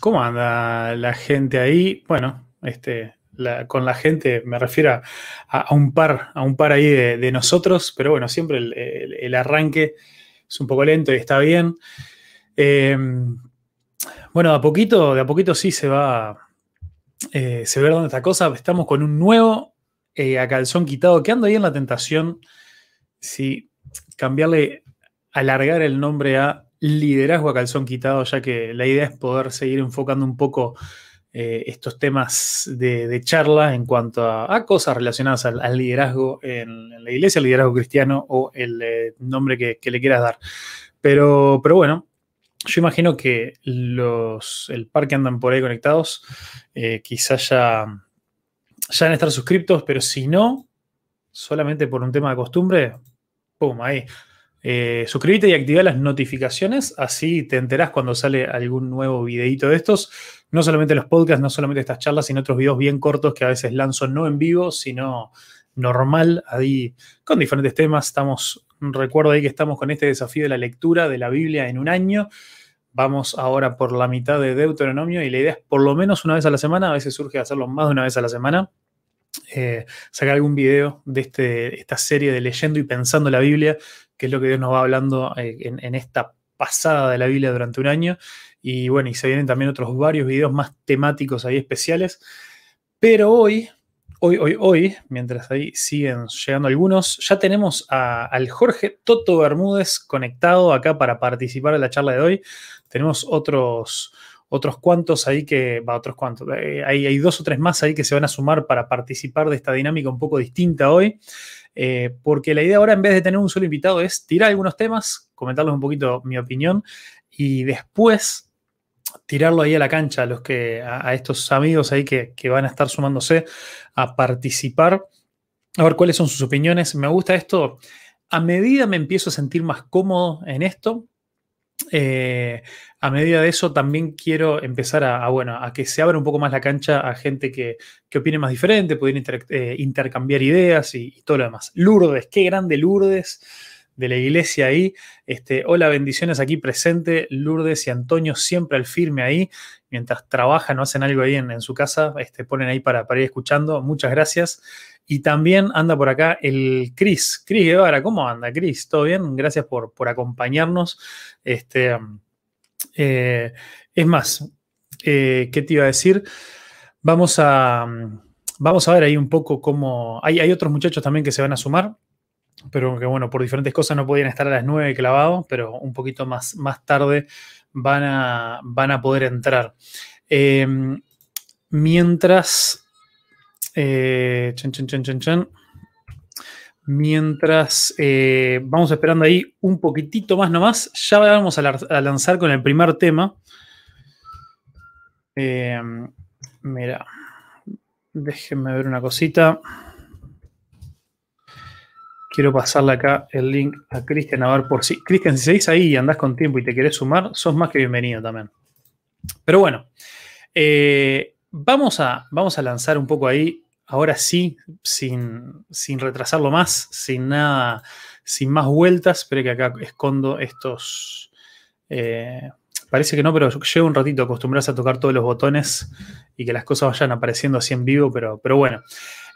¿Cómo anda la gente ahí? Bueno, este, con la gente me refiero a, un par, a un par ahí de, nosotros, pero bueno, siempre el, arranque es un poco lento y está bien. Em, bueno, de a poquito, de a poquito sí se va, eh, se ve dónde está cosa. Estamos con un nuevo eh, a calzón quitado, que ando ahí en la tentación, si cambiarle, alargar el nombre a liderazgo a calzón quitado, ya que la idea es poder seguir enfocando un poco eh, estos temas de, charla en cuanto a, cosas relacionadas al, liderazgo en, la iglesia, el liderazgo cristiano o el eh, nombre que, le quieras dar. Pero, pero bueno, yo imagino que los, el par que andan por ahí conectados eh, quizás ya, ya van a estar suscriptos, pero si no, solamente por un tema de costumbre, ¡pum! Ahí. Eh, suscríbete y activa las notificaciones, así te enterás cuando sale algún nuevo videito de estos. No solamente los podcasts, no solamente estas charlas, sino otros videos bien cortos que a veces lanzo no en vivo, sino normal, ahí con diferentes temas. Estamos, recuerdo ahí que estamos con este desafío de la lectura de la Biblia en un año. Vamos ahora por la mitad de Deuteronomio y la idea es por lo menos una vez a la semana, a veces surge hacerlo más de una vez a la semana. Eh, sacar algún video de este, esta serie de leyendo y pensando la Biblia, que es lo que Dios nos va hablando eh, en, esta pasada de la Biblia durante un año. Y bueno, y se vienen también otros varios videos más temáticos ahí especiales. Pero hoy, hoy, hoy, hoy, mientras ahí siguen llegando algunos, ya tenemos al Jorge Toto Bermúdez conectado acá para participar en la charla de hoy. Tenemos otros, otros cuantos ahí que, va, otros cuantos, eh, hay, dos o tres más ahí que se van a sumar para participar de esta dinámica un poco distinta hoy. Eh, porque la idea ahora, en vez de tener un solo invitado, es tirar algunos temas, comentarles un poquito mi opinión y después tirarlo ahí a la cancha a, los que, a, estos amigos ahí que, van a estar sumándose a participar, a ver cuáles son sus opiniones. Me gusta esto. A medida me empiezo a sentir más cómodo en esto, eh, a medida de eso también quiero empezar a, bueno, a que se abra un poco más la cancha a gente que, opine más diferente, poder eh, intercambiar ideas y, todo lo demás. Lourdes, qué grande Lourdes de la iglesia ahí. Este, hola, bendiciones aquí presente. Lourdes y Antonio siempre al firme ahí. Mientras trabajan o hacen algo ahí en, su casa, este, ponen ahí para, para ir escuchando. Muchas gracias. Y también anda por acá el Cris. Cris Guevara, ¿cómo anda, Cris? ¿Todo bien? Gracias por, por acompañarnos. Este, eh, es más, eh, ¿qué te iba a decir? Vamos a, vamos a ver ahí un poco cómo... Hay, hay otros muchachos también que se van a sumar, pero que bueno, por diferentes cosas no podían estar a las 9 clavado, pero un poquito más, más tarde van a, van a poder entrar. Em, mientras eh, Mientras eh, vamos esperando ahí un poquitito más nomás, ya vamos a, lanzar con el primer tema. Eh, mira, déjenme ver una cosita. Quiero pasarle acá el link a Cristian a ver por si. Cristian, si seguís ahí y andás con tiempo y te querés sumar, sos más que bienvenido también. Pero bueno, vamos, a, vamos a lanzar un poco ahí ahora sí, sin, retrasarlo más, sin nada, sin más vueltas. Espero que acá escondo estos. Eh, parece que no, pero llevo un ratito acostumbrarse a tocar todos los botones y que las cosas vayan apareciendo así en vivo, pero, pero bueno.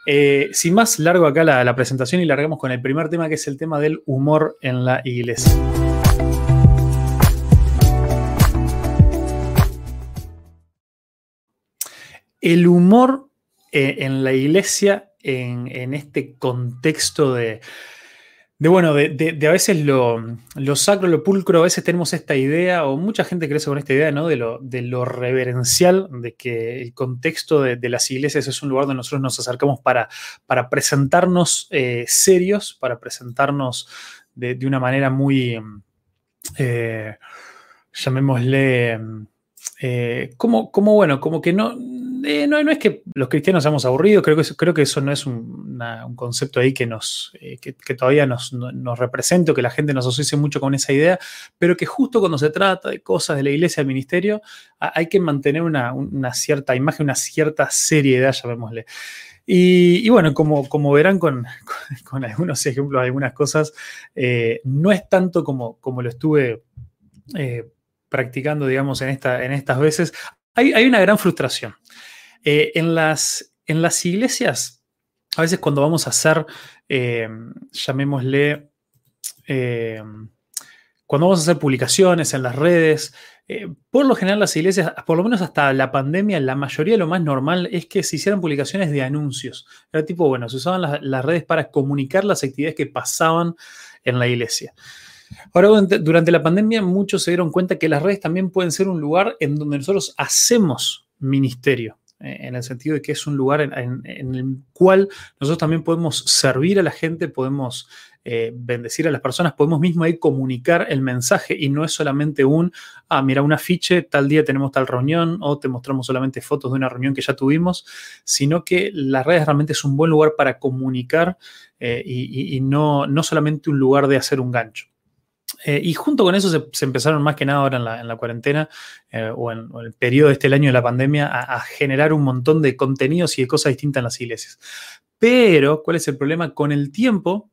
Eh, sin más, largo acá la, presentación y largamos con el primer tema, que es el tema del humor en la iglesia. El humor eh, en la iglesia, en, este contexto de, bueno, de, a veces lo, sacro, lo pulcro, a veces tenemos esta idea, o mucha gente crece con esta idea, ¿no? De lo, de lo reverencial, de que el contexto de, las iglesias es un lugar donde nosotros nos acercamos para, para presentarnos eh, serios, para presentarnos de, una manera muy, eh, llamémosle, como, como, bueno, como que no, eh, no, no, es que los cristianos seamos aburridos, creo que, eso, creo que eso no es un, concepto ahí que, nos, eh, que, todavía nos, nos, represente o que la gente nos asocie mucho con esa idea, pero que justo cuando se trata de cosas de la iglesia, del ministerio, hay que mantener una, cierta imagen, una cierta seriedad, llamémosle. Y, bueno, como, como verán con, con, algunos ejemplos, algunas cosas, eh, no es tanto como, como lo estuve practicando, digamos, en, esta, en estas veces, hay, una gran frustración. Eh, en, las, en las iglesias, a veces cuando vamos a hacer, eh, llamémosle, eh, cuando vamos a hacer publicaciones en las redes, por lo general las iglesias, por lo menos hasta la pandemia, la mayoría lo más normal es que se hicieran publicaciones de anuncios. Era tipo, bueno, se usaban las, redes para comunicar las actividades que pasaban en la iglesia. Ahora, durante la pandemia, muchos se dieron cuenta que las redes también pueden ser un lugar en donde nosotros hacemos ministerio, en el sentido de que es un lugar en, el cual nosotros también podemos servir a la gente, podemos eh, bendecir a las personas, podemos mismo ahí comunicar el mensaje y no es solamente un, ah, mira, un afiche, tal día tenemos tal reunión o te mostramos solamente fotos de una reunión que ya tuvimos, sino que las redes realmente es un buen lugar para comunicar eh, y, no, no solamente un lugar de hacer un gancho. Eh, y junto con eso se, empezaron más que nada ahora en la, cuarentena eh, o, en, el periodo de este año de la pandemia a, generar un montón de contenidos y de cosas distintas en las iglesias. Pero, ¿cuál es el problema? Con el tiempo,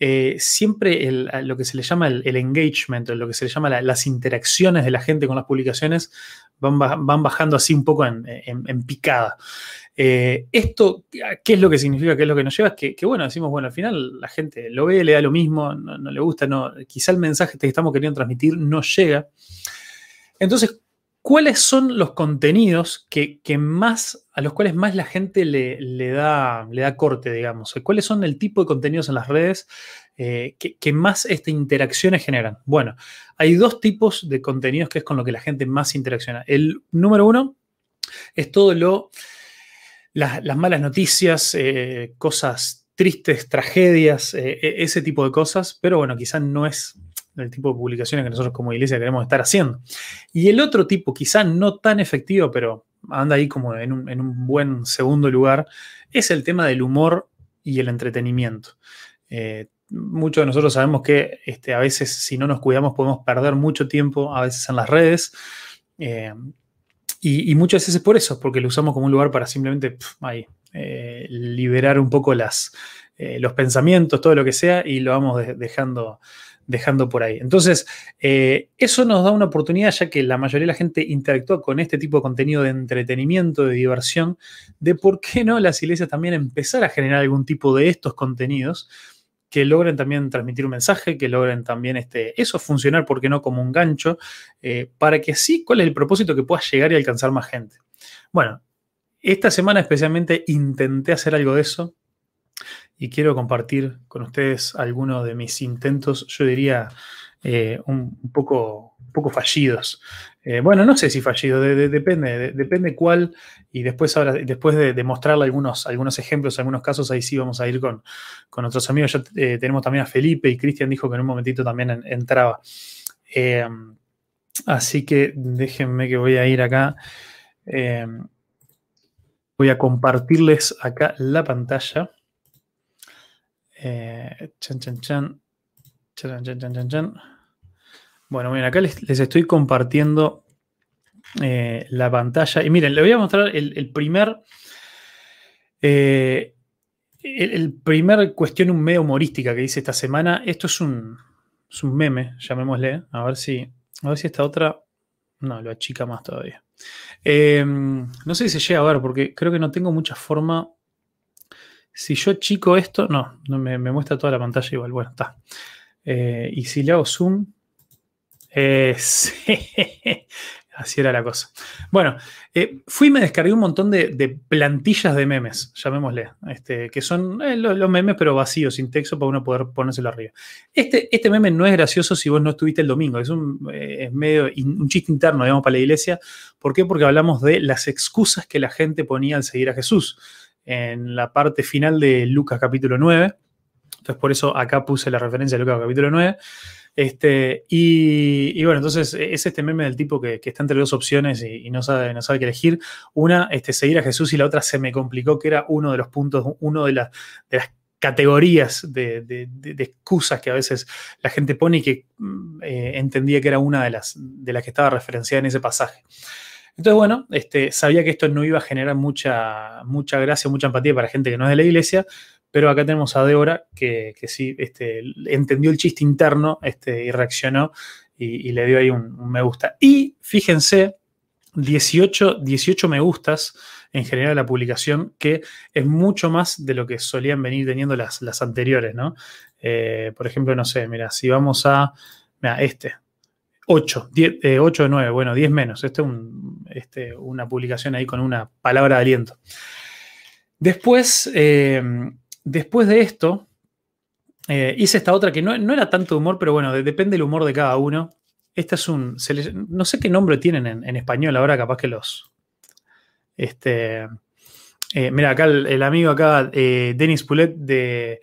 eh, siempre lo que se le llama el, engagement, lo que se le llama las interacciones de la gente con las publicaciones van, van bajando así un poco en, en picada. Eh, esto, ¿qué es lo que significa? ¿Qué es lo que nos lleva? Es que, bueno, decimos, bueno, al final la gente lo ve, le da lo mismo, no, le gusta, no, quizá el mensaje que estamos queriendo transmitir no llega. Entonces, ¿cuáles son los contenidos que, más, a los cuales más la gente le, da, le da corte, digamos? ¿Cuáles son el tipo de contenidos en las redes eh, que, que, más estas interacciones generan? Bueno, hay dos tipos de contenidos que es con lo que la gente más interacciona. El número uno es todo lo las, malas noticias, eh, cosas tristes, tragedias, eh, e, ese tipo de cosas, pero bueno, quizás no es el tipo de publicaciones que nosotros como iglesia queremos estar haciendo. Y el otro tipo, quizás no tan efectivo, pero anda ahí como en un, buen segundo lugar, es el tema del humor y el entretenimiento. Eh, muchos de nosotros sabemos que este, a veces si no nos cuidamos podemos perder mucho tiempo, a veces en las redes. Y, muchas veces es por eso, porque lo usamos como un lugar para simplemente eh, liberar un poco las, eh, los pensamientos, todo lo que sea, y lo vamos dejando, dejando por ahí. Entonces, eh, eso nos da una oportunidad, ya que la mayoría de la gente interactúa con este tipo de contenido de entretenimiento, de diversión, de por qué no las iglesias también empezar a generar algún tipo de estos contenidos que logren también transmitir un mensaje, que logren también este, eso funcionar, ¿por qué no?, como un gancho, eh, para que sí, ¿cuál es el propósito que pueda llegar y alcanzar más gente? Bueno, esta semana especialmente intenté hacer algo de eso y quiero compartir con ustedes algunos de mis intentos, yo diría, eh, un poco fallidos. Eh, bueno, no sé si fallido, depende, depende cuál, y después ahora, después de, mostrarle algunos, algunos ejemplos, algunos casos, ahí sí vamos a ir con, con otros amigos. Ya eh, tenemos también a Felipe y Cristian dijo que en un momentito también entraba. Eh, así que déjenme que voy a ir acá. voy a compartirles acá la pantalla. chan, chan, chan. Chan, chan, chan, chan, chan. Bueno, miren, acá les, estoy compartiendo eh, la pantalla. Y miren, les voy a mostrar el, primer. Eh, el, primer cuestión un medio humorística que hice esta semana. Esto es un, meme, llamémosle. A ver si. A ver si esta otra. No, lo achica más todavía. Em, no sé si se llega a ver, porque creo que no tengo mucha forma. Si yo achico esto, no, no me, muestra toda la pantalla igual. Bueno, está. Eh, y si le hago zoom, eh, así era la cosa. Bueno, eh, fui y me descargué un montón de, plantillas de memes, llamémosle, este, que son eh, los, memes pero vacíos, sin texto, para uno poder ponérselo arriba. Este, este meme no es gracioso si vos no estuviste el domingo, es un, medio, un chiste interno, digamos, para la iglesia. ¿Por qué? Porque hablamos de las excusas que la gente ponía al seguir a Jesús. En la parte final de Lucas capítulo 9, entonces por eso acá puse la referencia a Lucas capítulo 9. Este, y, bueno, entonces e, es este meme del tipo que, está entre dos opciones y, no, sabe, no sabe qué elegir. Una, este, seguir a Jesús y la otra se me complicó, que era uno de los puntos, uno de, las categorías de, excusas que a veces la gente pone y que mm, eh, entendía que era una de las, de las que estaba referenciada en ese pasaje. Entonces, bueno, este, sabía que esto no iba a generar mucha, mucha gracia, mucha empatía para gente que no es de la iglesia, pero acá tenemos a Débora que, sí este, entendió el chiste interno este, y reaccionó y, le dio ahí un, me gusta. Y fíjense, 18, 18 me gustas en general a la publicación, que es mucho más de lo que solían venir teniendo las, las anteriores, ¿no? Eh, por ejemplo, no sé, mira, si vamos a, mira, este, 8, 10, 8 de 9, bueno, 10 menos. Este es una publicación ahí con una palabra de aliento. Después, eh, después de esto, eh, hice esta otra que no, era tanto humor, pero bueno, depende del humor de cada uno. Esta es un. no sé qué nombre tienen en, español ahora, capaz que los. Este. Eh, mira, acá el, amigo acá, Denis Poulet de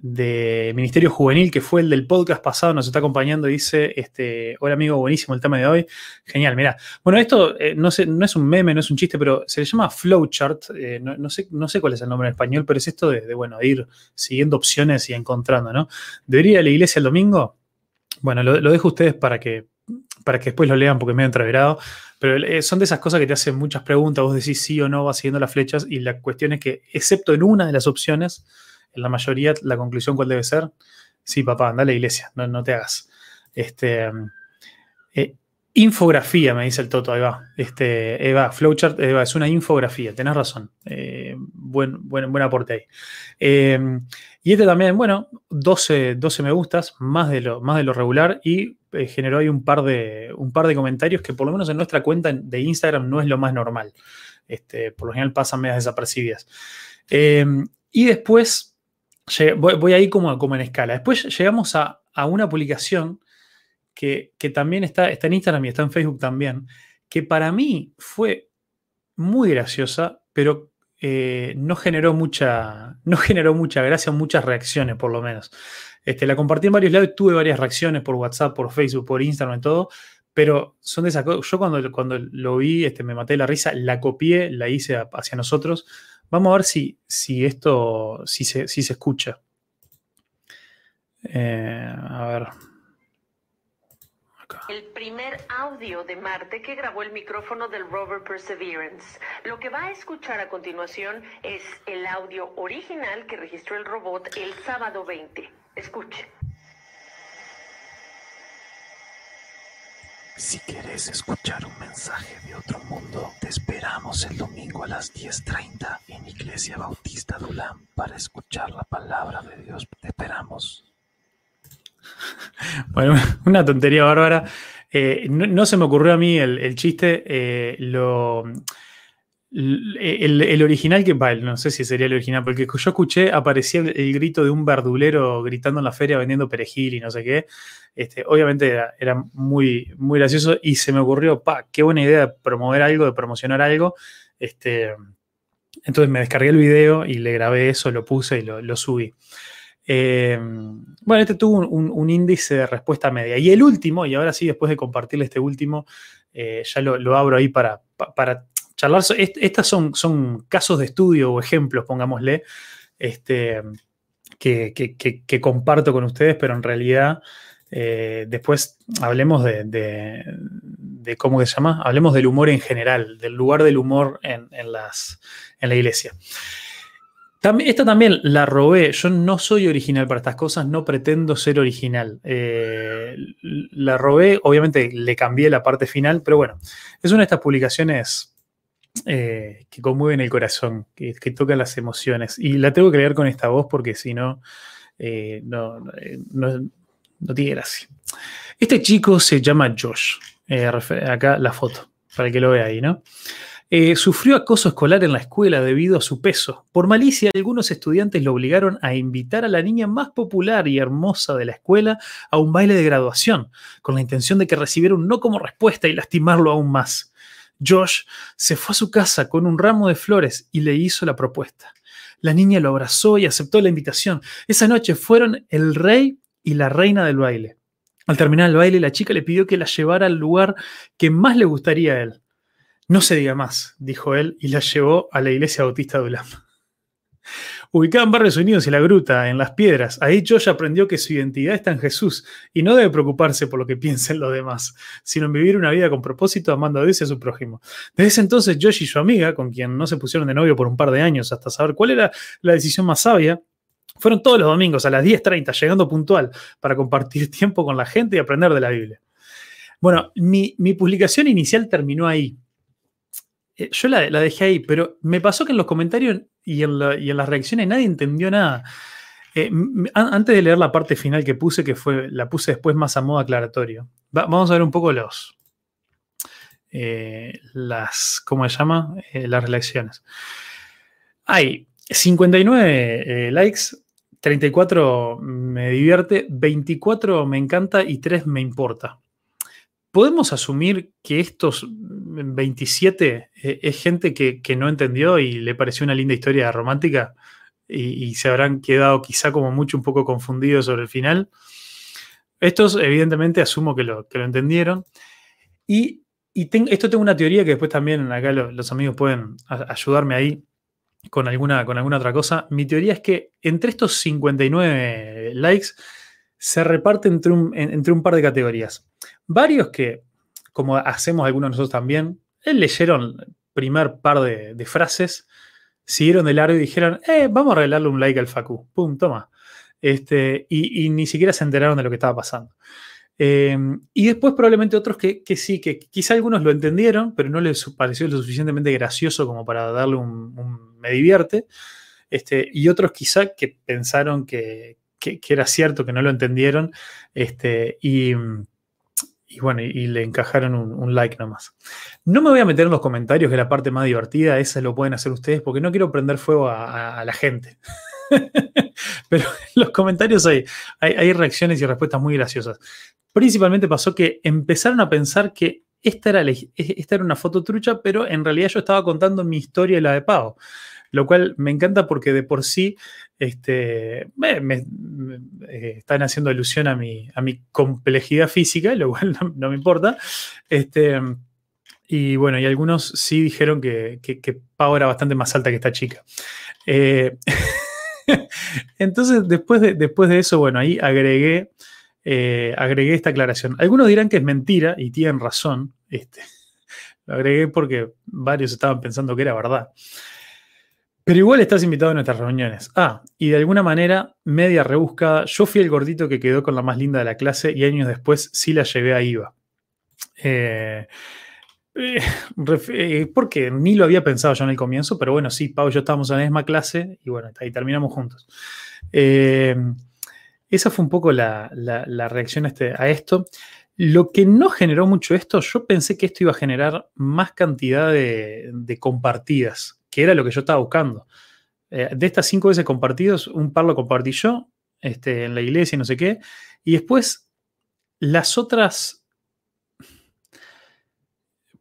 de Ministerio Juvenil, que fue el del podcast pasado, nos está acompañando, dice, este, hola amigo, buenísimo el tema de hoy. Genial, mira. Bueno, esto eh, no, sé, no es un meme, no es un chiste, pero se le llama flowchart. Eh, no, sé, no sé cuál es el nombre en español, pero es esto de, bueno, ir siguiendo opciones y encontrando, ¿no? ¿Debería ir a la iglesia el domingo? Bueno, lo, dejo a ustedes para que, para que después lo lean porque me he entreverado. Pero eh, son de esas cosas que te hacen muchas preguntas, vos decís sí o no, vas siguiendo las flechas y la cuestión es que, excepto en una de las opciones, en la mayoría, la conclusión, ¿cuál debe ser? Sí, papá, anda a la iglesia, no, no te hagas. Este, eh, infografía, me dice el Toto, ahí va. Este, Eva, flowchart, Eva, es una infografía, tenés razón. Eh, buen, buen, aporte ahí. Eh, y este también, bueno, 12, 12 me gustas, más de lo, más de lo regular, y generó ahí un par, de, un par de comentarios que por lo menos en nuestra cuenta de Instagram no es lo más normal. Este, por lo general pasan medias desapercibidas. y después voy, ahí como, como en escala. Después llegamos a, una publicación que, también está, está en Instagram y está en Facebook también, que para mí fue muy graciosa, pero eh, no, generó mucha, no generó mucha gracia, muchas reacciones por lo menos. Este, la compartí en varios lados, tuve varias reacciones por WhatsApp, por Facebook, por Instagram y todo, pero son de esas cosas. Yo cuando, cuando lo vi, este, me maté la risa, la copié, la hice hacia nosotros, Vamos a ver si, si esto, si se, si se escucha. Eh, a ver. El primer audio de Marte que grabó el micrófono del rover Perseverance. Lo que va a escuchar a continuación es el audio original que registró el robot el sábado 20. Escuche. Si quieres escuchar un mensaje de otro mundo, te esperamos el domingo a las 10.30 en Iglesia Bautista Dulam para escuchar la palabra de Dios. Te esperamos. Bueno, una tontería bárbara. Eh, no, se me ocurrió a mí el, chiste. Eh, lo, el, original que, vale, no sé si sería el original, porque yo escuché, aparecía el, grito de un verdulero gritando en la feria vendiendo perejil y no sé qué. Este, obviamente era, muy, muy gracioso y se me ocurrió, pa, qué buena idea de promover algo, de promocionar algo. Este, entonces me descargué el video y le grabé eso, lo puse y lo, subí. Eh, bueno, este tuvo un, índice de respuesta media. Y el último, y ahora sí, después de compartirle este último, eh, ya lo, abro ahí para, para charlar. Estas son, son casos de estudio o ejemplos, pongámosle, este, que, comparto con ustedes, pero en realidad eh, después hablemos de, cómo se llama, hablemos del humor en general, del lugar del humor en, las, en la iglesia. esta también la robé. Yo no soy original para estas cosas, no pretendo ser original. Eh, la robé, obviamente le cambié la parte final, pero bueno, es una de estas publicaciones eh, que conmueven el corazón, que, tocan las emociones. Y la tengo que leer con esta voz porque si no, eh, no, no, tiene gracia. Este chico se llama Josh. Eh, acá la foto, para que lo vea ahí, ¿no? sufrió acoso escolar en la escuela debido a su peso. Por malicia, algunos estudiantes lo obligaron a invitar a la niña más popular y hermosa de la escuela a un baile de graduación, con la intención de que recibiera un no como respuesta y lastimarlo aún más. Josh se fue a su casa con un ramo de flores y le hizo la propuesta. La niña lo abrazó y aceptó la invitación. Esa noche fueron el rey y la reina del baile. Al terminar el baile, la chica le pidió que la llevara al lugar que más le gustaría a él. No se diga más, dijo él, y la llevó a la iglesia bautista de Ulam. Ubicada en Barrios Unidos y la Gruta, en Las Piedras, ahí Josh aprendió que su identidad está en Jesús y no debe preocuparse por lo que piensen los demás, sino en vivir una vida con propósito amando a Dios y a su prójimo. Desde ese entonces, Josh y su amiga, con quien no se pusieron de novio por un par de años hasta saber cuál era la decisión más sabia, fueron todos los domingos a las 10.30, llegando puntual, para compartir tiempo con la gente y aprender de la Biblia. Bueno, mi, publicación inicial terminó ahí. Eh, yo la, dejé ahí, pero me pasó que en los comentarios y en, las reacciones nadie entendió nada. Eh, antes de leer la parte final que puse, que fue, la puse después más a modo aclaratorio, vamos a ver un poco los, eh, las, ¿cómo se llama? las reacciones. Hay 59 likes, 34 me divierte, 24 me encanta y 3 me importa. ¿Podemos asumir que estos 27 eh, es gente que, no entendió y le pareció una linda historia romántica y, se habrán quedado quizá como mucho un poco confundidos sobre el final? Estos evidentemente asumo que lo, que lo entendieron. Y, esto tengo una teoría que después también acá los amigos pueden ayudarme ahí con alguna, con alguna otra cosa. Mi teoría es que entre estos 59 likes se reparte entre un, entre un par de categorías. Varios que, como hacemos algunos nosotros también, eh, leyeron el primer par de, frases, siguieron de largo y dijeron, eh, vamos a regalarle un like al Facu. Pum, toma. Este, y, ni siquiera se enteraron de lo que estaba pasando. Em, y después probablemente otros que, sí, que quizá algunos lo entendieron, pero no les pareció lo suficientemente gracioso como para darle un, me divierte. Este, y otros quizá que pensaron que, que, era cierto, que no lo entendieron, este, y, bueno, y, le encajaron un, like nomás. No me voy a meter en los comentarios, que es la parte más divertida, esa lo pueden hacer ustedes, porque no quiero prender fuego a, la gente. Pero en los comentarios hay, hay, reacciones y respuestas muy graciosas. Principalmente pasó que empezaron a pensar que esta era, esta era una foto trucha, pero en realidad yo estaba contando mi historia y la de Pau lo cual me encanta porque de por sí este, me, eh, están haciendo alusión a mi, a mi complejidad física, lo cual no, me importa. Este, y bueno, y algunos sí dijeron que, que, Pau era bastante más alta que esta chica. Eh, entonces, después de, después de eso, bueno, ahí agregué, eh, agregué esta aclaración. Algunos dirán que es mentira y tienen razón. Este, lo agregué porque varios estaban pensando que era verdad. Pero igual estás invitado a nuestras reuniones. Ah, y de alguna manera, media rebuscada, yo fui el gordito que quedó con la más linda de la clase y años después sí la llevé a IVA. Eh, eh, eh, porque ni lo había pensado yo en el comienzo, pero bueno, sí, Pau y yo estábamos en la misma clase y bueno, ahí terminamos juntos. esa fue un poco la, reacción este, a esto. Lo que no generó mucho esto, yo pensé que esto iba a generar más cantidad de compartidas que era lo que yo estaba buscando. Eh, de estas cinco veces compartidos, un par lo compartí yo este, en la iglesia y no sé qué. Y después, las otras,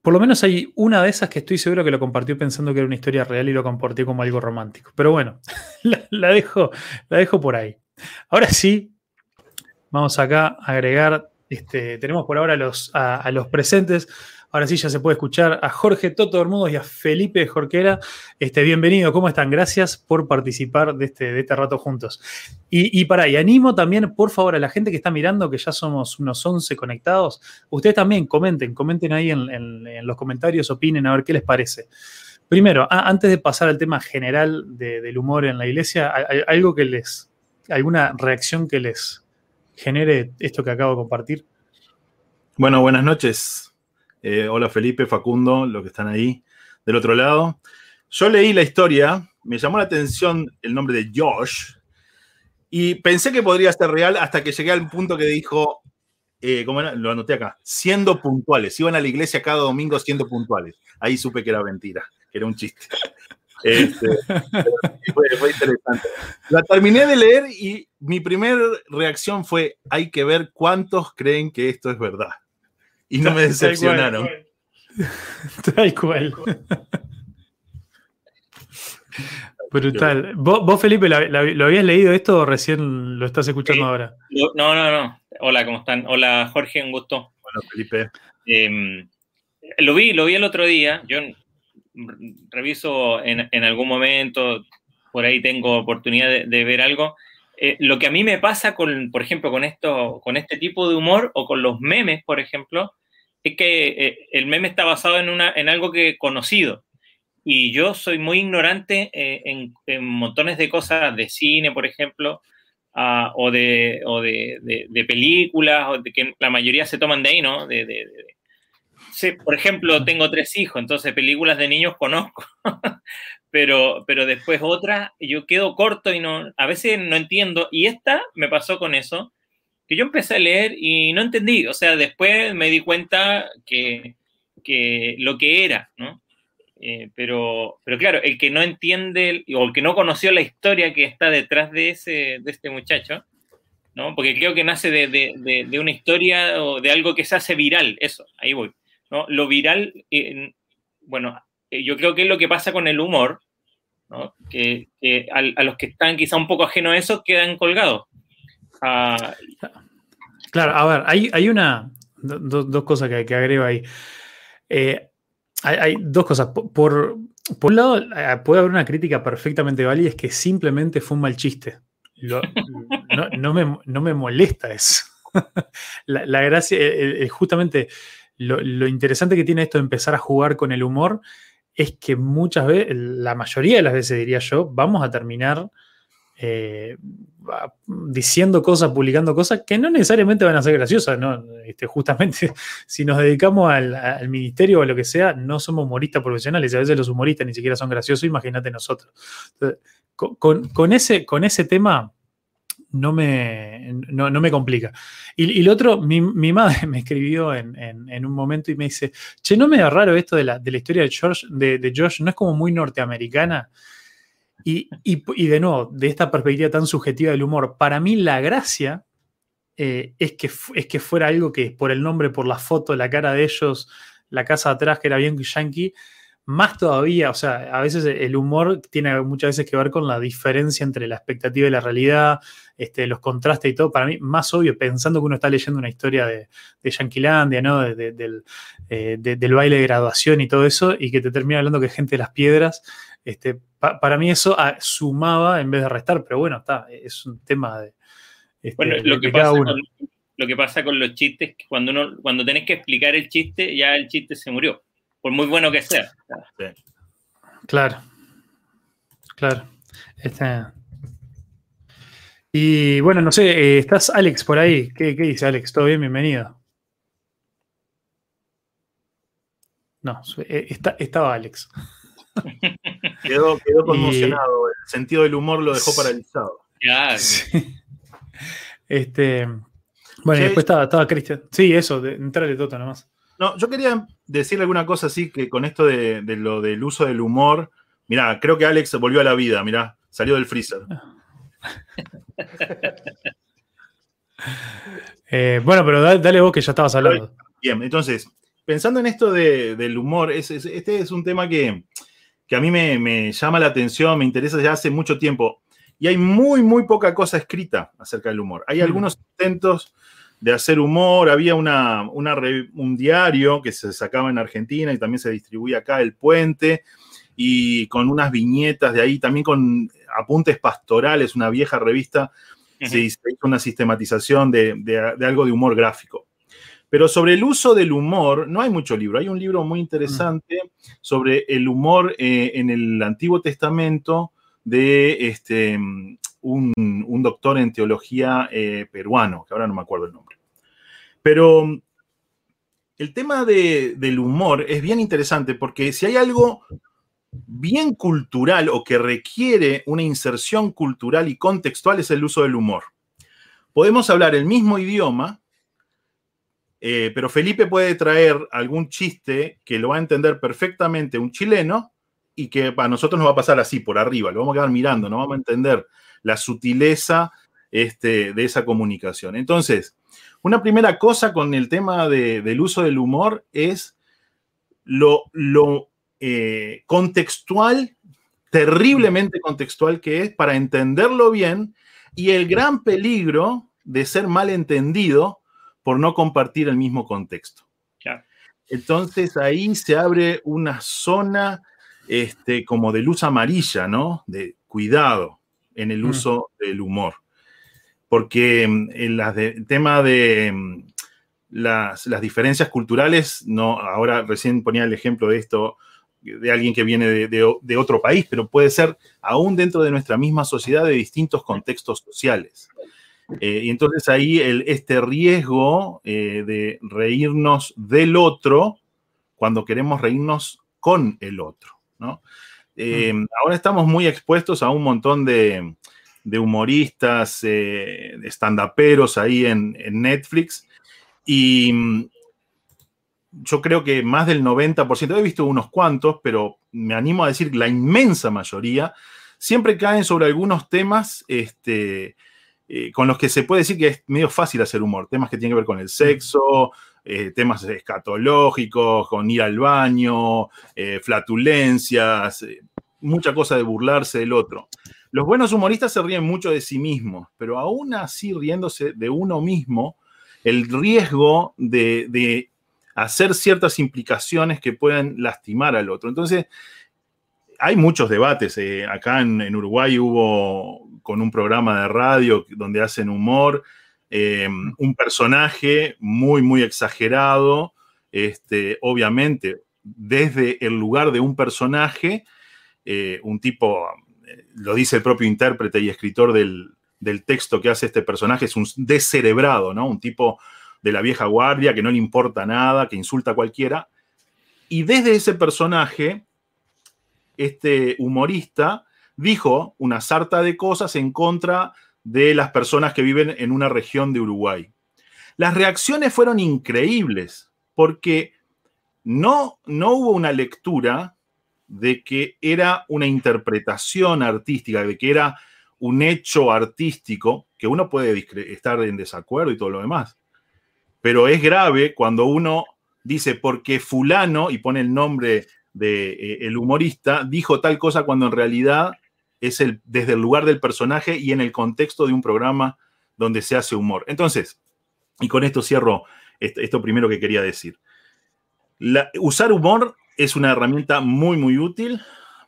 por lo menos hay una de esas que estoy seguro que lo compartió pensando que era una historia real y lo compartió como algo romántico. Pero bueno, la, dejo, la dejo por ahí. Ahora sí, vamos acá a agregar, este, tenemos por ahora los, a los presentes. Ahora sí ya se puede escuchar a Jorge Toto Bermudos y a Felipe Jorquera. Este, bienvenido, ¿cómo están? Gracias por participar de este, de este rato juntos. Y, para, y animo también, por favor, a la gente que está mirando, que ya somos unos 11 conectados, ustedes también comenten, comenten ahí en, los comentarios, opinen a ver qué les parece. Primero, antes de pasar al tema general del humor en la iglesia, algo que les, alguna reacción que les genere esto que acabo de compartir. Bueno, buenas noches. Eh, hola Felipe, Facundo, los que están ahí del otro lado. Yo leí la historia, me llamó la atención el nombre de Josh y pensé que podría ser real hasta que llegué al punto que dijo, eh, ¿cómo era? Lo anoté acá, siendo puntuales. Iban a la iglesia cada domingo siendo puntuales. Ahí supe que era mentira, que era un chiste. Este, fue, fue, interesante. La terminé de leer y mi primera reacción fue, hay que ver cuántos creen que esto es verdad y no me decepcionaron. Tal cual. Brutal. ¿Vos, Felipe, lo, habías leído esto o recién lo estás escuchando ahora? No, no, no. Hola, ¿cómo están? Hola, Jorge, un gusto. Hola, Felipe. Em, lo vi, lo vi el otro día. Yo reviso en, algún momento, por ahí tengo oportunidad de ver algo. Eh, lo que a mí me pasa con, por ejemplo, con esto, con este tipo de humor o con los memes, por ejemplo, es que eh, el meme está basado en, una, en algo que conocido. Y yo soy muy ignorante eh, en, montones de cosas de cine, por ejemplo. ah, o, de, o de, de- de películas, o de que la mayoría se toman de ahí, ¿no? De, de- de- Sí, por ejemplo, tengo tres hijos, entonces películas de niños conozco, pero, pero después otras yo quedo corto y no, a veces no entiendo. Y esta me pasó con eso, que yo empecé a leer y no entendí, o sea, después me di cuenta que, que lo que era, ¿no? Eh, pero, pero claro, el que no entiende o el que no conoció la historia que está detrás de, ese, de este muchacho, ¿no? Porque creo que nace de, de- de- una historia o de algo que se hace viral, eso, ahí voy. ¿no? Lo viral, eh, bueno, yo creo que es lo que pasa con el humor, ¿no? Que, a, los que están quizá un poco ajenos a eso quedan colgados. Ah, Claro, a ver, hay, hay una. do- do- dos cosas que, que agrego ahí. Eh, hay, dos cosas. Por, por, un lado, eh, puede haber una crítica perfectamente válida, es que simplemente fue un mal chiste. No, no me, no me molesta eso. la, la gracia, eh, eh, justamente lo, lo interesante que tiene esto de empezar a jugar con el humor es que muchas veces, la mayoría de las veces diría yo, vamos a terminar eh, diciendo cosas, publicando cosas que no necesariamente van a ser graciosas, ¿no? Este, justamente si nos dedicamos al, ministerio o a lo que sea, no somos humoristas profesionales, a veces los humoristas ni siquiera son graciosos, imagínate nosotros. Con ese, con ese tema no me, no, no me complica. Y, lo otro, mi, madre me escribió en, en- un momento y me dice, che, ¿no me da raro esto de la, de la historia de, George, de, de Josh? ¿No es como muy norteamericana? Y, y- y de nuevo, de esta perspectiva tan subjetiva del humor, para mí la gracia eh, es, que, es que fuera algo que por el nombre, por la foto, la cara de ellos, la casa atrás que era bien yankee, más todavía, o sea, a veces el humor tiene muchas veces que ver con la diferencia entre la expectativa y la realidad, este, los contrastes y todo. Para mí, más obvio, pensando que uno está leyendo una historia de, de Yanquilandia, ¿no? De- de- del, eh, de- del baile de graduación y todo eso, y que te termina hablando que gente de las piedras. Este, pa- para mí eso ah, sumaba en vez de restar, pero bueno, está, es un tema de, este, bueno, lo de que, cada pasa uno. con, lo que pasa con los chistes, que cuando, uno, cuando tenés que explicar el chiste, ya el chiste se murió, por muy bueno que sea. Claro. Claro. Este- Y bueno, no sé, eh, estás Alex por ahí. ¿Qué, qué dice Alex? ¿Todo bien? Bienvenido. No, eh, está- estaba Alex. Quedó, quedó Y- conmocionado. El sentido del humor lo dejó paralizado. Ya, Sí. Este, bueno, y Sí. después estaba, estaba Cristian. Sí, eso, de, entrale Toto nomás. No, yo quería decirle alguna cosa así que con esto de, de lo del uso del humor. Mirá, creo que Alex volvió a la vida, mirá, salió del freezer. Eh, bueno, pero da- dale vos que ya estabas hablando. Bien, entonces, pensando en esto de- del humor, es- es- este es un tema que, que a mí me, me llama la atención, me interesa ya hace mucho tiempo. Y hay muy, muy poca cosa escrita acerca del humor. Hay Mm. algunos intentos de hacer humor, había una, una un diario que se sacaba en Argentina y también se distribuía acá, El Puente, y con unas viñetas de ahí, también con apuntes pastorales, una vieja revista Ujú. se hizo una sistematización de, de- de algo de humor gráfico. Pero sobre el uso del humor, no hay mucho libro. Hay un libro muy interesante sobre el humor eh, en el Antiguo Testamento de este, mm, un, un doctor en teología eh, peruano, que ahora no me acuerdo el nombre. Pero mm, el tema de- del humor es bien interesante porque si hay algo bien cultural o que requiere una inserción cultural y contextual es el uso del humor. Podemos hablar el mismo idioma, eh, pero Felipe puede traer algún chiste que lo va a entender perfectamente un chileno y que para nosotros nos va a pasar así, por arriba, lo vamos a quedar mirando, no vamos a entender la sutileza este, de esa comunicación. Entonces, una primera cosa con el tema de- del uso del humor es lo, lo eh, contextual, terriblemente contextual que es para entenderlo bien y el gran peligro de ser mal entendido por no compartir el mismo contexto. Entonces ahí se abre una zona este, como de luz amarilla, ¿no? De cuidado en el Mm. uso del humor. Porque mm, el, el tema de mm, las, las diferencias culturales, no, ahora recién ponía el ejemplo de esto, de alguien que viene de, otro país, pero puede ser aún dentro de nuestra misma sociedad de distintos contextos sociales. Eh, y entonces ahí este riesgo eh, de reírnos del otro cuando queremos reírnos con el otro. ¿no? Eh, mm. Ahora estamos muy expuestos a un montón de, humoristas, de stand-uperos ahí en, en Netflix. Y yo creo que más del 90%, he visto unos cuantos, pero me animo a decir la inmensa mayoría, siempre caen sobre algunos temas este, eh, con los que se puede decir que es medio fácil hacer humor. Temas que tienen que ver con el sexo, eh, temas escatológicos, con ir al baño, eh, flatulencias, mucha cosa de burlarse del otro. Los buenos humoristas se ríen mucho de sí mismos, pero aún así riéndose de uno mismo, el riesgo de hacer ciertas implicaciones que puedan lastimar al otro. Entonces, hay muchos debates. Eh, acá en, Uruguay hubo con un programa de radio donde hacen humor, eh, un personaje muy, muy exagerado, este, obviamente, desde el lugar de un personaje, eh, un tipo, lo dice el propio intérprete y escritor del, del, texto que hace este personaje, es un descerebrado, ¿no? Un tipo de la vieja guardia, que no le importa nada, que insulta a cualquiera. Y desde ese personaje, este humorista dijo una sarta de cosas en contra de las personas que viven en una región de Uruguay. Las reacciones fueron increíbles porque no, no hubo una lectura de que era una interpretación artística, de que era un hecho artístico, que uno puede estar en desacuerdo y todo lo demás. Pero es grave cuando uno dice, porque fulano, y pone el nombre del de, eh, humorista, dijo tal cosa cuando en realidad es el, desde el lugar del personaje y en el contexto de un programa donde se hace humor. Entonces, y con esto cierro esto, primero que quería decir. usar humor es una herramienta muy, muy útil,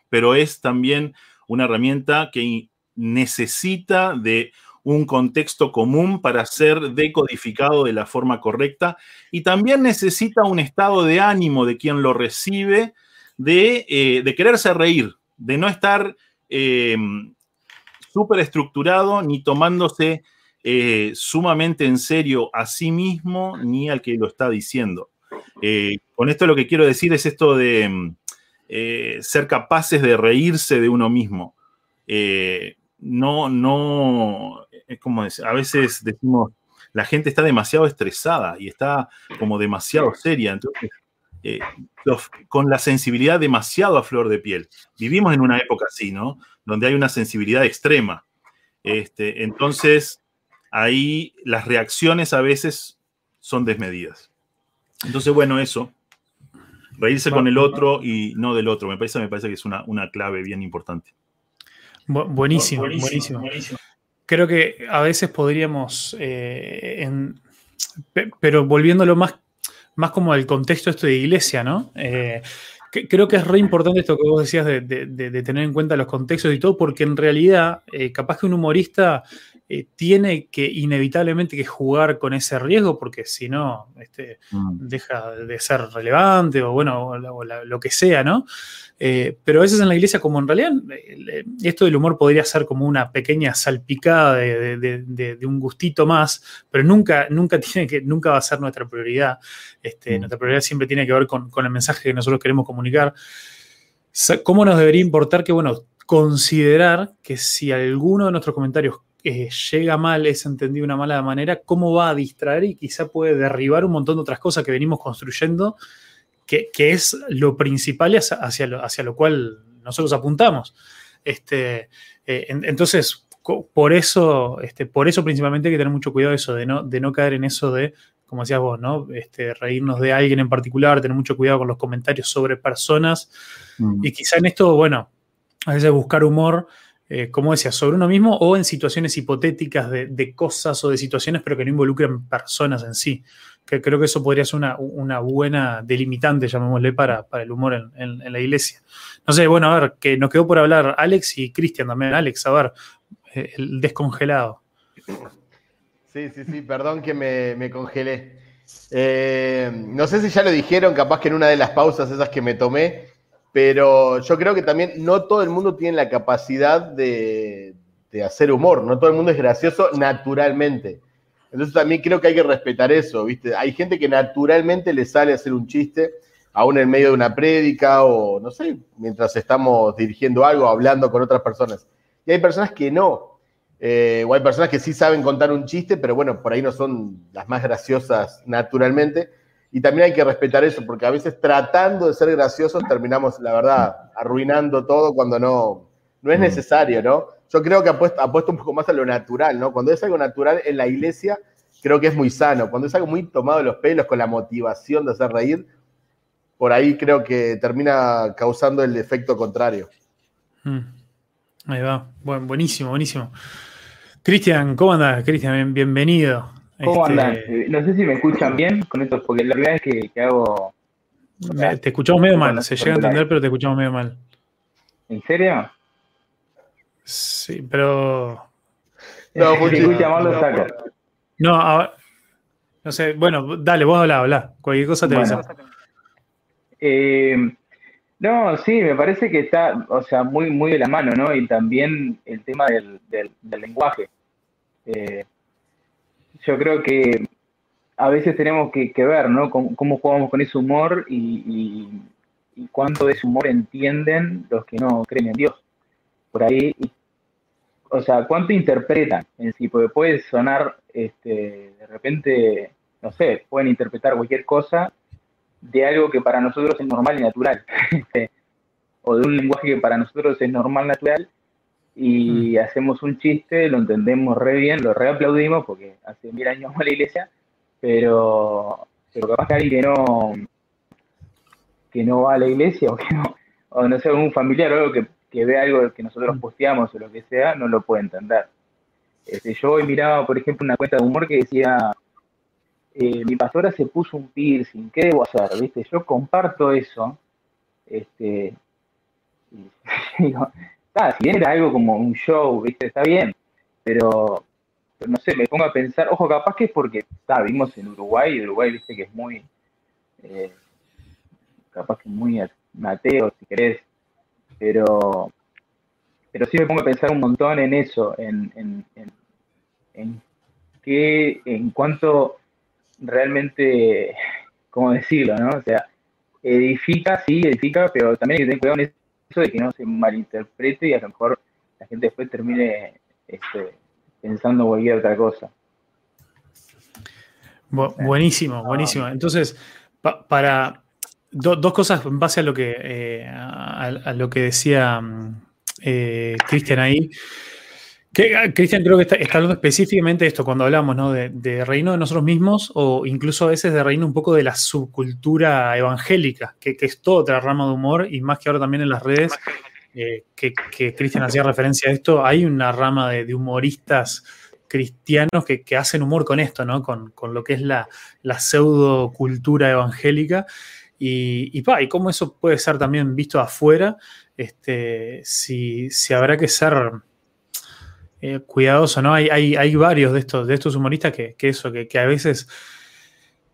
pero es también una herramienta que necesita de un contexto común para ser decodificado de la forma correcta y también necesita un estado de ánimo de quien lo recibe, de, eh, quererse reír, de no estar eh, súper estructurado ni tomándose eh, sumamente en serio a sí mismo ni al que lo está diciendo. con esto lo que quiero decir es esto de ser capaces de reírse de uno mismo. no, no, es como a veces decimos, la gente está demasiado estresada y está como demasiado seria, entonces, eh, con la sensibilidad demasiado a flor de piel. Vivimos en una época así, ¿no? Donde hay una sensibilidad extrema. Este, entonces, ahí las reacciones a veces son desmedidas. Entonces, bueno, eso. Reírse con el otro y no del otro. Me parece, me parece que es una, una clave bien importante. buenísimo, buenísimo. buenísimo creo que a veces podríamos, eh, pero volviéndolo más, más como al contexto esto de iglesia, ¿no? Eh, creo que es re importante esto que vos decías de, tener en cuenta los contextos y todo, porque en realidad, eh, capaz que un humorista eh, tiene que inevitablemente que jugar con ese riesgo porque si no este, mm. deja de ser relevante o bueno, lo que sea, ¿no? Eh, pero a veces en la iglesia, como en realidad eh, esto del humor podría ser como una pequeña salpicada de, un gustito más, pero nunca, nunca, tiene que, nunca va a ser nuestra prioridad. Este, mm. Nuestra prioridad siempre tiene que ver con, con el mensaje que nosotros queremos comunicar. ¿Cómo nos debería importar que, bueno, considerar que si alguno de nuestros comentarios eh, llega mal, es entendido de una mala manera, cómo va a distraer y quizá puede derribar un montón de otras cosas que venimos construyendo, que, es lo principal hacia, lo, hacia, lo, cual nosotros apuntamos. Este, eh, entonces, por eso, este, por eso principalmente hay que tener mucho cuidado eso, de no, de no caer en eso de, como decías vos, ¿no? Este, reírnos de alguien en particular, tener mucho cuidado con los comentarios sobre personas. Mm. Y quizá en esto, bueno, a veces buscar humor eh, como decía, sobre uno mismo o en situaciones hipotéticas de, cosas o de situaciones, pero que no involucren personas en sí. Que creo que eso podría ser una, buena delimitante, llamémosle, para, el humor en, la iglesia. No sé, bueno, a ver, que nos quedó por hablar Alex y Cristian también. Alex, a ver, eh, el descongelado. Sí, sí, sí, perdón que me, congelé. Eh, no sé si ya lo dijeron, capaz que en una de las pausas esas que me tomé, pero yo creo que también no todo el mundo tiene la capacidad de, de hacer humor, no todo el mundo es gracioso naturalmente. Entonces también creo que hay que respetar eso, ¿viste? Hay gente que naturalmente le sale a hacer un chiste, aún en medio de una prédica o, no sé, mientras estamos dirigiendo algo, hablando con otras personas. Y hay personas que no. Eh, o hay personas que sí saben contar un chiste, pero bueno, por ahí no son las más graciosas naturalmente. Y también hay que respetar eso, porque a veces tratando de ser graciosos terminamos, la verdad, arruinando todo cuando no, no es necesario, ¿no? Yo creo que apuesto, apuesto un poco más a lo natural, ¿no? Cuando es algo natural en la iglesia, creo que es muy sano. Cuando es algo muy tomado de los pelos, con la motivación de hacer reír, por ahí creo que termina causando el efecto contrario. Mm. Ahí va. Bueno, buenísimo, buenísimo. Cristian, ¿cómo andas? Cristian, bienvenido. ¿Cómo Este, andan? Eh, No sé si me escuchan bien con esto, porque la verdad es que, que hago. me- Te escuchamos medio mal, se llega a entender, pero te escuchamos medio mal. ¿En serio? Sí, pero. No, si Puchi. se escucha mal, lo saco. No, ahora- no sé, bueno, dale, vos habla, habla. Cualquier cosa te Bueno. avisa. Eh, no, sí, me parece que está, o sea, muy, muy de la mano, ¿no? Y también el tema del, del- del lenguaje. Eh, yo creo que a veces tenemos que, ver, ¿no? Cómo, cómo jugamos con ese humor y, y- cuánto de ese humor entienden los que no creen en Dios. Por ahí, o sea, cuánto interpretan en sí, porque puede sonar, este, de repente, no sé, pueden interpretar cualquier cosa de algo que para nosotros es normal y natural, este, o de un lenguaje que para nosotros es normal, natural, y hacemos un chiste, lo entendemos re bien, lo reaplaudimos porque hace mil años a la iglesia, pero, pero capaz que alguien que no, que no va a la iglesia o que no, o no sé, un familiar o algo que, que ve algo que nosotros posteamos o lo que sea, no lo puede entender. Este, yo hoy miraba, por ejemplo, una cuenta de humor que decía, eh, mi pastora se puso un piercing, ¿qué debo hacer? ¿Viste? Yo comparto eso, este, y digo, "Ah, si bien era algo como un show, ¿viste? Está bien, pero, pero no sé, me pongo a pensar, ojo, capaz que es porque, está, vivimos en Uruguay, y Uruguay, viste que es muy, eh, capaz que muy mateo, si querés, pero, pero sí me pongo a pensar un montón en eso, en, en, en, en qué, en cuanto realmente, ¿cómo decirlo, no? O sea, edifica, sí, edifica, pero también hay que tener cuidado en eso de que no se malinterprete y a lo mejor la gente después termine este, pensando cualquier otra cosa. Bu- buenísimo, buenísimo. Entonces, pa- para do- dos cosas en base a lo que, eh, a, a lo que decía mm, eh, Cristian ahí. Ah, Cristian creo que está, está hablando específicamente de esto cuando hablamos ¿no? de, reino de nosotros mismos o incluso a veces de reino un poco de la subcultura evangélica, que, es toda otra rama de humor y más que ahora también en las redes, eh, que, que Cristian hacía referencia a esto, hay una rama de, humoristas cristianos que, que hacen humor con esto, ¿no? Con, con lo que es la, la pseudo cultura evangélica. Y, y, pa, y cómo eso puede ser también visto afuera, este, si, si habrá que ser eh, cuidadoso, ¿no? Hay, hay, hay, varios de estos, de estos humoristas que, que eso, que, que, a veces.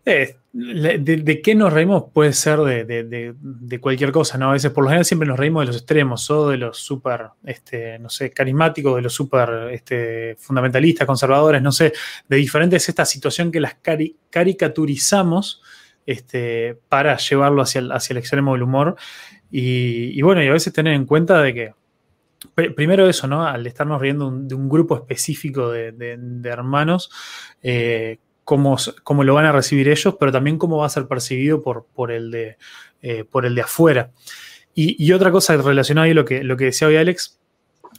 Eh, de, qué nos reímos puede ser de, de, cualquier cosa, ¿no? A veces, por lo general, siempre nos reímos de los extremos, o de los súper, este, no sé, carismáticos, de los súper este, fundamentalistas, conservadores, no sé, de diferentes esta situación que las cari caricaturizamos este, para llevarlo hacia el, hacia el extremo del humor. Y, y, bueno, y a veces tener en cuenta de que primero eso, ¿no? Al estarnos riendo de un grupo específico de, de, hermanos, eh, cómo, cómo, lo van a recibir ellos, pero también cómo va a ser percibido por, por, el, de, eh, por el de afuera. Y, y, otra cosa relacionada a lo que, lo que decía hoy Alex,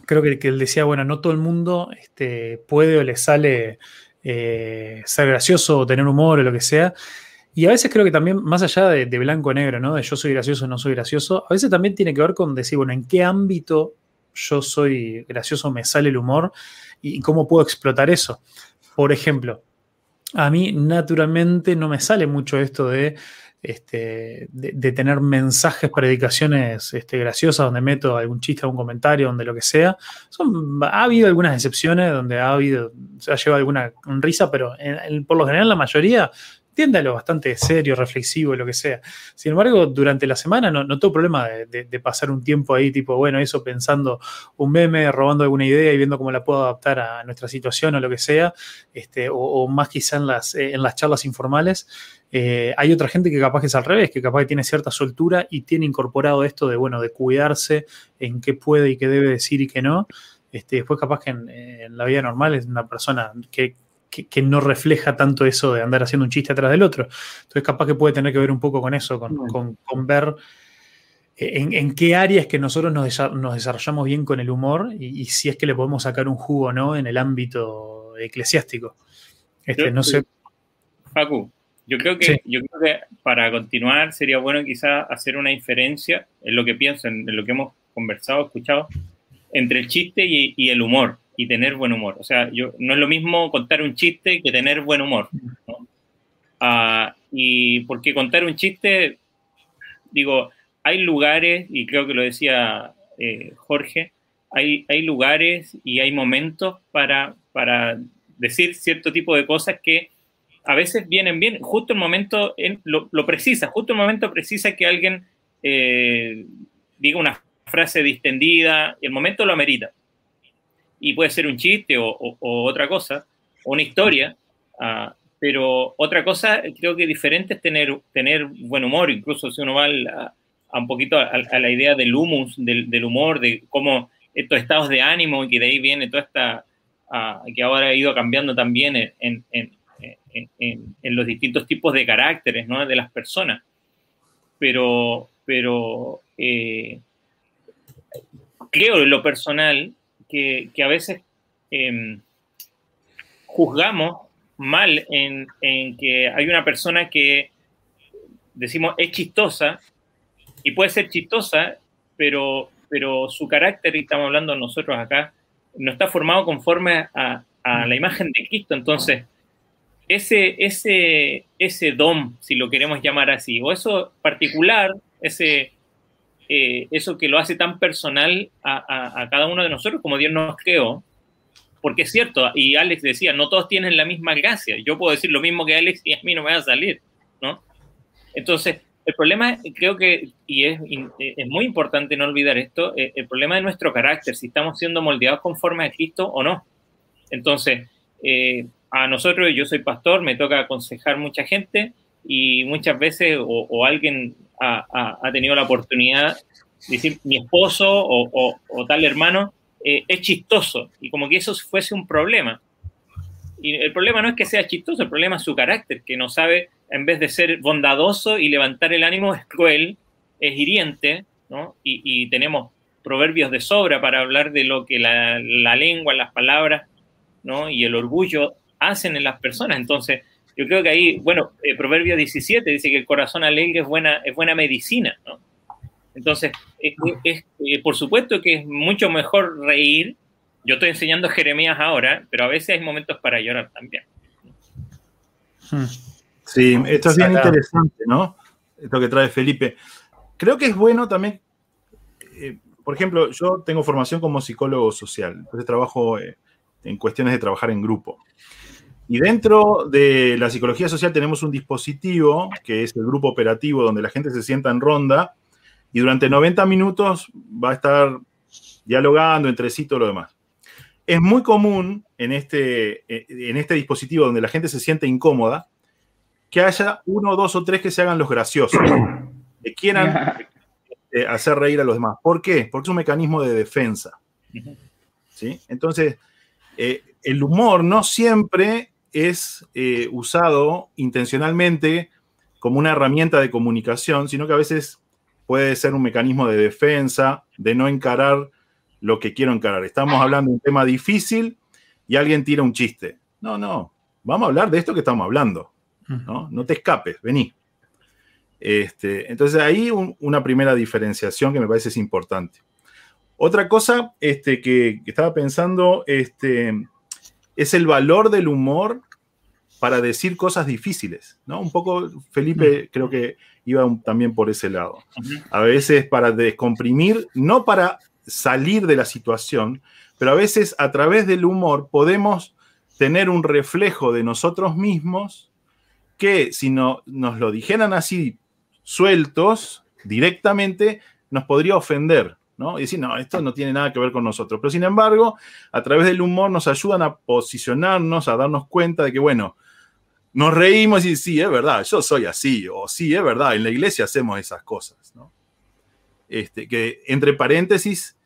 creo que, que él decía, bueno, no todo el mundo este, puede o le sale eh, ser gracioso o tener humor o lo que sea. Y a veces creo que también, más allá de, de blanco o negro, ¿no? De yo soy gracioso o no soy gracioso, a veces también tiene que ver con decir, bueno, en qué ámbito yo soy gracioso, me sale el humor y cómo puedo explotar eso. Por ejemplo, a mí naturalmente no me sale mucho esto de, este, de, tener mensajes, predicaciones este, graciosas donde meto algún chiste, algún comentario, donde lo que sea. Ha habido algunas excepciones donde ha habido, se ha llevado alguna risa, pero en, en, por lo general la mayoría tiende a lo bastante serio, reflexivo, lo que sea. Sin embargo, durante la semana no, no tengo problema de, pasar un tiempo ahí, tipo, bueno, eso pensando un meme, robando alguna idea y viendo cómo la puedo adaptar a nuestra situación o lo que sea, este, o, más quizá en las, en las charlas informales. Eh, hay otra gente que capaz que es al revés, que capaz que tiene cierta soltura y tiene incorporado esto de, bueno, de cuidarse en qué puede y qué debe decir y qué no. Este, después capaz que en, en la vida normal es una persona que, que, que, no refleja tanto eso de andar haciendo un chiste atrás del otro. Entonces capaz que puede tener que ver un poco con eso, con, bueno. con, con ver en, en, qué áreas que nosotros nos, desarrollamos bien con el humor y, y, si es que le podemos sacar un jugo o no en el ámbito eclesiástico. Este, no sé. Facu, yo creo, que, sí. yo creo que para continuar sería bueno quizás hacer una diferencia en lo que pienso, en, lo que hemos conversado, escuchado, entre el chiste y, y, el humor y tener buen humor. O sea, yo, no es lo mismo contar un chiste que tener buen humor. ¿no? Uh, y porque contar un chiste, digo, hay lugares, y creo que lo decía eh, Jorge, hay, hay lugares y hay momentos para, para decir cierto tipo de cosas que a veces vienen bien, justo el momento en, lo, lo, precisa, justo el momento precisa que alguien eh, diga una frase distendida, el momento lo amerita. Y puede ser un chiste o, otra cosa, una historia, uh, pero otra cosa creo que diferente es tener, tener buen humor, incluso si uno va un poquito a, la idea del humus, del, humor, de cómo estos estados de ánimo y que de ahí viene toda esta, uh, que ahora ha ido cambiando también en, en, los distintos tipos de caracteres ¿no? de las personas. Pero, pero eh, creo en lo personal que, a veces eh, juzgamos mal en, en, que hay una persona que decimos es chistosa y puede ser chistosa, pero, pero su carácter, y estamos hablando nosotros acá, no está formado conforme a, a la imagen de Cristo. Entonces, ese, ese, ese dom, si lo queremos llamar así, o eso particular, ese, eh, eso que lo hace tan personal a, cada uno de nosotros como Dios nos creó, porque es cierto, y Alex decía, no todos tienen la misma gracia, yo puedo decir lo mismo que Alex y a mí no me va a salir, ¿no? Entonces, el problema creo que, y es, es muy importante no olvidar esto, eh, el problema de nuestro carácter, si estamos siendo moldeados conforme a Cristo o no. Entonces, eh, a nosotros, yo soy pastor, me toca aconsejar mucha gente y muchas veces o, alguien ha, tenido la oportunidad de decir mi esposo o, tal hermano eh, es chistoso y como que eso fuese un problema. Y el problema no es que sea chistoso, el problema es su carácter, que no sabe, en vez de ser bondadoso y levantar el ánimo, es cruel, es hiriente, ¿no? Y, y tenemos proverbios de sobra para hablar de lo que la, la lengua, las palabras, ¿no? Y el orgullo hacen en las personas. Entonces, yo creo que ahí, bueno, eh, Proverbio 17 dice que el corazón alegre es buena, es buena medicina, ¿no? Entonces, es, es, eh, por supuesto que es mucho mejor reír. Yo estoy enseñando Jeremías ahora, pero a veces hay momentos para llorar también. Sí, esto es bien interesante, ¿no? Esto que trae Felipe. Creo que es bueno también, eh, por ejemplo, yo tengo formación como psicólogo social, entonces trabajo eh, en cuestiones de trabajar en grupo. Y dentro de la psicología social tenemos un dispositivo que es el grupo operativo donde la gente se sienta en ronda y durante 90 minutos va a estar dialogando entre sí todo lo demás. Es muy común en este, en este dispositivo donde la gente se siente incómoda que haya uno, dos o tres que se hagan los graciosos, que quieran eh, hacer reír a los demás. ¿Por qué? Porque es un mecanismo de defensa. ¿Sí? Entonces, eh, el humor no siempre es eh, usado intencionalmente como una herramienta de comunicación, sino que a veces puede ser un mecanismo de defensa, de no encarar lo que quiero encarar. Estamos hablando de un tema difícil y alguien tira un chiste. No, no, vamos a hablar de esto que estamos hablando. No, no te escapes, vení. Este, entonces ahí un, una primera diferenciación que me parece es importante. Otra cosa este, que, que, estaba pensando este, es el valor del humor para decir cosas difíciles, ¿no? Un poco Felipe creo que iba un, también por ese lado. A veces para descomprimir, no para salir de la situación, pero a veces a través del humor podemos tener un reflejo de nosotros mismos que si no, nos lo dijeran así sueltos, directamente, nos podría ofender, ¿no? Y decir, no, esto no tiene nada que ver con nosotros. Pero sin embargo, a través del humor nos ayudan a posicionarnos, a darnos cuenta de que, bueno, nos reímos y sí, es verdad, yo soy así, o sí, es verdad, en la iglesia hacemos esas cosas, ¿no? Este, que entre paréntesis,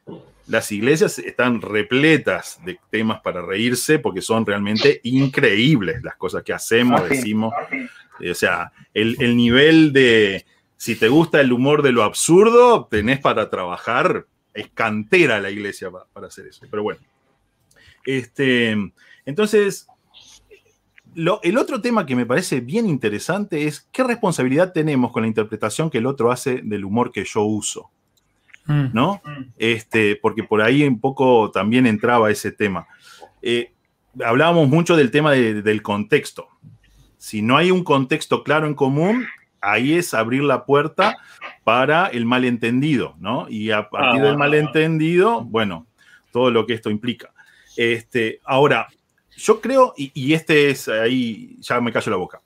las iglesias están repletas de temas para reírse porque son realmente increíbles las cosas que hacemos, decimos. O sea, el, el nivel de, si te gusta el humor de lo absurdo, tenés para trabajar, es cantera la iglesia para, hacer eso. Pero bueno. Este, entonces, lo- el otro tema que me parece bien interesante es qué responsabilidad tenemos con la interpretación que el otro hace del humor que yo uso, Mm. ¿no? Este, porque por ahí un poco también entraba ese tema. Eh, hablábamos mucho del tema de- del contexto. Si no hay un contexto claro en común, ahí es abrir la puerta para el malentendido, ¿no? Y a partir Ah. del malentendido, bueno, todo lo que esto implica. Este, ahora, yo creo, y, y este es ahí, ya me callo la boca.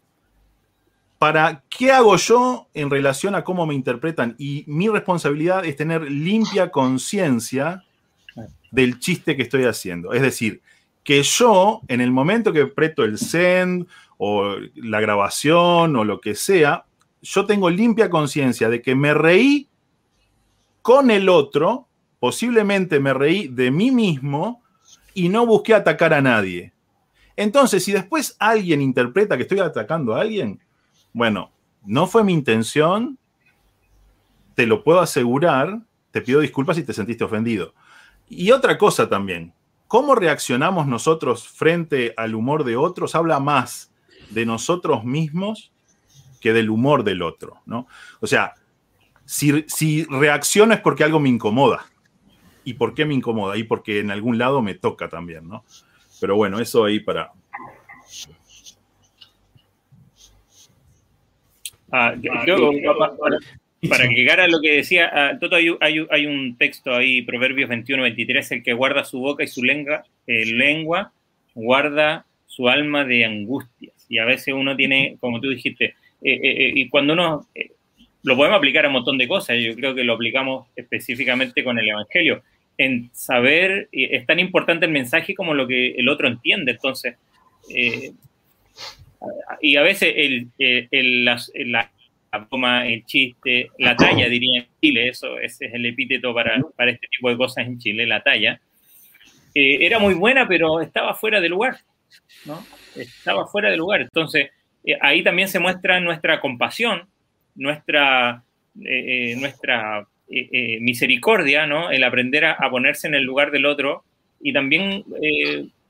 Para qué hago yo en relación a cómo me interpretan, y mi responsabilidad es tener limpia conciencia del chiste que estoy haciendo. Es decir, que yo, en el momento que preto el send o la grabación o lo que sea, yo tengo limpia conciencia de que me reí con el otro, posiblemente me reí de mí mismo y no busqué atacar a nadie. Entonces, si después alguien interpreta que estoy atacando a alguien, bueno, no fue mi intención, te lo puedo asegurar, te pido disculpas si te sentiste ofendido. Y otra cosa también, cómo reaccionamos nosotros frente al humor de otros habla más de nosotros mismos que del humor del otro, ¿no? O sea, si, si reacciono es porque algo me incomoda. ¿Y por qué me incomoda? Y porque en algún lado me toca también, ¿no? Pero bueno, eso ahí para... Ah, pa- para, para llegar a lo que decía, ah, Toto, hay, hay- hay un texto ahí, Proverbios 21, 23, el que guarda su boca y su lengua, eh, lengua guarda su alma de angustias. Y a veces uno tiene, como tú dijiste, eh, eh, eh, y cuando uno, eh, lo podemos aplicar a un montón de cosas, yo creo que lo aplicamos específicamente con el Evangelio, en saber, eh, es tan importante el mensaje como lo que el otro entiende. Entonces, y a veces el, el- el- la, la broma, el chiste, la talla, diría en Chile, eso ese es el epíteto para, para este tipo de cosas en Chile, la talla, eh, era muy buena, pero estaba fuera de lugar, ¿no? Estaba fuera de lugar. Entonces, eh, ahí también se muestra nuestra compasión, nuestra, eh, eh, nuestra misericordia, ¿no? El aprender a, a ponerse en el lugar del otro y también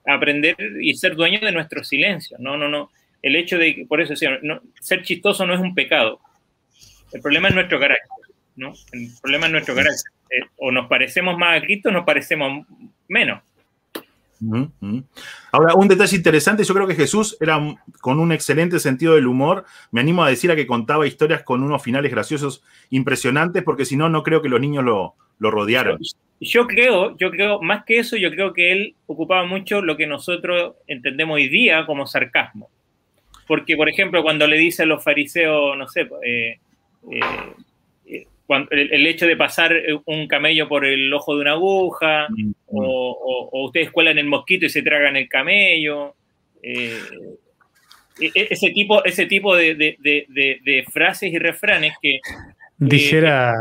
aprender y ser dueño de nuestro silencio. No, no, no. El hecho de, por eso decía, no, ser chistoso no es un pecado. El problema es nuestro carácter, ¿no? El problema es nuestro carácter. O nos parecemos más a Cristo nos parecemos menos. Ahora, un detalle interesante, yo creo que Jesús era con un excelente sentido del humor. Me animo a decir a que contaba historias con unos finales graciosos impresionantes, porque si no, no creo que los niños lo, lo rodearan. Yo creo, yo creo, más que eso, yo creo que él ocupaba mucho lo que nosotros entendemos hoy día como sarcasmo. Porque, por ejemplo, cuando le dice a los fariseos, no sé, eh, eh, cuando- el, el hecho de pasar un camello por el ojo de una aguja, o, o- o ustedes cuelan el mosquito y se tragan el camello. eh, e- e- ese tipo, ese tipo de, de- de- de- de frases y refranes que, Dijera,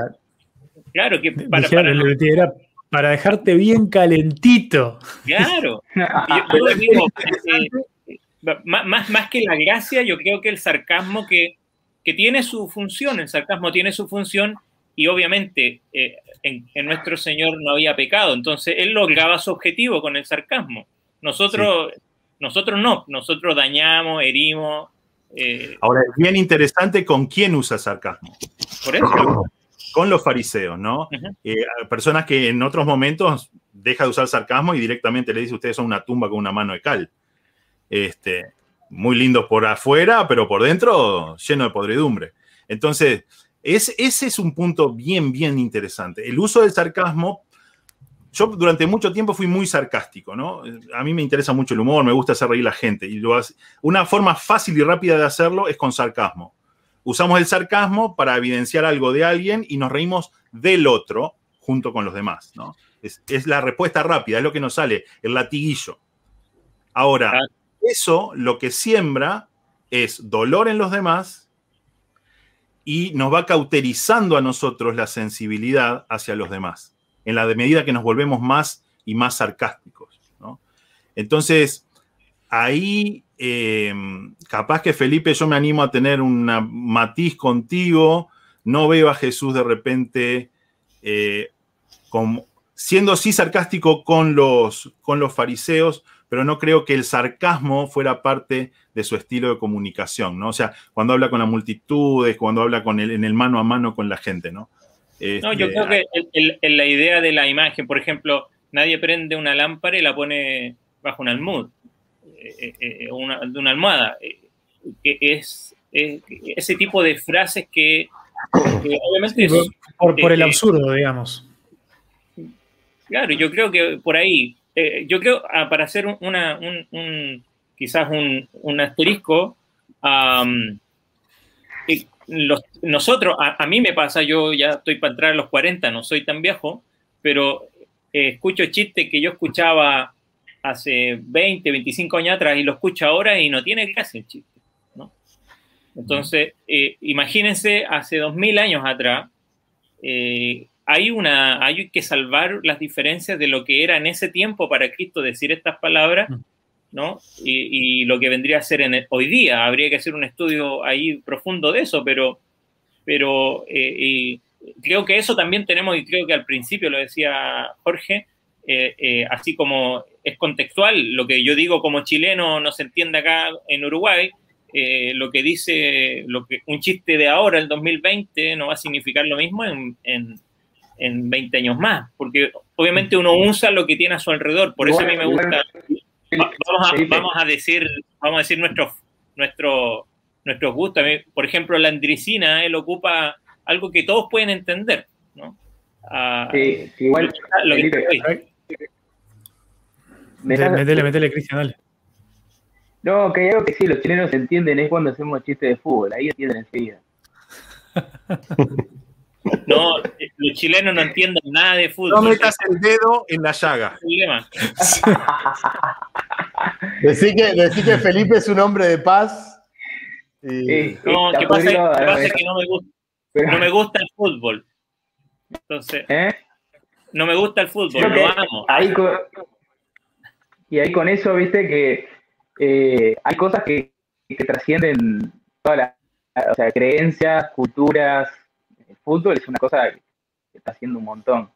claro, que para, dijera para- el Lelutier, era para dejarte bien calentito. claro, yo, yo digo, eh, eh, más, más, más que la gracia, yo creo que el sarcasmo que, que tiene su función, el sarcasmo tiene su función y obviamente eh, en, en nuestro Señor no había pecado, entonces Él lograba su objetivo con el sarcasmo. Nosotros, nosotros no, nosotros dañamos, herimos, eh, Ahora, es bien interesante con quién usa sarcasmo. por eso. Con los fariseos, ¿no? Eh, personas que en otros momentos deja de usar sarcasmo y directamente le dice, ustedes son una tumba con una mano de cal. Este, muy lindos por afuera, pero por dentro lleno de podredumbre. Entonces, es- ese es un punto bien, bien interesante. El uso del sarcasmo yo durante mucho tiempo fui muy sarcástico, ¿no? A mí me interesa mucho el humor, me gusta hacer reír a la gente. Y una forma fácil y rápida de hacerlo es con sarcasmo. Usamos el sarcasmo para evidenciar algo de alguien y nos reímos del otro junto con los demás, ¿no? Es, es la respuesta rápida, es lo que nos sale, el latiguillo. Ahora, eso lo que siembra es dolor en los demás y nos va cauterizando a nosotros la sensibilidad hacia los demás en la medida que nos volvemos más y más sarcásticos. ¿no? Entonces, ahí em, capaz que Felipe yo me animo a tener un matiz contigo, no veo a Jesús de repente eh, siendo así sarcástico con los, con los fariseos, pero no creo que el sarcasmo fuera parte de su estilo de comunicación, ¿no? O sea, cuando habla con las multitudes, cuando habla con el, en el mano a mano con la gente, ¿no? no, yo creo que en la idea de la imagen, por ejemplo, nadie prende una lámpara y la pone bajo un almud, eh, eh, eh, una, de una almohada. es, ese tipo de frases que, obviamente... por, el absurdo, digamos. Claro, yo creo que por ahí, yo creo, ah, para hacer una, un, quizás un, asterisco, nosotros, a, mí me pasa, yo ya estoy para entrar a los 40, no soy tan viejo, pero eh, escucho chistes que yo escuchaba hace 20, 25 años atrás y lo escucho ahora y no tiene clase el chiste. ¿no? Entonces, eh, imagínense, hace 2000 años atrás, eh, hay, una, hay que salvar las diferencias de lo que era en ese tiempo para Cristo decir estas palabras ¿no? Y, lo que vendría a ser en hoy día. Habría que hacer un estudio ahí profundo de eso, pero, pero eh, creo que eso también tenemos, y creo que al principio lo decía Jorge, eh, eh, así como es contextual, lo que yo digo como chileno no se entiende acá en Uruguay, lo que dice lo que, un chiste de ahora, el 2020, no va a significar lo mismo en, en, en 20 años más, porque obviamente uno usa lo que tiene a su alrededor, por eso a mí me gusta vamos, a, decir, vamos a decir nuestros nuestro, nuestros gustos. Por ejemplo, la andricina, él ocupa algo que todos pueden entender, ¿no? Ah, sí, igual. Lo Métele, métele, Cristian, dale. No, que hay algo que sí, los chilenos entienden es cuando hacemos chistes de fútbol, ahí entienden enseguida. No, los chilenos no entienden nada de fútbol. No metas el dedo en la llaga. Decí que, que Felipe es un hombre de paz. no, ¿qué pasa, es que no me, gusta, no me gusta el fútbol. Entonces, ¿Eh? no me gusta el fútbol, lo amo. y ahí con eso, viste que eh, hay cosas que, que trascienden todas las o sea, creencias, culturas, fútbol es una cosa que está haciendo un montón.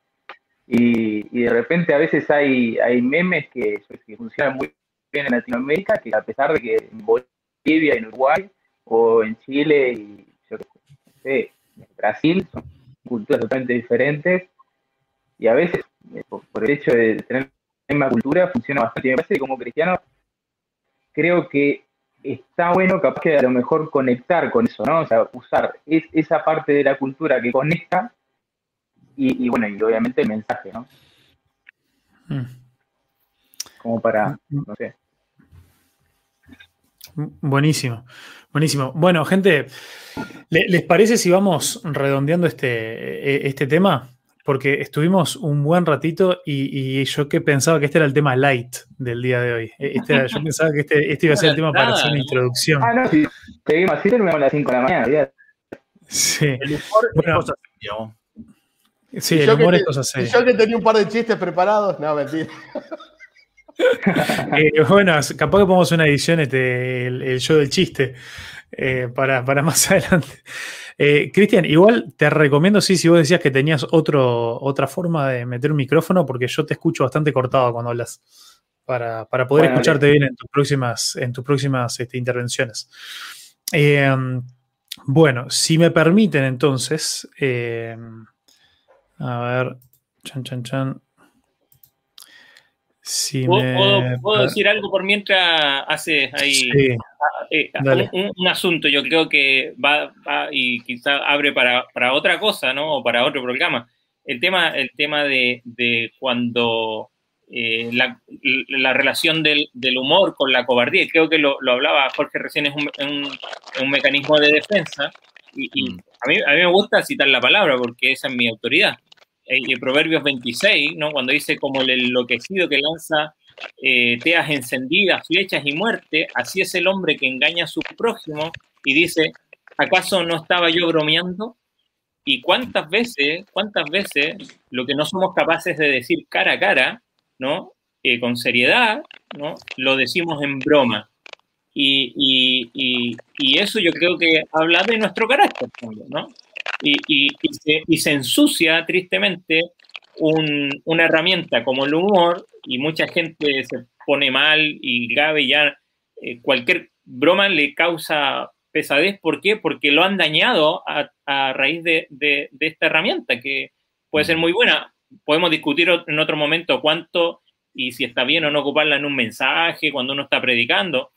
Y, de repente a veces hay, hay memes que, funcionan muy bien en Latinoamérica, que a pesar de que en Bolivia, en Uruguay, o en Chile y yo sé, en Brasil, son culturas totalmente diferentes, y a veces, eh, por, el hecho de tener la misma cultura, funciona bastante. Y que como cristiano, creo que está bueno capaz que a lo mejor conectar con eso, ¿no? O sea, usar esa parte de la cultura que conecta y, bueno, y obviamente el mensaje, ¿no? Mm. Como para, mm. no sé. Buenísimo, buenísimo. Bueno, gente, ¿les parece si vamos redondeando este, e, este tema? Porque estuvimos un buen ratito y, yo que pensaba que este era el tema light del día de hoy. E, este yo pensaba que este, este, iba a ser el tema para hacer una introducción. Ah, no, si seguimos así terminamos a las 5 de la mañana. Sí. El humor bueno, es Sí, el humor es cosa seria. Yo que tenía un par de chistes preparados, no, mentira. eh, bueno, capaz que pongamos una edición, este, el, el show del chiste, eh, para, para más adelante. Eh, Cristian, igual te recomiendo, sí, si vos decías que tenías otro, otra forma de meter un micrófono, porque yo te escucho bastante cortado cuando hablas, para, poder escucharte bien en tus próximas, en tus próximas este, intervenciones. Eh, bueno, si me permiten entonces, eh, a ver, chan, chan, chan. ¿Puedo, decir algo por mientras hace ahí eh, un, asunto? Yo creo que va, y quizá abre para, otra cosa, ¿no? O para otro programa. el tema, el tema de, de cuando eh, la, la, relación del, del, humor con la cobardía, y creo que lo, lo hablaba Jorge recién, es un, un, un mecanismo de defensa, y, y Mm. a, mí, a mí me gusta citar la palabra porque esa es mi autoridad. Eh, Proverbios 26, ¿no? cuando dice como el enloquecido que lanza eh, teas encendidas, flechas y muerte, así es el hombre que engaña a su prójimo y dice, ¿acaso no estaba yo bromeando? Y cuántas veces, cuántas veces lo que no somos capaces de decir cara a cara, ¿no? Eh, con seriedad, ¿no? Lo decimos en broma. Y, y, y, y, eso yo creo que habla de nuestro carácter ¿no? Y, se, y se, ensucia tristemente un, una herramienta como el humor y mucha gente se pone mal y grave y ya eh, cualquier broma le causa pesadez. ¿Por qué? Porque lo han dañado a, a raíz de, de, de, esta herramienta que puede ser muy buena. Podemos discutir en otro momento cuánto y si está bien o no ocuparla en un mensaje cuando uno está predicando.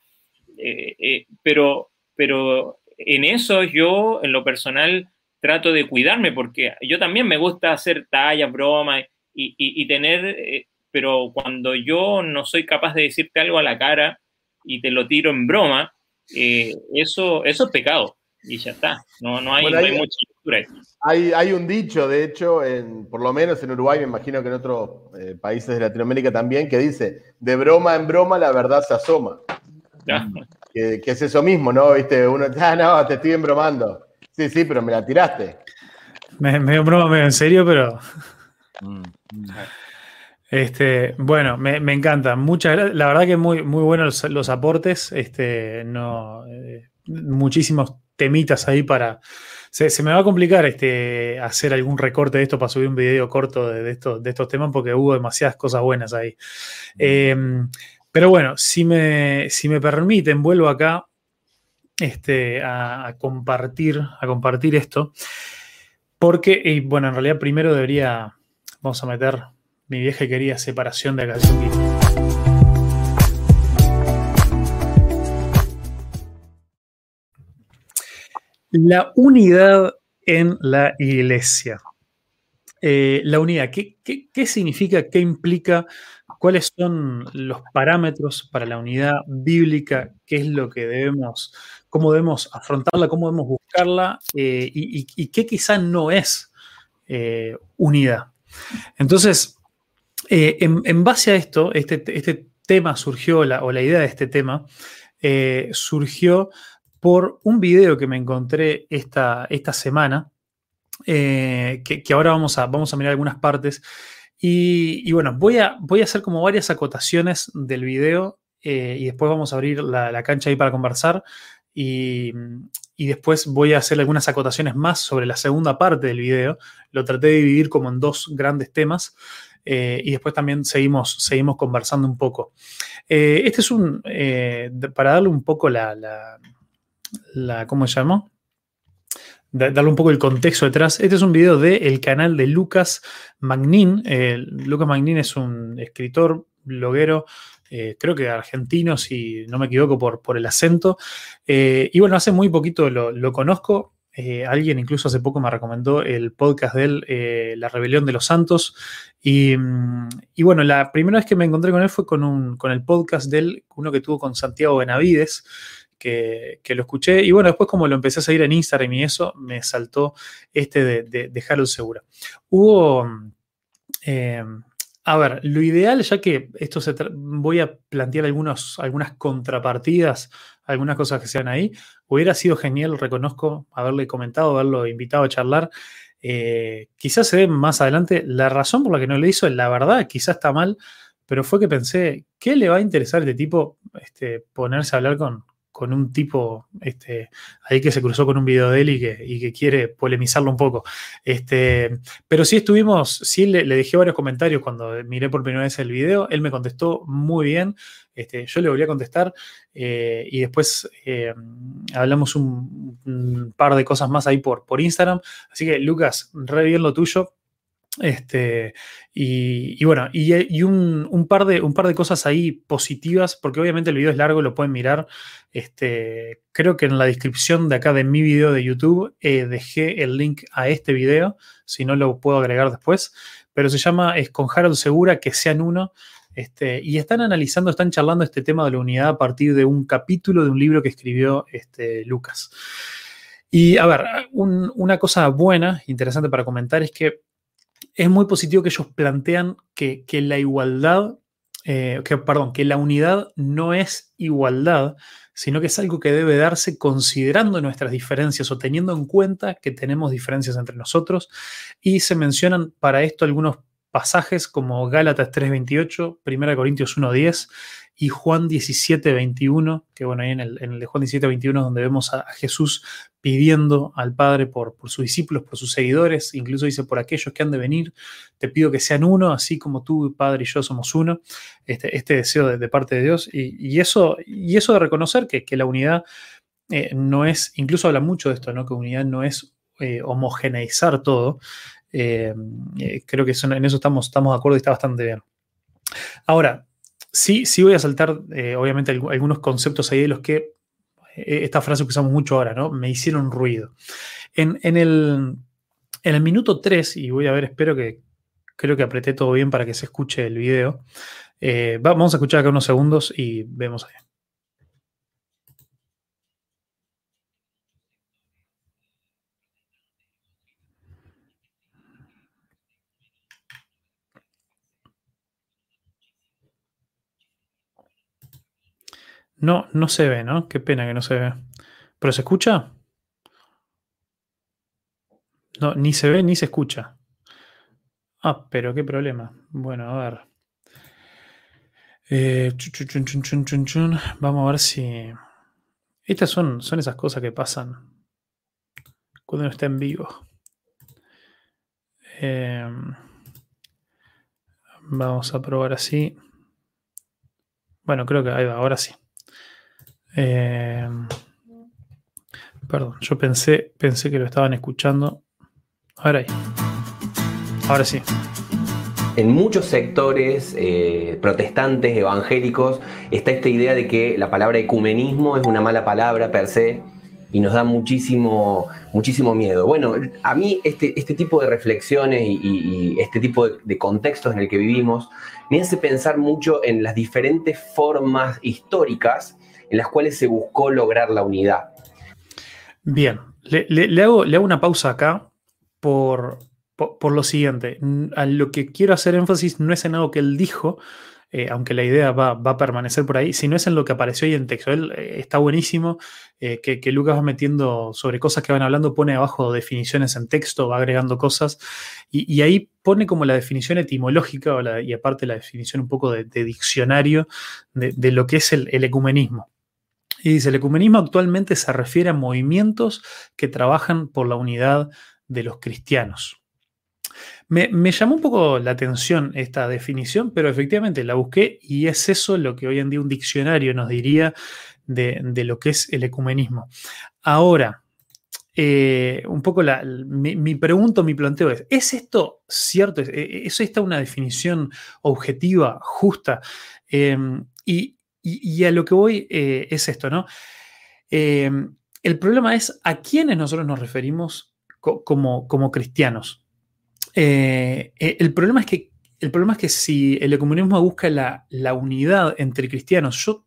Eh, eh, pero, pero en eso yo, en lo personal, trato de cuidarme porque yo también me gusta hacer tallas, bromas y, y, y tener, eh, pero cuando yo no soy capaz de decirte algo a la cara y te lo tiro en broma, eh, eso, eso es pecado y ya está. No, no, hay, bueno, hay, no hay mucha lectura. Hay, hay, un dicho, de hecho, en, por lo menos en Uruguay, me imagino que en otros eh, países de Latinoamérica también, que dice, de broma en broma la verdad se asoma. Ya. Que, que, es eso mismo, ¿no? Viste, uno, ah, no, te estoy embromando. Sí, sí, pero me la tiraste. Me, me broma medio en serio, pero. Este, bueno, me, me, encanta. Muchas gracias. La verdad que muy, muy buenos los, los aportes. Este, no, eh, muchísimos temitas ahí para. Se, se, me va a complicar este, hacer algún recorte de esto para subir un video corto de, de, estos, de estos temas porque hubo demasiadas cosas buenas ahí. Eh, pero bueno, si me, si me permiten, vuelvo acá este, a, compartir, a compartir esto. Porque, y bueno, en realidad primero debería, vamos a meter mi vieja y querida separación de Akatsuki. La unidad en la iglesia. Eh, la unidad, ¿qué, ¿qué, qué, significa? ¿Qué implica? ¿Cuáles son los parámetros para la unidad bíblica? ¿Qué es lo que debemos, cómo debemos afrontarla, cómo debemos buscarla? Eh, y, qué quizá no es eh, unidad. Entonces, eh, en, base a esto, este, este tema surgió, o la idea de este tema, surgió por un video que me encontré esta, esta semana, que, ahora vamos a, vamos a mirar algunas partes. Y, bueno, voy a, voy a hacer como varias acotaciones del video y después vamos a abrir la, cancha ahí para conversar. Y, y, después voy a hacer algunas acotaciones más sobre la segunda parte del video. Lo traté de dividir como en dos grandes temas. Eh, y después también seguimos, seguimos conversando un poco. Eh, este es un, eh, para darle un poco la, la, ¿cómo se llama? darle un poco el contexto detrás. Este es un video del canal de Lucas Magnin. Lucas Magnin es un escritor, bloguero, eh, creo que argentino, si no me equivoco por, por el acento. Eh, y bueno, hace muy poquito lo, conozco. Eh, alguien incluso hace poco me recomendó el podcast de él, La Rebelión de los Santos. Y, y, bueno, la primera vez que me encontré con él fue con, un, con el podcast de él, uno que tuvo con Santiago Benavides, que, que, lo escuché. Y bueno, después como lo empecé a seguir en Instagram y eso, me saltó este de, de, de Harold Segura. Hubo... Eh, a ver, lo ideal, ya que esto se voy a plantear algunas contrapartidas, algunas cosas que sean ahí, hubiera sido genial, reconozco, haberle comentado, haberlo invitado a charlar. Eh, quizás se ve más adelante. La razón por la que no le hizo, la verdad, quizás está mal, pero fue que pensé, ¿qué le va a interesar a este tipo este, ponerse a hablar con, con un tipo este, ahí que se cruzó con un video de él y que, y que quiere polemizarlo un poco. Este, pero sí estuvimos, sí le, dejé varios comentarios cuando miré por primera vez el video, él me contestó muy bien, este, yo le volví a contestar eh, y después eh, hablamos un, un, par de cosas más ahí por, por Instagram. Así que Lucas, re bien lo tuyo. Este, y, y bueno, y, y un, par de, un par de cosas ahí positivas, porque obviamente el video es largo, lo pueden mirar. Este, creo que en la descripción de acá de mi video de YouTube eh, dejé el link a este video, si no lo puedo agregar después, pero se llama Es con Harold Segura, que sean uno. Este, y están analizando, están charlando este tema de la unidad a partir de un capítulo de un libro que escribió este, Lucas. Y a ver, un- una cosa buena, interesante para comentar, es que es muy positivo que ellos plantean que, que la igualdad, eh, que, perdón, que la unidad no es igualdad, sino que es algo que debe darse considerando nuestras diferencias o teniendo en cuenta que tenemos diferencias entre nosotros. Y se mencionan para esto algunos pasajes como Gálatas 3.28, 1 Corintios 1.10 y Juan 17.21, que bueno, ahí en el, en el de Juan 17.21 es donde vemos a, Jesús pidiendo al Padre por, por sus discípulos, por sus seguidores, incluso dice por aquellos que han de venir, te pido que sean uno, así como tú, Padre y yo somos uno, este, este deseo de, parte de Dios, y, y eso, y eso de reconocer que, que la unidad eh, no es, incluso habla mucho de esto, ¿no? que unidad no es eh, homogeneizar todo, eh, creo que eso- en eso estamos, estamos de acuerdo y está bastante bien. Ahora, sí, sí voy a saltar, eh, obviamente, algu- algunos conceptos ahí de los que eh, esta frase que usamos mucho ahora, ¿no? Me hicieron ruido. En, el, minuto 3, y voy a ver, espero que, creo que apreté todo bien para que se escuche el video. Eh, va- vamos a escuchar acá unos segundos y vemos ahí. No, no se ve, ¿no? Qué pena que no se ve. ¿Pero se escucha? No, ni se ve ni se escucha. Ah, pero qué problema. Bueno, a ver. Eh. Vamos a ver si. Estas son, son esas cosas que pasan cuando uno está en vivo. Eh, vamos a probar así. Bueno, creo que ahí va, ahora sí. Eh, perdón, yo pensé, pensé que lo estaban escuchando. Ahora ahí. Ahora sí. En muchos sectores eh, protestantes, evangélicos, está esta idea de que la palabra ecumenismo es una mala palabra per se y nos da muchísimo, muchísimo miedo. Bueno, a mí este, este tipo de reflexiones y este tipo de, de contextos en el que vivimos me hace pensar mucho en las diferentes formas históricas en las cuales se buscó lograr la unidad. Bien, le, hago, una pausa acá por, por, lo siguiente. A lo que quiero hacer énfasis no es en algo que él dijo, eh, aunque la idea va, va a permanecer por ahí, sino es en lo que apareció ahí en texto. Él eh, está buenísimo, eh, que, Lucas va metiendo sobre cosas que van hablando, pone abajo definiciones en texto, va agregando cosas, y, ahí pone como la definición etimológica y aparte la definición un poco de, diccionario de, lo que es el ecumenismo. Y dice, el ecumenismo actualmente se refiere a movimientos que trabajan por la unidad de los cristianos. Me, llamó un poco la atención esta definición, pero efectivamente la busqué y es eso lo que hoy en día un diccionario nos diría de, de lo que es el ecumenismo. Ahora, eh, un poco la, mi, mi pregunta, mi planteo es, ¿es esto cierto? ¿Es, es esta una definición objetiva, justa? Eh, y, y- a lo que voy eh, es esto, ¿no? Eh, el problema es a quiénes nosotros nos referimos co- como, como cristianos. Eh, eh, el, problema es que, el problema es que si el ecumenismo busca la, la unidad entre cristianos, yo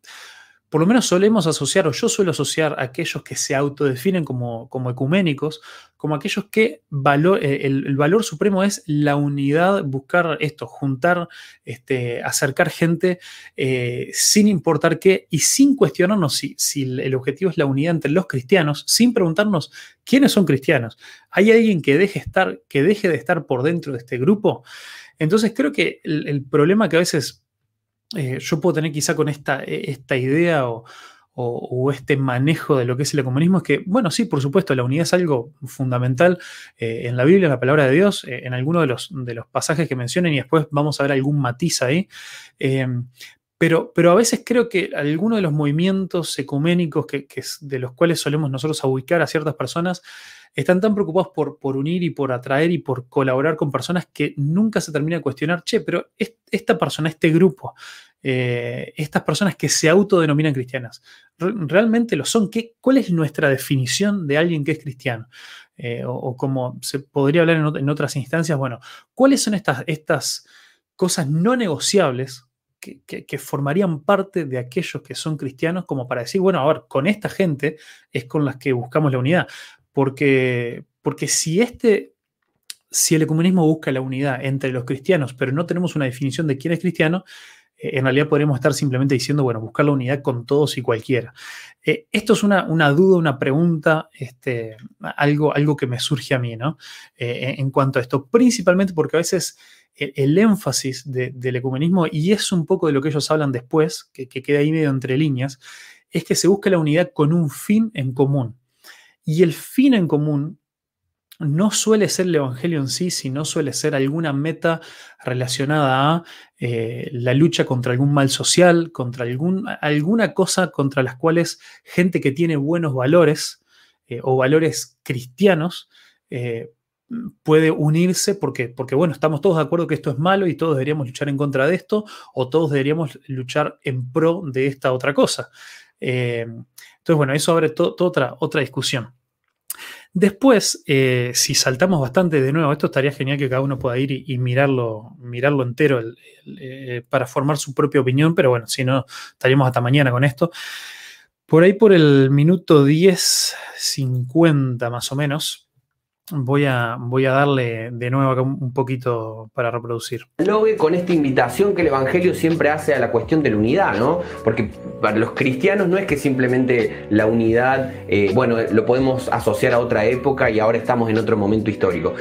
por lo menos solemos asociar, o yo suelo asociar a aquellos que se autodefinen como, como ecuménicos, como aquellos que valor, eh, el, valor supremo es la unidad, buscar esto, juntar, este, acercar gente eh, sin importar qué y sin cuestionarnos si, el objetivo es la unidad entre los cristianos, sin preguntarnos quiénes son cristianos. ¿Hay alguien que deje, estar, que deje de estar por dentro de este grupo? Entonces creo que el, problema que a veces eh, yo puedo tener quizá con esta, eh, esta idea o, o- este manejo de lo que es el ecumenismo es que, bueno, sí, por supuesto, la unidad es algo fundamental eh, en la Biblia, en la palabra de Dios, eh, en alguno de los, de los pasajes que mencionen y después vamos a ver algún matiz ahí. Eh, pero, pero a veces creo que algunos de los movimientos ecuménicos que, de los cuales solemos nosotros ubicar a ciertas personas están tan preocupados por, por unir y por atraer y por colaborar con personas que nunca se termina de cuestionar, che, pero es- esta persona, este grupo, eh, estas personas que se autodenominan cristianas, ¿re- ¿realmente lo son? ¿Qué, ¿Cuál es nuestra definición de alguien que es cristiano? Eh, o, o como se podría hablar en, ot- en otras instancias, bueno, ¿cuáles son estas, estas cosas no negociables que, que- que formarían parte de aquellos que son cristianos como para decir, bueno, a ver, con esta gente es con las que buscamos la unidad? Porque, porque si este, si el ecumenismo busca la unidad entre los cristianos, pero no tenemos una definición de quién es cristiano, en realidad podríamos estar simplemente diciendo, bueno, buscar la unidad con todos y cualquiera. Eh, esto es una, una duda, una pregunta, este, algo, algo que me surge a mí, ¿no? Eh, en, cuanto a esto, principalmente porque a veces el, énfasis de- del ecumenismo, y es un poco de lo que ellos hablan después, que, que queda ahí medio entre líneas, es que se busca la unidad con un fin en común. Y el fin en común no suele ser el Evangelio en sí, sino suele ser alguna meta relacionada a eh, la lucha contra algún mal social, contra algún, alguna cosa contra las cuales gente que tiene buenos valores eh, o valores cristianos eh, puede unirse porque, porque, bueno, estamos todos de acuerdo que esto es malo y todos deberíamos luchar en contra de esto o todos deberíamos luchar en pro de esta otra cosa. Entonces, bueno, eso abre to- otra, otra discusión. Después, eh, si saltamos bastante de nuevo, esto estaría genial que cada uno pueda ir y, mirarlo, mirarlo entero eh, para formar su propia opinión, pero bueno, si no, estaríamos hasta mañana con esto. Por ahí por el minuto 10, 50 más o menos, voy a, voy a darle de nuevo acá un poquito para reproducir. dialogue con esta invitación que el Evangelio siempre hace a la cuestión de la unidad, ¿no? Porque para los cristianos no es que simplemente la unidad, eh, bueno, lo podemos asociar a otra época y ahora estamos en otro momento histórico.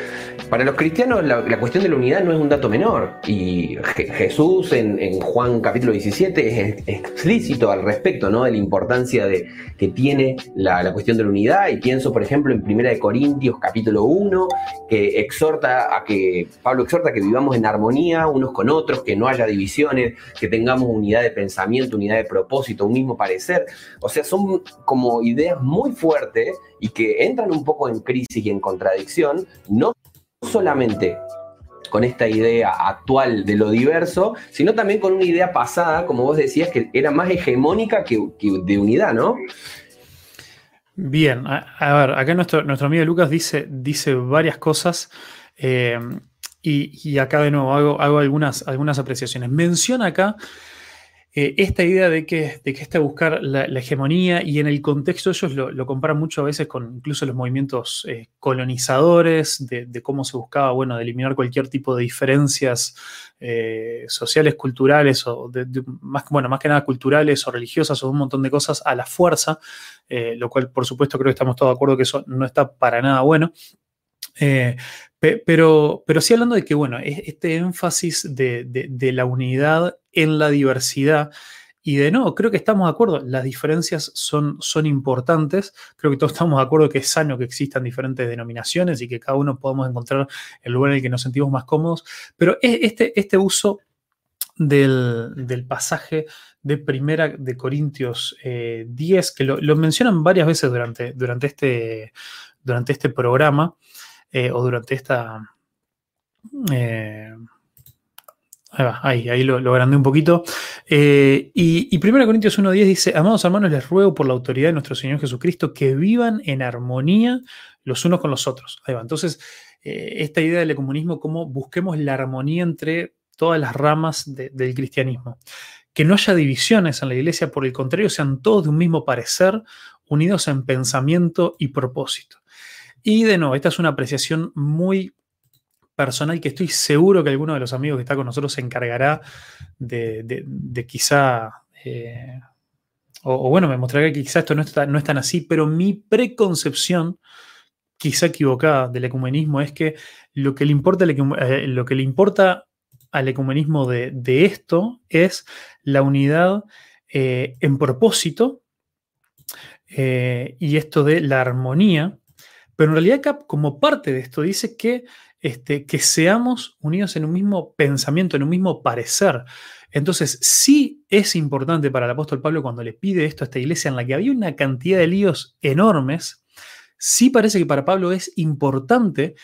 Para los cristianos la, cuestión de la unidad no es un dato menor y Je- Jesús en, en Juan capítulo 17 es explícito al respecto, ¿no? De la importancia de, que tiene la, la cuestión de la unidad y pienso, por ejemplo, en 1 de Corintios capítulo 1, que exhorta a que, Pablo exhorta a que vivamos en armonía unos con otros, que no haya divisiones, que tengamos unidad de pensamiento, unidad de propósito, un mismo parecer. O sea, son como ideas muy fuertes y que entran un poco en crisis y en contradicción, no solamente con esta idea actual de lo diverso, sino también con una idea pasada, como vos decías, que era más hegemónica que, que de unidad, ¿no? Bien, a, ver, acá nuestro, nuestro amigo Lucas dice, dice varias cosas eh, y, y acá de nuevo hago, hago algunas, algunas apreciaciones. Menciona acá eh, esta idea de que, de que está buscar la, hegemonía y en el contexto ellos lo, lo comparan mucho a veces con incluso los movimientos eh, colonizadores, de, cómo se buscaba, bueno, de eliminar cualquier tipo de diferencias eh, sociales, culturales, o más, bueno, más que nada culturales o religiosas o un montón de cosas a la fuerza, lo cual por supuesto creo que estamos todos de acuerdo que eso no está para nada bueno. Pe- pero, pero sí hablando de que, bueno, es- este énfasis de- de la unidad en la diversidad, y de nuevo, creo que estamos de acuerdo, las diferencias son, son importantes, creo que todos estamos de acuerdo que es sano que existan diferentes denominaciones y que cada uno podamos encontrar el lugar en el que nos sentimos más cómodos, pero es- este, este uso del, del pasaje de Primera de Corintios eh, 10, que lo, lo mencionan varias veces durante, durante, este, durante este programa eh, o durante esta... eh, ahí va, ahí, lo, agrandé un poquito. Eh, y, y 1 Corintios 1.10 dice, amados hermanos, les ruego por la autoridad de nuestro Señor Jesucristo que vivan en armonía los unos con los otros. Ahí va. Entonces, eh, esta idea del comunismo, cómo busquemos la armonía entre todas las ramas de- del cristianismo. Que no haya divisiones en la iglesia, por el contrario, sean todos de un mismo parecer, unidos en pensamiento y propósito. Y de nuevo, esta es una apreciación muy personal que estoy seguro que alguno de los amigos que está con nosotros se encargará de, quizá, eh, o, bueno, me mostrará que quizá esto no, está, no es tan así, pero mi preconcepción, quizá equivocada, del ecumenismo es que lo que le importa, eh, lo que le importa al ecumenismo de, esto es la unidad eh, en propósito y esto de la armonía, pero en realidad como parte de esto dice que este, que seamos unidos en un mismo pensamiento, en un mismo parecer. Entonces, sí es importante para el apóstol Pablo cuando le pide esto a esta iglesia en la que había una cantidad de líos enormes, sí parece que para Pablo es importante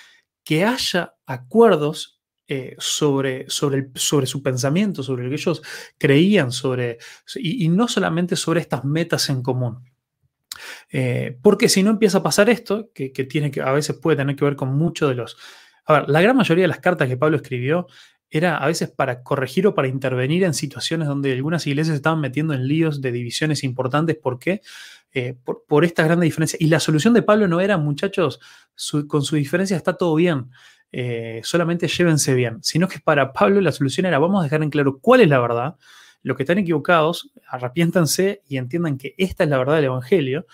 que haya acuerdos eh, sobre, sobre, sobre, su pensamiento, sobre lo que ellos creían, sobre, y, no solamente sobre estas metas en común. Eh, porque si no empieza a pasar esto, que, tiene que a veces puede tener que ver con muchos de los... A ver, la gran mayoría de las cartas que Pablo escribió era a veces para corregir o para intervenir en situaciones donde algunas iglesias estaban metiendo en líos de divisiones importantes. ¿Por qué? Eh, por, esta gran diferencia. Y la solución de Pablo no era, muchachos, con su diferencia está todo bien, eh, solamente llévense bien, sino que para Pablo la solución era, vamos a dejar en claro cuál es la verdad, los que están equivocados, arrepiéntanse y entiendan que esta es la verdad del Evangelio.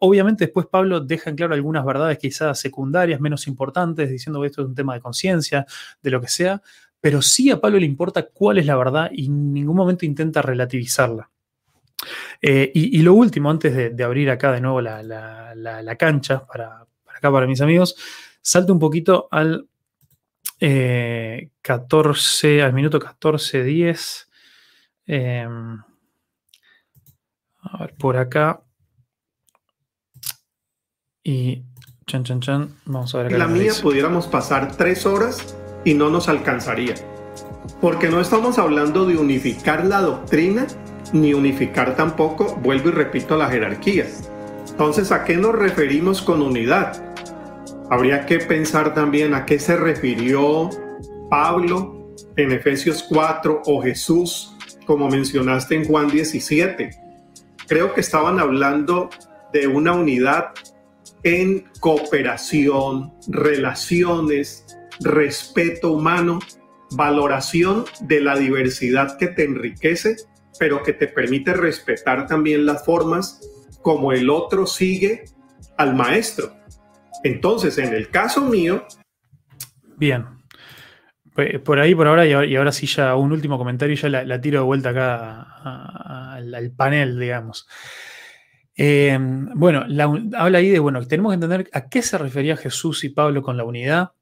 Obviamente después Pablo deja en claro algunas verdades quizás secundarias, menos importantes, diciendo que esto es un tema de conciencia, de lo que sea, pero sí a Pablo le importa cuál es la verdad y en ningún momento intenta relativizarla. Eh, y, lo último, antes de, abrir acá de nuevo la, cancha para, acá para mis amigos, salto un poquito al 14, eh, al minuto 14, 10. Em, a ver, por acá. Y chan, chan, chan. Vamos a ver la mía pudiéramos pasar tres horas y no nos alcanzaría. Porque no estamos hablando de unificar la doctrina, ni unificar tampoco, vuelvo y repito, la jerarquía. Entonces, ¿a qué nos referimos con unidad? Habría que pensar también a qué se refirió Pablo en Efesios 4 o Jesús, como mencionaste en Juan 17. Creo que estaban hablando de una unidad en cooperación, relaciones, respeto humano, valoración de la diversidad que te enriquece, pero que te permite respetar también las formas como el otro sigue al maestro. Entonces, en el caso mío... Bien. Por ahí, por ahora, y ahora sí ya un último comentario, ya la, tiro de vuelta acá al, panel, digamos. Eh, bueno, habla ahí de, bueno, tenemos que entender a qué se refería Jesús y Pablo con la unidad.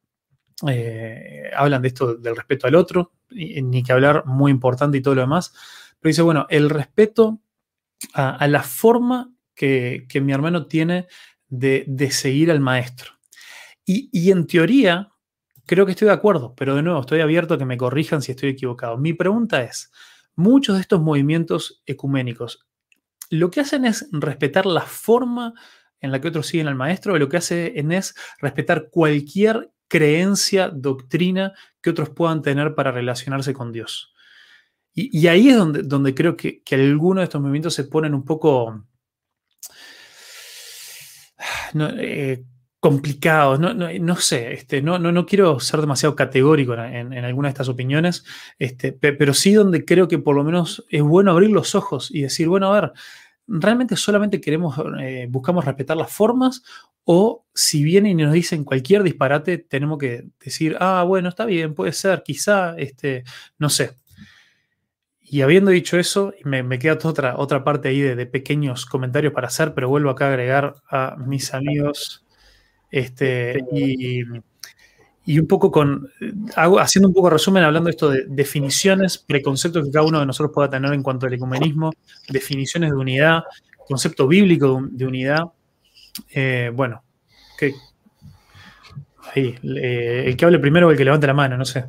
Eh, hablan de esto del respeto al otro, ni que hablar, muy importante y todo lo demás. Pero dice, bueno, el respeto a, la forma que, mi hermano tiene de, seguir al maestro. Y, en teoría, creo que estoy de acuerdo, pero de nuevo, estoy abierto a que me corrijan si estoy equivocado. Mi pregunta es, muchos de estos movimientos ecuménicos, lo que hacen es respetar la forma en la que otros siguen al maestro, lo que hacen es respetar cualquier creencia, doctrina que otros puedan tener para relacionarse con Dios. Y, ahí es donde, donde creo que, que, algunos de estos movimientos se ponen un poco eh, complicados. No, sé, este, no, no, quiero ser demasiado categórico en, en, alguna de estas opiniones, este, pero sí donde creo que por lo menos es bueno abrir los ojos y decir, bueno, a ver, ¿realmente solamente queremos, eh, buscamos respetar las formas o si vienen y nos dicen cualquier disparate, tenemos que decir, ah, bueno, está bien, puede ser, quizá, este, no sé. Y habiendo dicho eso, me, me queda otra, otra parte ahí de, pequeños comentarios para hacer, pero vuelvo acá a agregar a mis amigos. Este, y, y un poco con, haciendo un poco de resumen, hablando de esto de definiciones, preconceptos que cada uno de nosotros pueda tener en cuanto al ecumenismo, definiciones de unidad, concepto bíblico de unidad, eh, bueno, que, ahí, el que hable primero o el que levante la mano, no sé.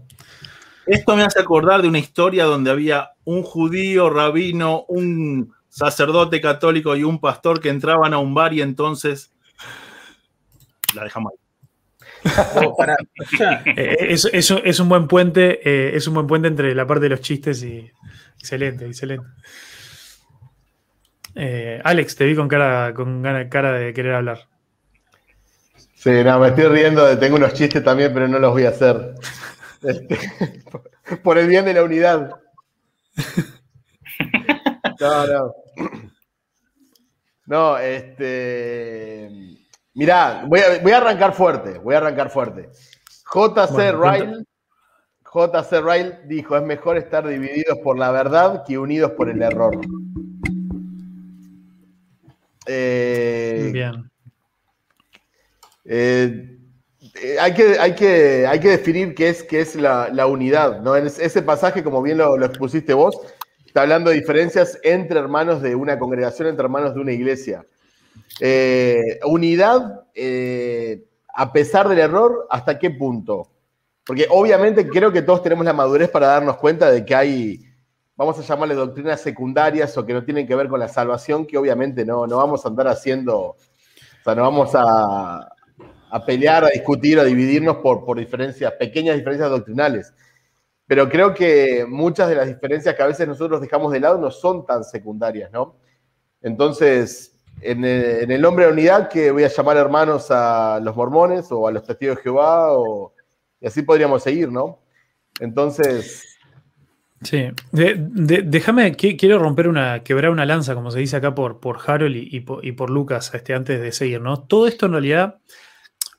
Esto me hace acordar de una historia donde había un judío, rabino, un sacerdote católico y un pastor que entraban a un bar y entonces la dejamos ahí. Eh, es, un buen puente, eh, es un buen puente entre la parte de los chistes y. Excelente, excelente. Eh, Alex, te vi con cara, con cara de querer hablar. Sí, no, me estoy riendo, tengo unos chistes también, pero no los voy a hacer. Este, por el bien de la unidad. No, no. No, este. Mirá, voy a, voy a arrancar fuerte, voy a arrancar fuerte. JC Ryle, JC Ryle dijo, es mejor estar divididos por la verdad que unidos por el error. Eh, Bien. Eh, eh, hay, que, hay, que, hay que definir qué es, qué es la, la unidad. ¿no? En ese pasaje, como bien lo, lo expusiste vos, está hablando de diferencias entre hermanos de una congregación, entre hermanos de una iglesia. Eh, unidad, eh, a pesar del error, ¿hasta qué punto? Porque obviamente creo que todos tenemos la madurez para darnos cuenta de que hay, vamos a llamarle doctrinas secundarias o que no tienen que ver con la salvación, que obviamente no, no vamos a andar haciendo, o sea, no vamos a, a pelear, a discutir, a dividirnos por, por diferencias, pequeñas diferencias doctrinales. Pero creo que muchas de las diferencias que a veces nosotros dejamos de lado no son tan secundarias, ¿no? Entonces, en el, en el nombre de unidad, que voy a llamar hermanos a los mormones o a los testigos de Jehová, o, y así podríamos seguir, ¿no? Entonces, Sí, déjame, qui- quiero romper una, quebrar una lanza, como se dice acá por, por Harold y, por, y por Lucas, este, antes de seguir, ¿no? Todo esto en realidad,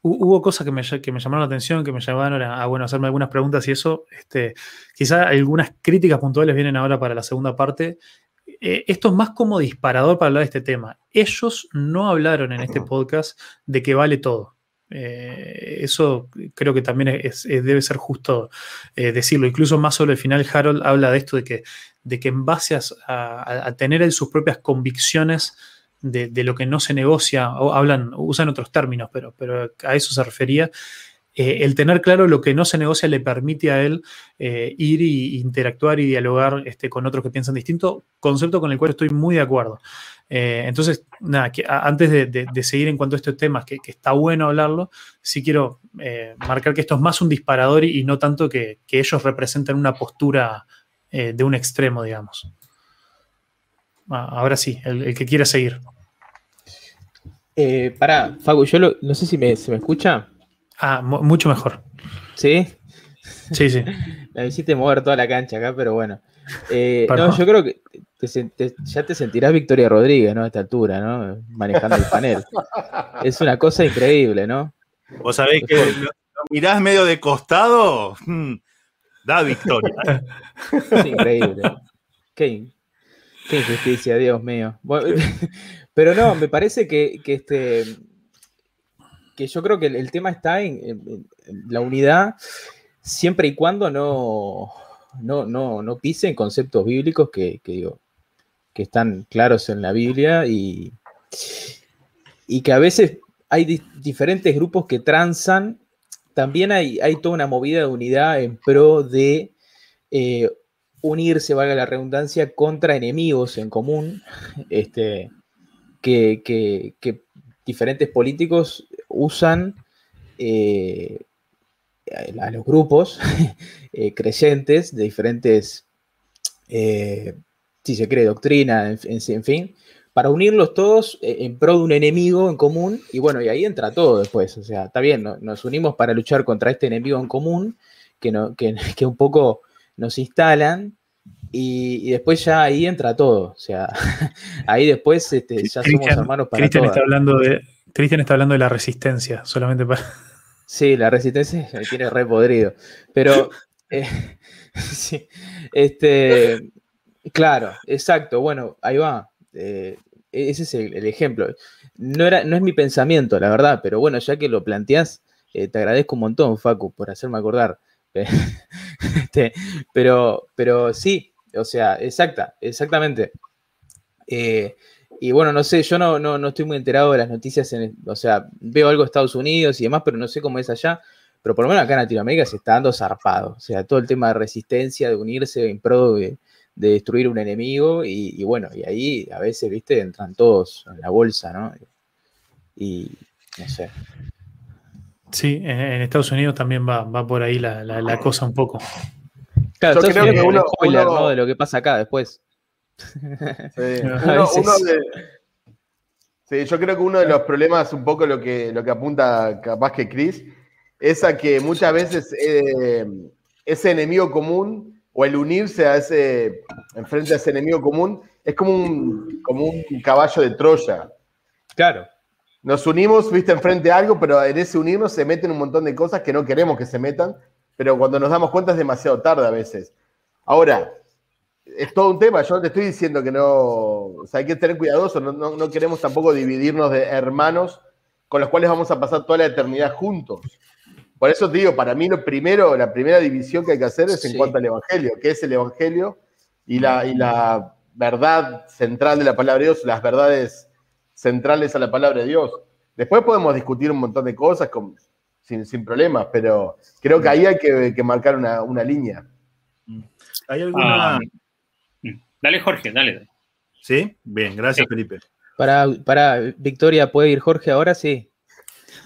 hu- hubo cosas que me, que me llamaron la atención, que me llevaron a, a, bueno, hacerme algunas preguntas y eso, este, quizá algunas críticas puntuales vienen ahora para la segunda parte. Eh, esto es más como disparador para hablar de este tema. Ellos no hablaron en este podcast de que vale todo. Eh, eso creo que también es- es- debe ser justo eh, decirlo. Incluso más sobre el final, Harold habla de esto de que, de que en base a, tener sus propias convicciones de, de lo que no se negocia, o hablan, usan otros términos, pero, pero a eso se refería. Eh, el tener claro lo que no se negocia le permite a él eh, ir y interactuar y dialogar este, con otros que piensan distinto, concepto con el cual estoy muy de acuerdo. Eh, entonces, nada, antes de, seguir en cuanto a estos temas, que, está bueno hablarlo, sí quiero marcar que esto es más un disparador y, no tanto que, ellos representan una postura de un extremo, digamos. Ah, ahora sí, el, que quiera seguir. Eh, pará, Facu, yo no sé si se me escucha. Ah, mu- mucho mejor. ¿Sí? Sí, sí. Me hiciste mover toda la cancha acá, pero bueno. Eh, no, yo creo que te sen- te- ya te sentirás Victoria Rodríguez, ¿no? A esta altura, ¿no? Manejando el panel. Es una cosa increíble, ¿no? Vos sabéis que lo, lo mirás medio de costado, mm, da victoria. Es increíble. Qué, qué injusticia, Dios mío. Bueno, pero no, me parece que, que este yo creo que el, tema está en, la unidad siempre y cuando no, no, no, no pisen conceptos bíblicos que, que digo, que están claros en la Biblia y, y que a veces hay di- diferentes grupos que transan. También hay, hay toda una movida de unidad en pro de eh, unirse, valga la redundancia, contra enemigos en común, este, que- que diferentes políticos usan eh, a a los grupos eh, creyentes de diferentes, eh, si se cree, doctrina, en, en- en fin, para unirlos todos eh, en pro de un enemigo en común, y bueno, y ahí entra todo después, o sea, está bien, no- nos unimos para luchar contra este enemigo en común, que, no, que, que un poco nos instalan, y, y después ya ahí entra todo, o sea, ahí después este, ya somos hermanos para Cristian está hablando de Cristian está hablando de la resistencia, solamente para. Sí, la resistencia me tiene re podrido. Pero, eh, sí, este, claro, exacto. Bueno, ahí va. Eh, ese es el, el ejemplo. No, era, no es mi pensamiento, la verdad, pero bueno, ya que lo planteás, eh, te agradezco un montón, Facu, por hacerme acordar. Este, pero, pero sí, o sea, exacta, exactamente. Eh, y bueno, no sé, yo no, no, no estoy muy enterado de las noticias, en, o sea, veo algo de Estados Unidos y demás, pero no sé cómo es allá. Pero por lo menos acá en Latinoamérica se está dando zarpado. O sea, todo el tema de resistencia, de unirse en pro de, de destruir un enemigo. Y, y bueno, y ahí a veces, viste, entran todos en la bolsa, ¿no? Y no sé. Sí, en, en Estados Unidos también va, va por ahí la, la- la cosa un poco. Claro, Yo creo que es un uno- spoiler, uno- ¿no? De lo que pasa acá después. Sí. Uno- uno de- sí, yo creo que uno de los problemas, un poco lo que, lo que apunta capaz que Chris, es a que muchas veces eh, ese enemigo común o el unirse a ese, enfrente a ese enemigo común, es como un, como un caballo de Troya. Claro. Nos unimos, viste, enfrente a algo, pero en ese unirnos se meten un montón de cosas que no queremos que se metan, pero cuando nos damos cuenta es demasiado tarde a veces. Ahora, es todo un tema. Yo te estoy diciendo que no. O sea, hay que tener cuidadoso. No, no- no queremos tampoco dividirnos de hermanos con los cuales vamos a pasar toda la eternidad juntos. Por eso te digo, para mí lo primero, la primera división que hay que hacer es en Sí. cuanto al Evangelio, que es el Evangelio y la, y la verdad central de la palabra de Dios, las verdades centrales a la palabra de Dios. Después podemos discutir un montón de cosas con- sin, sin problemas, pero creo que ahí hay que, que marcar una, una línea. ¿Hay alguna...? Ah, Dale, Jorge, dale. ¿Sí? Bien, gracias, Felipe. Para, para Victoria, ¿puede ir Jorge ahora? Sí.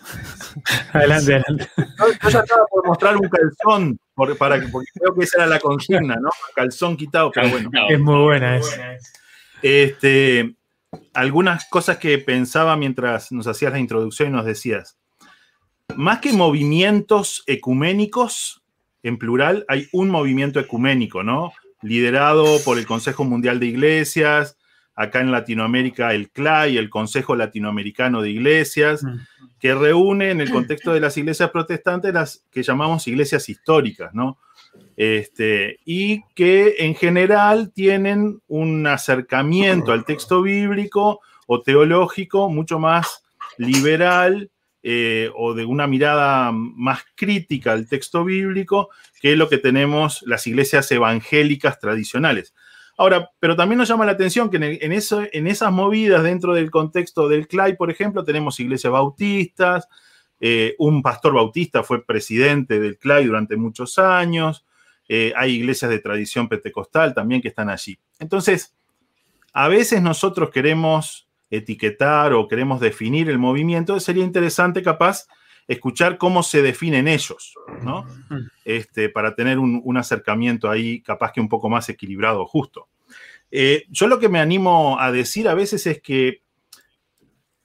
Adelante, adelante. Yo, yo ya estaba por mostrar un calzón, por- para, que- porque creo que esa era la consigna, ¿no? Calzón quitado, pero bueno. No, Es muy buena esa. Este, algunas cosas que pensaba mientras nos hacías la introducción y nos decías. Más que movimientos ecuménicos, en plural, hay un movimiento ecuménico, ¿no? Liderado por el Consejo Mundial de Iglesias, acá en Latinoamérica el CLAI, el Consejo Latinoamericano de Iglesias, Mm. que reúne en el contexto de las iglesias protestantes las que llamamos iglesias históricas, ¿no? Este, y que en general tienen un acercamiento al texto bíblico o teológico mucho más liberal eh, o de una mirada más crítica al texto bíblico que lo que tenemos las iglesias evangélicas tradicionales. Ahora, pero también nos llama la atención que en, eso, en esas movidas dentro del contexto del CLAI, por ejemplo, tenemos iglesias bautistas, eh, un pastor bautista fue presidente del CLAI durante muchos años, eh, hay iglesias de tradición pentecostal también que están allí. Entonces, a veces nosotros queremos etiquetar o queremos definir el movimiento, sería interesante capaz escuchar cómo se definen ellos, ¿no? Este, para tener un, un acercamiento ahí capaz que un poco más equilibrado justo. Eh, yo lo que me animo a decir a veces es que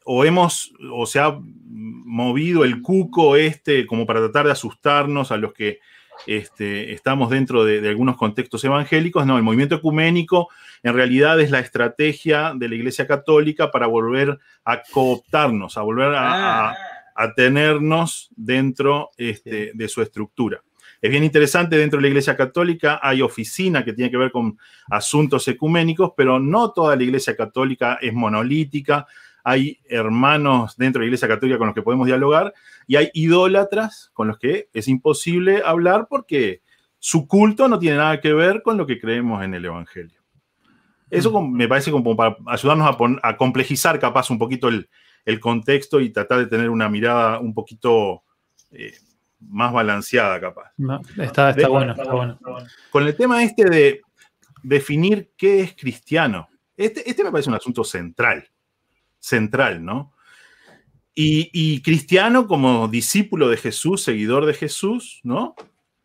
o hemos, o se ha movido el cuco este como para tratar de asustarnos a los que este, estamos dentro de, de algunos contextos evangélicos. No, el movimiento ecuménico en realidad es la estrategia de la Iglesia Católica para volver a cooptarnos, a volver a, a- a tenernos dentro este, de su estructura. Es bien interesante, dentro de la Iglesia Católica hay oficina que tiene que ver con asuntos ecuménicos, pero no toda la Iglesia Católica es monolítica. Hay hermanos dentro de la Iglesia Católica con los que podemos dialogar y hay idólatras con los que es imposible hablar porque su culto no tiene nada que ver con lo que creemos en el Evangelio. Eso como- me parece como para ayudarnos a, a complejizar capaz un poquito el, el contexto y tratar de tener una mirada un poquito eh, más balanceada capaz. No, está, está De- bueno, está bueno. Con el tema este de definir qué es cristiano, este, este me parece un asunto central, central, ¿no? Y, y cristiano como discípulo de Jesús, seguidor de Jesús, ¿no?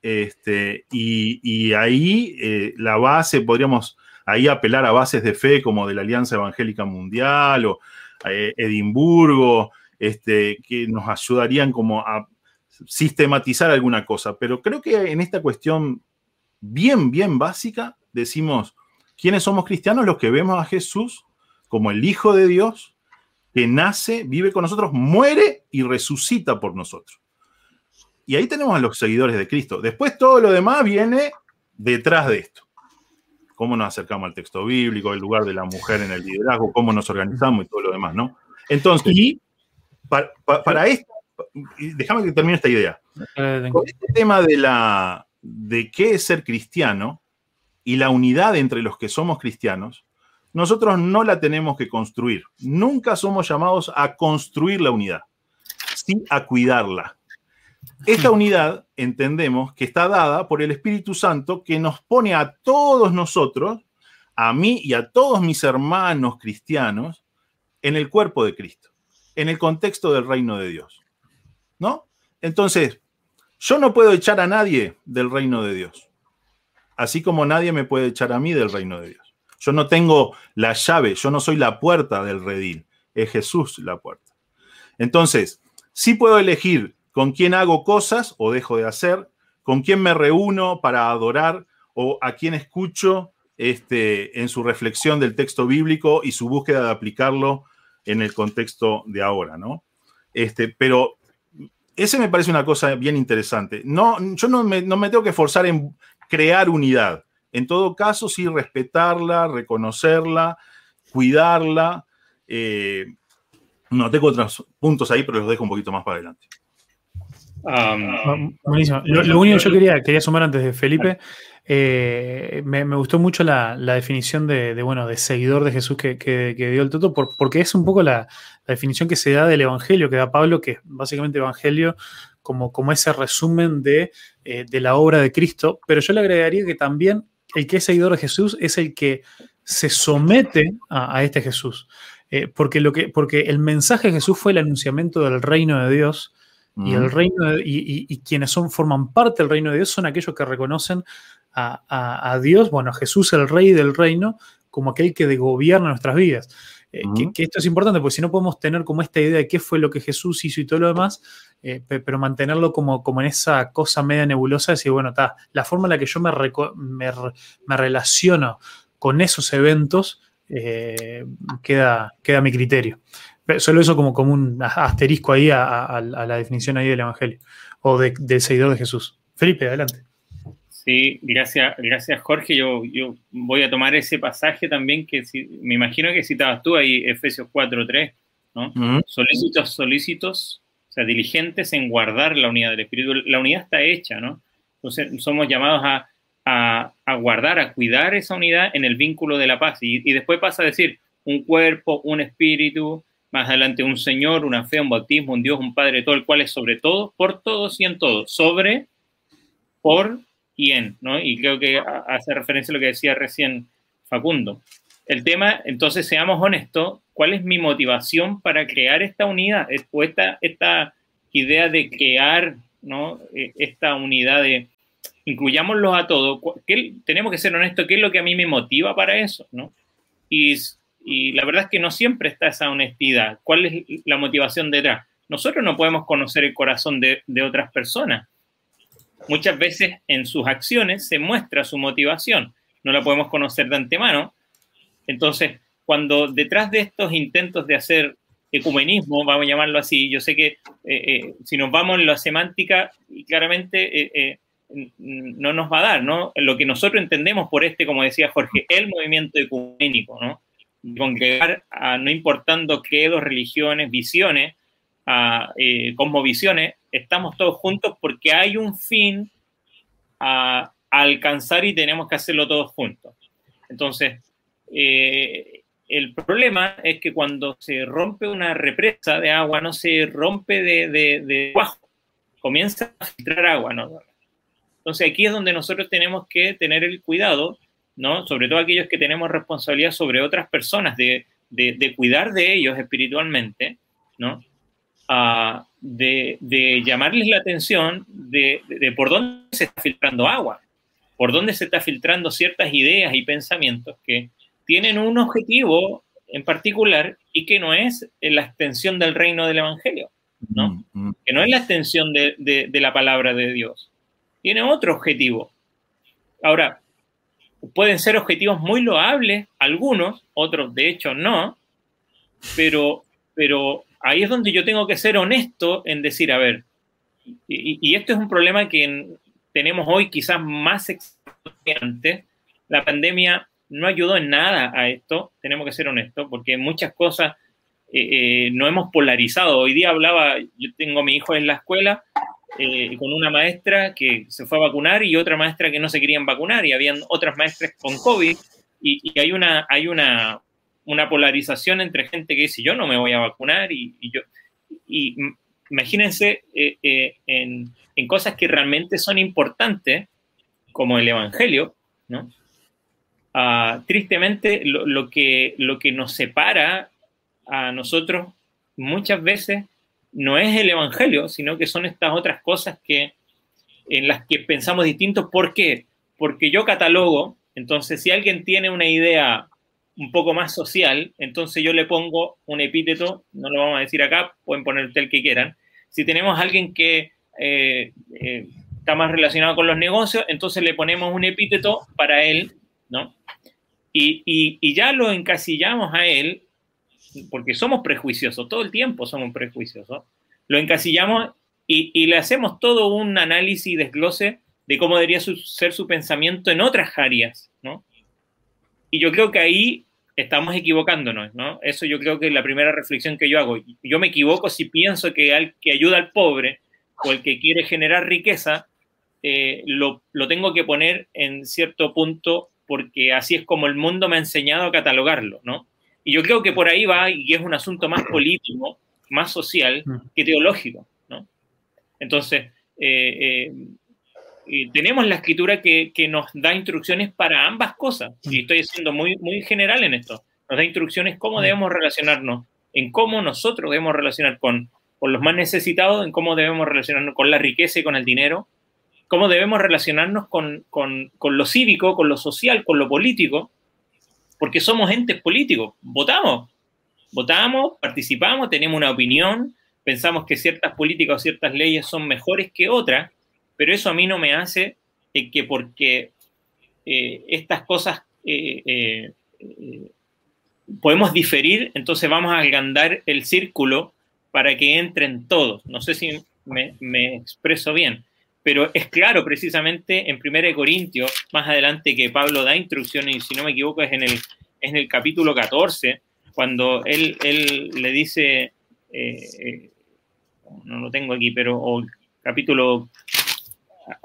Este, y, y ahí eh, la base, podríamos ahí apelar a bases de fe como de la Alianza Evangélica Mundial o Edimburgo, este, que nos ayudarían como a sistematizar alguna cosa. Pero creo que en esta cuestión bien, bien básica, decimos, ¿quiénes somos cristianos? Los que vemos a Jesús como el Hijo de Dios, que nace, vive con nosotros, muere y resucita por nosotros. Y ahí tenemos a los seguidores de Cristo. Después todo lo demás viene detrás de esto. Cómo nos acercamos al texto bíblico, el lugar de la mujer en el liderazgo, cómo nos organizamos y todo lo demás, ¿no? Entonces, para, para, para esto, déjame que termine esta idea. Eh, Con este tema de la de qué es ser cristiano y la unidad entre los que somos cristianos, nosotros no la tenemos que construir. Nunca somos llamados a construir la unidad, sí a cuidarla. Esta unidad entendemos que está dada por el Espíritu Santo que nos pone a todos nosotros, a mí y a todos mis hermanos cristianos, en el cuerpo de Cristo, en el contexto del reino de Dios. ¿No? Entonces, yo no puedo echar a nadie del reino de Dios, así como nadie me puede echar a mí del reino de Dios. Yo no tengo la llave, yo no soy la puerta del redil, es Jesús la puerta. Entonces, sí puedo elegir con quién hago cosas o dejo de hacer, con quién me reúno para adorar o a quién escucho este, en su reflexión del texto bíblico y su búsqueda de aplicarlo en el contexto de ahora, ¿no? Este, pero ese me parece una cosa bien interesante. No, yo no me, no me tengo que forzar en crear unidad. En todo caso, sí respetarla, reconocerla, cuidarla. Eh, no tengo otros puntos ahí, pero los dejo un poquito más para adelante. Um, Buenísimo. Lo, lo único que yo quería, quería sumar antes de Felipe, eh, me, me gustó mucho la, la definición de, de, bueno, de seguidor de Jesús que, que- que dio el Toto, por- porque es un poco la, la definición que se da del Evangelio, que da Pablo, que es básicamente Evangelio como, como ese resumen de, eh, de la obra de Cristo, pero yo le agregaría que también el que es seguidor de Jesús es el que se somete a, a este Jesús. Eh, porque, lo que, porque el mensaje de Jesús fue el anunciamiento del reino de Dios, y el reino de- y, y- y quienes son, forman parte del reino de Dios son aquellos que reconocen a, a- a Dios, bueno, a Jesús, el rey del reino, como aquel que gobierna nuestras vidas. Eh, que, esto es importante, porque si no podemos tener como esta idea de qué fue lo que Jesús hizo y todo lo demás, eh, pe- pero mantenerlo como, como en esa cosa media nebulosa, de decir, bueno, está, la forma en la que yo me, me, me relaciono con esos eventos eh, queda, queda a mi criterio. Solo eso como, como un asterisco ahí a, a- a la definición ahí del Evangelio o de- del seguidor de Jesús. Felipe, adelante. Sí, gracias, gracias Jorge. Yo, yo voy a tomar ese pasaje también que si- me imagino que citabas tú ahí, Efesios 4.3, ¿no? Ujú. Solícitos, solícitos, o sea, diligentes en guardar la unidad del Espíritu. La unidad está hecha, ¿no? Entonces somos llamados a, a- a guardar, a cuidar esa unidad en el vínculo de la paz. Y, y después pasa a decir un cuerpo, un espíritu, más adelante un Señor, una fe, un bautismo, un Dios, un Padre, todo el cual es sobre todo, por todos y en todos, sobre, por y en, ¿no? Y creo que hace referencia a lo que decía recién Facundo. El tema, entonces, seamos honestos, ¿cuál es mi motivación para crear esta unidad? O esta, esta idea de crear, ¿no? Eh, Esta unidad de incluyámoslos a todos. Cu- ¿Qué- tenemos que ser honestos, ¿qué es lo que a mí me motiva para eso, ¿no? Y, y la verdad es que no siempre está esa honestidad. ¿Cuál es la motivación detrás? Nosotros no podemos conocer el corazón de, de otras personas. Muchas veces en sus acciones se muestra su motivación. No la podemos conocer de antemano. Entonces, cuando detrás de estos intentos de hacer ecumenismo, vamos a llamarlo así, yo sé que eh, eh, si nos vamos en la semántica, claramente eh, no nos va a dar, ¿no? Lo que nosotros entendemos por este, como decía Jorge, el movimiento ecuménico, ¿no? Congregar, a, no importando credos, religiones, visiones, a, eh, cosmovisiones, estamos todos juntos porque hay un fin a, a alcanzar y tenemos que hacerlo todos juntos. Entonces, eh, el problema es que cuando se rompe una represa de agua, no se rompe de, de, de cuajo, comienza a filtrar agua, ¿no? Entonces aquí es donde nosotros tenemos que tener el cuidado, ¿no? Sobre todo aquellos que tenemos responsabilidad sobre otras personas, de, de, de cuidar de ellos espiritualmente, ¿no? Ah, de, de llamarles la atención de, de- por dónde se está filtrando agua, por dónde se está filtrando ciertas ideas y pensamientos que tienen un objetivo en particular y que no es la extensión del reino del Evangelio, ¿no? Mm, mm. que no es la extensión de, de- de la palabra de Dios. Tiene otro objetivo. Ahora, pueden ser objetivos muy loables, algunos, otros de hecho no, pero, pero ahí es donde yo tengo que ser honesto en decir, a ver, y, y esto es un problema que en- tenemos hoy quizás más antes. La pandemia no ayudó en nada a esto, tenemos que ser honestos, porque muchas cosas eh, eh, no hemos polarizado. Hoy día hablaba, yo tengo a mi hijo en la escuela eh, con una maestra que se fue a vacunar y otra maestra que no se querían vacunar y habían otras maestras con COVID y, y hay una, hay una, una polarización entre gente que dice yo no me voy a vacunar y, y yo y imagínense eh, eh, en, en cosas que realmente son importantes como el evangelio no Ah, tristemente lo, lo que lo que nos separa a nosotros muchas veces no es el evangelio sino que son estas otras cosas que en las que pensamos distintos ¿por qué? porque yo catalogo entonces si alguien tiene una idea un poco más social, entonces yo le pongo un epíteto, no lo vamos a decir acá, pueden poner el que quieran. Si tenemos alguien que eh, eh, está más relacionado con los negocios, entonces le ponemos un epíteto para él, ¿no? Y, y ya lo encasillamos a él, porque somos prejuiciosos, todo el tiempo somos prejuiciosos, lo encasillamos y, le hacemos todo un análisis y desglose de cómo debería ser su pensamiento en otras áreas, ¿no? Y yo creo que ahí estamos equivocándonos, ¿no? Eso yo creo que es la primera reflexión que yo hago. Yo me equivoco si pienso que al que ayuda al pobre o el que quiere generar riqueza, eh, lo, lo tengo que poner en cierto punto porque así es como el mundo me ha enseñado a catalogarlo, ¿no? Y yo creo que por ahí va y es un asunto más político, más social que teológico, ¿no? Entonces, eh, eh, tenemos la escritura que, que, nos da instrucciones para ambas cosas, y estoy siendo muy, muy general en esto, nos da instrucciones cómo debemos relacionarnos, en cómo nosotros debemos relacionar con, con los más necesitados, en cómo debemos relacionarnos con la riqueza y con el dinero, cómo debemos relacionarnos con, con, con, lo cívico, con lo social, con lo político, porque somos entes políticos, votamos, votamos, participamos, tenemos una opinión, pensamos que ciertas políticas o ciertas leyes son mejores que otras, pero eso a mí no me hace eh, que porque eh, estas cosas eh, podemos diferir, entonces vamos a agrandar el círculo para que entren todos. No sé si me expreso bien pero es claro precisamente en 1 Corintios, más adelante que Pablo da instrucciones, y si no me equivoco es en el, en el capítulo 14, cuando él, él le dice, eh, eh, no lo tengo aquí, pero o capítulo,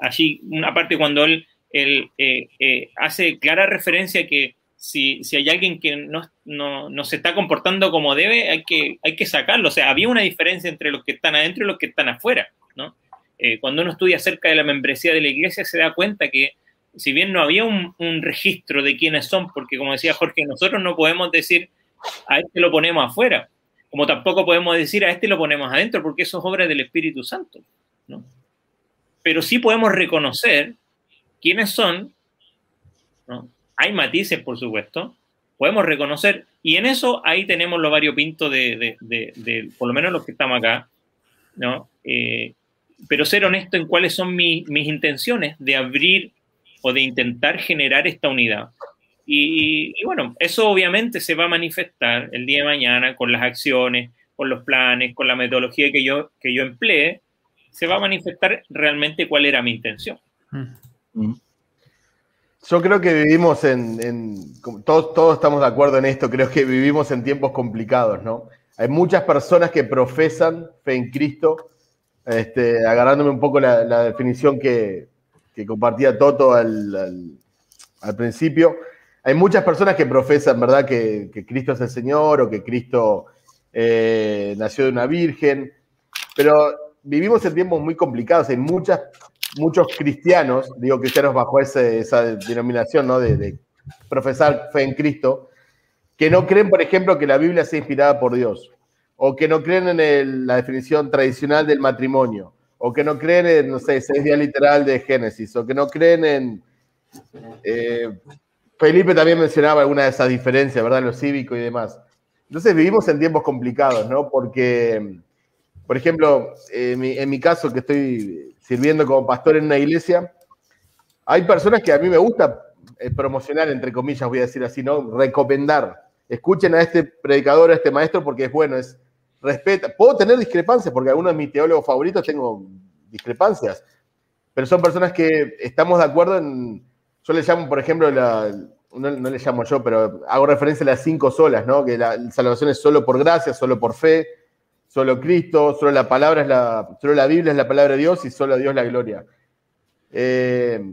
allí, una parte cuando él, él eh, hace clara referencia que si, si hay alguien que no, no, no, se está comportando como debe, hay que, hay que sacarlo. O sea, había una diferencia entre los que están adentro y los que están afuera, ¿no? Eh, cuando uno estudia acerca de la membresía de la iglesia se da cuenta que si bien no había un, registro de quiénes son, porque como decía Jorge, nosotros no podemos decir a este lo ponemos afuera, como tampoco podemos decir a este lo ponemos adentro, porque eso es obra del Espíritu Santo. ¿no? Pero sí podemos reconocer quiénes son, ¿no? hay matices, por supuesto, podemos reconocer, y en eso ahí tenemos lo variopinto de, de, de, de por lo menos los que estamos acá, ¿no? Eh, pero ser honesto en cuáles son mi, mis intenciones de abrir o de intentar generar esta unidad. Y, bueno, eso obviamente se va a manifestar el día de mañana con las acciones, con los planes, con la metodología que yo, que yo emplee, se va a manifestar realmente cuál era mi intención. Mm. Yo creo que vivimos en, en todos, todos estamos de acuerdo en esto, creo que vivimos en tiempos complicados, ¿no? Hay muchas personas que profesan fe en Cristo, este, agarrándome un poco la, definición que, compartía Toto al, principio. Hay muchas personas que profesan, ¿verdad?, que, Cristo es el Señor o que Cristo eh, nació de una virgen, pero vivimos en tiempos muy complicados. Hay muchas, muchos cristianos, digo cristianos bajo esa denominación, ¿no?, de profesar fe en Cristo, que no creen, por ejemplo, que la Biblia sea inspirada por Dios o que no creen en la definición tradicional del matrimonio, o que no creen en, no sé, seis días literal de Génesis, o que no creen en... Eh, Felipe también mencionaba alguna de esas diferencias, ¿verdad? Lo cívico y demás. Entonces vivimos en tiempos complicados, ¿no? Porque, por ejemplo, en mi, en mi caso, que estoy sirviendo como pastor en una iglesia, hay personas que a mí me gusta eh, promocionar, entre comillas, voy a decir así, ¿no? Recomendar. Escuchen a este predicador, a este maestro, porque es bueno, es, respeta. Puedo tener discrepancias, porque algunos de mis teólogos favoritos tengo discrepancias, pero son personas que estamos de acuerdo en. Yo le llamo, por ejemplo, no, no, le llamo yo, pero hago referencia a las cinco solas, ¿no? Que la salvación es solo por gracia, solo por fe, solo Cristo, solo la palabra es la, solo la Biblia es la palabra de Dios y solo a Dios la gloria. Eh,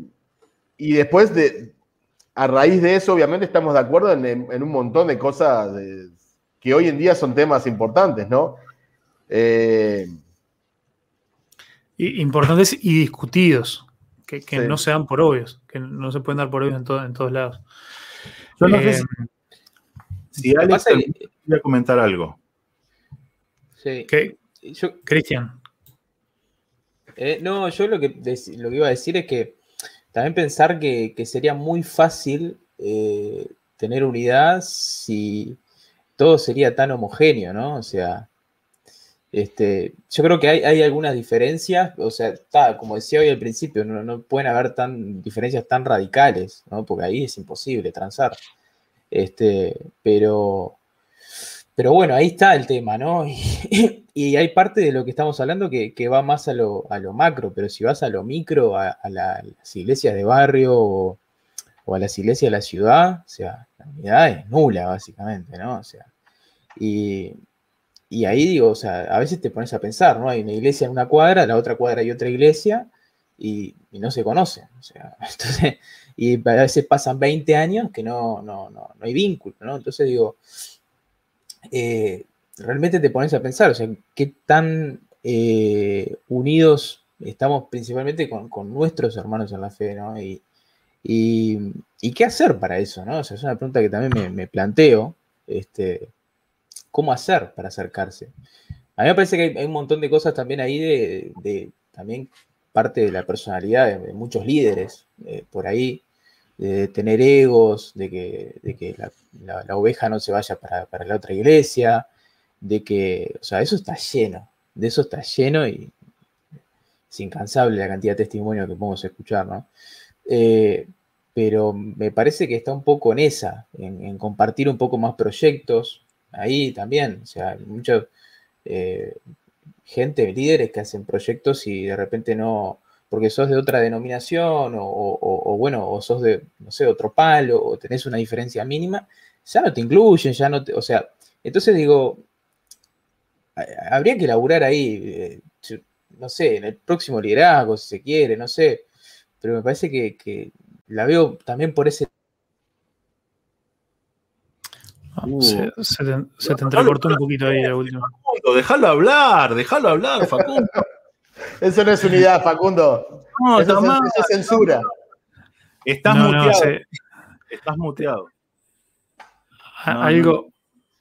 y después de, a raíz de eso, obviamente estamos de acuerdo en, en, en un montón de cosas de, que hoy en día son temas importantes, ¿no? Eh, importantes y discutidos, que, que sí. no se dan por obvios, que no se pueden dar por obvios en, todo, en todos lados. Yo no eh, sé si, si Alex voy a comentar algo. Sí. Yo, Cristian. Eh, no, yo lo que, lo que iba a decir es que también pensar que, que sería muy fácil eh, tener unidad si, todo sería tan homogéneo, ¿no? O sea, este, yo creo que hay, hay algunas diferencias, o sea, está, como decía hoy al principio, no, no, pueden haber tan, diferencias tan radicales, ¿no? Porque ahí es imposible transar. Este, pero, pero bueno, ahí está el tema, ¿no? Y, hay parte de lo que estamos hablando que, que va más a lo, a lo, macro, pero si vas a lo micro, a, a, la, a las iglesias de barrio o a las iglesias de la ciudad, o sea, la unidad es nula, básicamente, ¿no? O sea, y, y ahí digo, o sea, a veces te pones a pensar, ¿no? Hay una iglesia en una cuadra, la otra cuadra hay otra iglesia y, no se conocen. O sea, entonces, y a veces pasan 20 años que no, no, no, no hay vínculo, ¿no? Entonces digo, eh, realmente te pones a pensar, o sea, qué tan eh, unidos estamos principalmente con, con, nuestros hermanos en la fe, ¿no? Y, qué hacer para eso, ¿no? O es una pregunta que también me, planteo, este, ¿cómo hacer para acercarse? A mí me parece que hay, un montón de cosas también ahí de, también parte de la personalidad de, muchos líderes eh, por ahí, de tener egos, de que, la, oveja no se vaya para, para, la otra iglesia, de que, o sea, eso está lleno, de eso está lleno y es incansable la cantidad de testimonios que podemos escuchar, ¿no? Eh, pero me parece que está un poco en esa, en, compartir un poco más proyectos, ahí también, o sea, mucha eh, gente, líderes que hacen proyectos y de repente no, porque sos de otra denominación o, bueno, o sos de, no sé, otro palo o tenés una diferencia mínima, ya no te incluyen, ya no te, o sea, entonces digo, habría que laburar ahí, eh, no sé, en el próximo liderazgo, si se quiere, no sé, pero me parece que, que la veo también por ese... Uh, se, se, te, se te entrecortó un poquito ahí la última. Facundo, déjalo hablar, déjalo hablar, Facundo. Eso no es unidad, Facundo. No, eso, es, eso es censura. Estás no, muteado. No, se... Estás muteado. Algo.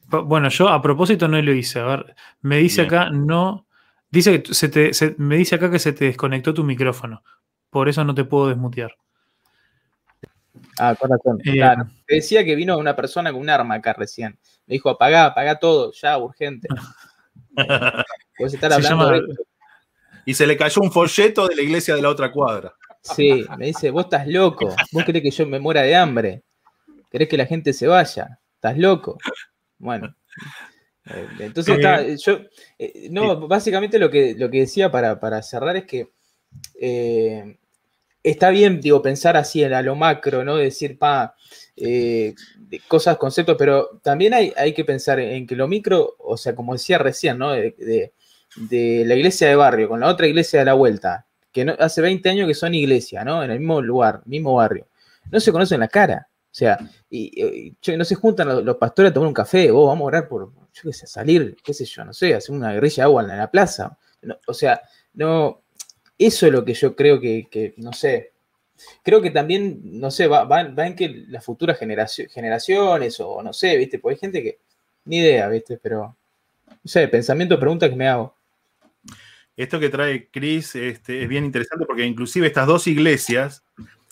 Bueno, yo a propósito no lo hice. A ver, me dice Bien. acá no. Dice que se te, se, me dice acá que se te desconectó tu micrófono. Por eso no te puedo desmutear. Ah, corazón. Eh, claro. Te decía que vino una persona con un arma acá recién. Me dijo, apagá, apagá todo, ya, urgente. Puedes estar hablando llama... Y se le cayó un folleto de la iglesia de la otra cuadra. Sí, me dice, vos estás loco. Vos querés que yo me muera de hambre. Querés que la gente se vaya. Estás loco. Bueno. Eh, entonces, está, yo, eh, no, básicamente lo que, lo que decía para, para cerrar es que eh, está bien, digo, pensar así en a lo macro, ¿no? Decir, pa, eh, cosas, conceptos, pero también hay, hay, que pensar en que lo micro, o sea, como decía recién, ¿no? De, de, la iglesia de barrio con la otra iglesia de la vuelta, que hace 20 años que son iglesia, ¿no? En el mismo lugar, mismo barrio. No se conocen la cara. O sea, y, y no se juntan los, pastores a tomar un café, vos vamos a orar por, salir, qué sé yo, no sé, hacer una guerrilla de agua en la plaza. O sea, no, eso es lo que yo creo que, no sé, creo que también, no sé, va, en que las futuras generaciones o no sé, ¿viste? Porque hay gente que, ni idea, ¿viste? Pero, no sé, pensamiento, pregunta que me hago. Esto que trae Chris este, es bien interesante porque inclusive estas dos iglesias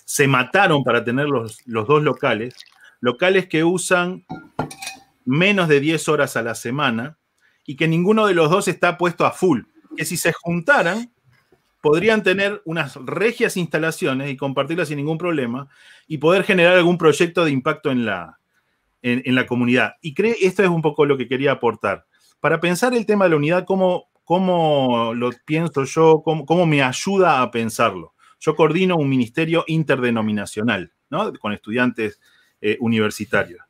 se mataron para tener los, los dos locales, locales que usan menos de 10 horas a la semana y que ninguno de los dos está puesto a full. Que si se juntaran, podrían tener unas regias instalaciones y compartirlas sin ningún problema y poder generar algún proyecto de impacto en la, en, la comunidad. Y cree, esto es un poco lo que quería aportar. Para pensar el tema de la unidad, ¿cómo, cómo lo pienso yo? Cómo, ¿Cómo, me ayuda a pensarlo? Yo coordino un ministerio interdenominacional, ¿no? Con estudiantes eh, universitarios.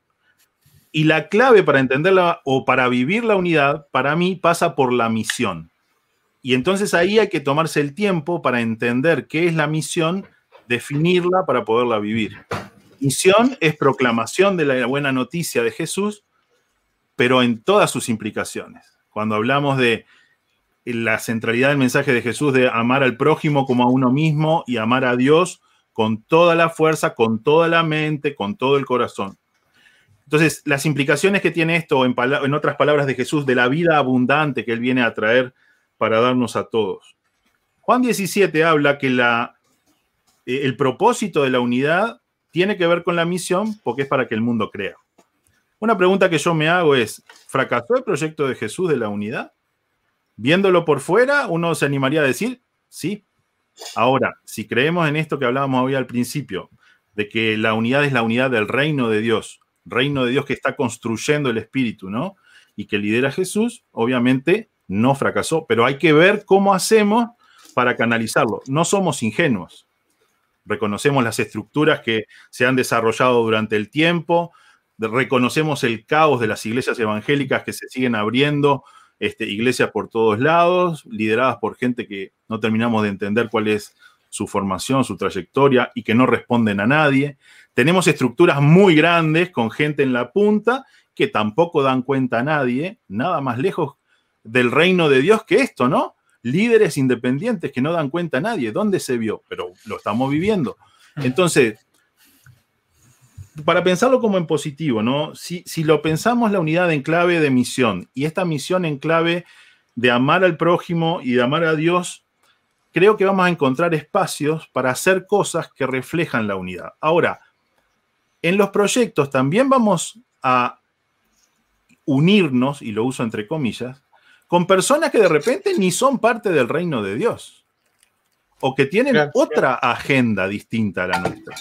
Y la clave para entenderla o para vivir la unidad, para mí, pasa por la misión. Y entonces ahí hay que tomarse el tiempo para entender qué es la misión, definirla para poderla vivir. Misión es proclamación de la buena noticia de Jesús, pero en todas sus implicaciones. Cuando hablamos de la centralidad del mensaje de Jesús de amar al prójimo como a uno mismo y amar a Dios con toda la fuerza, con toda la mente, con todo el corazón. Entonces, las implicaciones que tiene esto, en, en otras palabras de Jesús, de la vida abundante que Él viene a traer para darnos a todos. Juan 17 habla que la, eh, el propósito de la unidad tiene que ver con la misión porque es para que el mundo crea. Una pregunta que yo me hago es, ¿fracasó el proyecto de Jesús de la unidad? Viéndolo por fuera, uno se animaría a decir, sí. Ahora, si creemos en esto que hablábamos hoy al principio, de que la unidad es la unidad del reino de Dios, reino de Dios que está construyendo el Espíritu, ¿no? Y que lidera Jesús, obviamente no fracasó, pero hay que ver cómo hacemos para canalizarlo. No somos ingenuos. Reconocemos las estructuras que se han desarrollado durante el tiempo, reconocemos el caos de las iglesias evangélicas que se siguen abriendo este, iglesias por todos lados, lideradas por gente que no terminamos de entender cuál es su formación, su trayectoria y que no responden a nadie. Tenemos estructuras muy grandes con gente en la punta que tampoco dan cuenta a nadie, nada más lejos del reino de Dios que esto, ¿no? Líderes independientes que no dan cuenta a nadie. ¿Dónde se vio? Pero lo estamos viviendo. Entonces, para pensarlo como en positivo, ¿no? Si, si lo pensamos la unidad en clave de misión y esta misión en clave de amar al prójimo y de amar a Dios, creo que vamos a encontrar espacios para hacer cosas que reflejan la unidad. Ahora, en los proyectos también vamos a unirnos, y lo uso entre comillas, con personas que de repente ni son parte del reino de Dios o que tienen otra agenda distinta a la nuestra.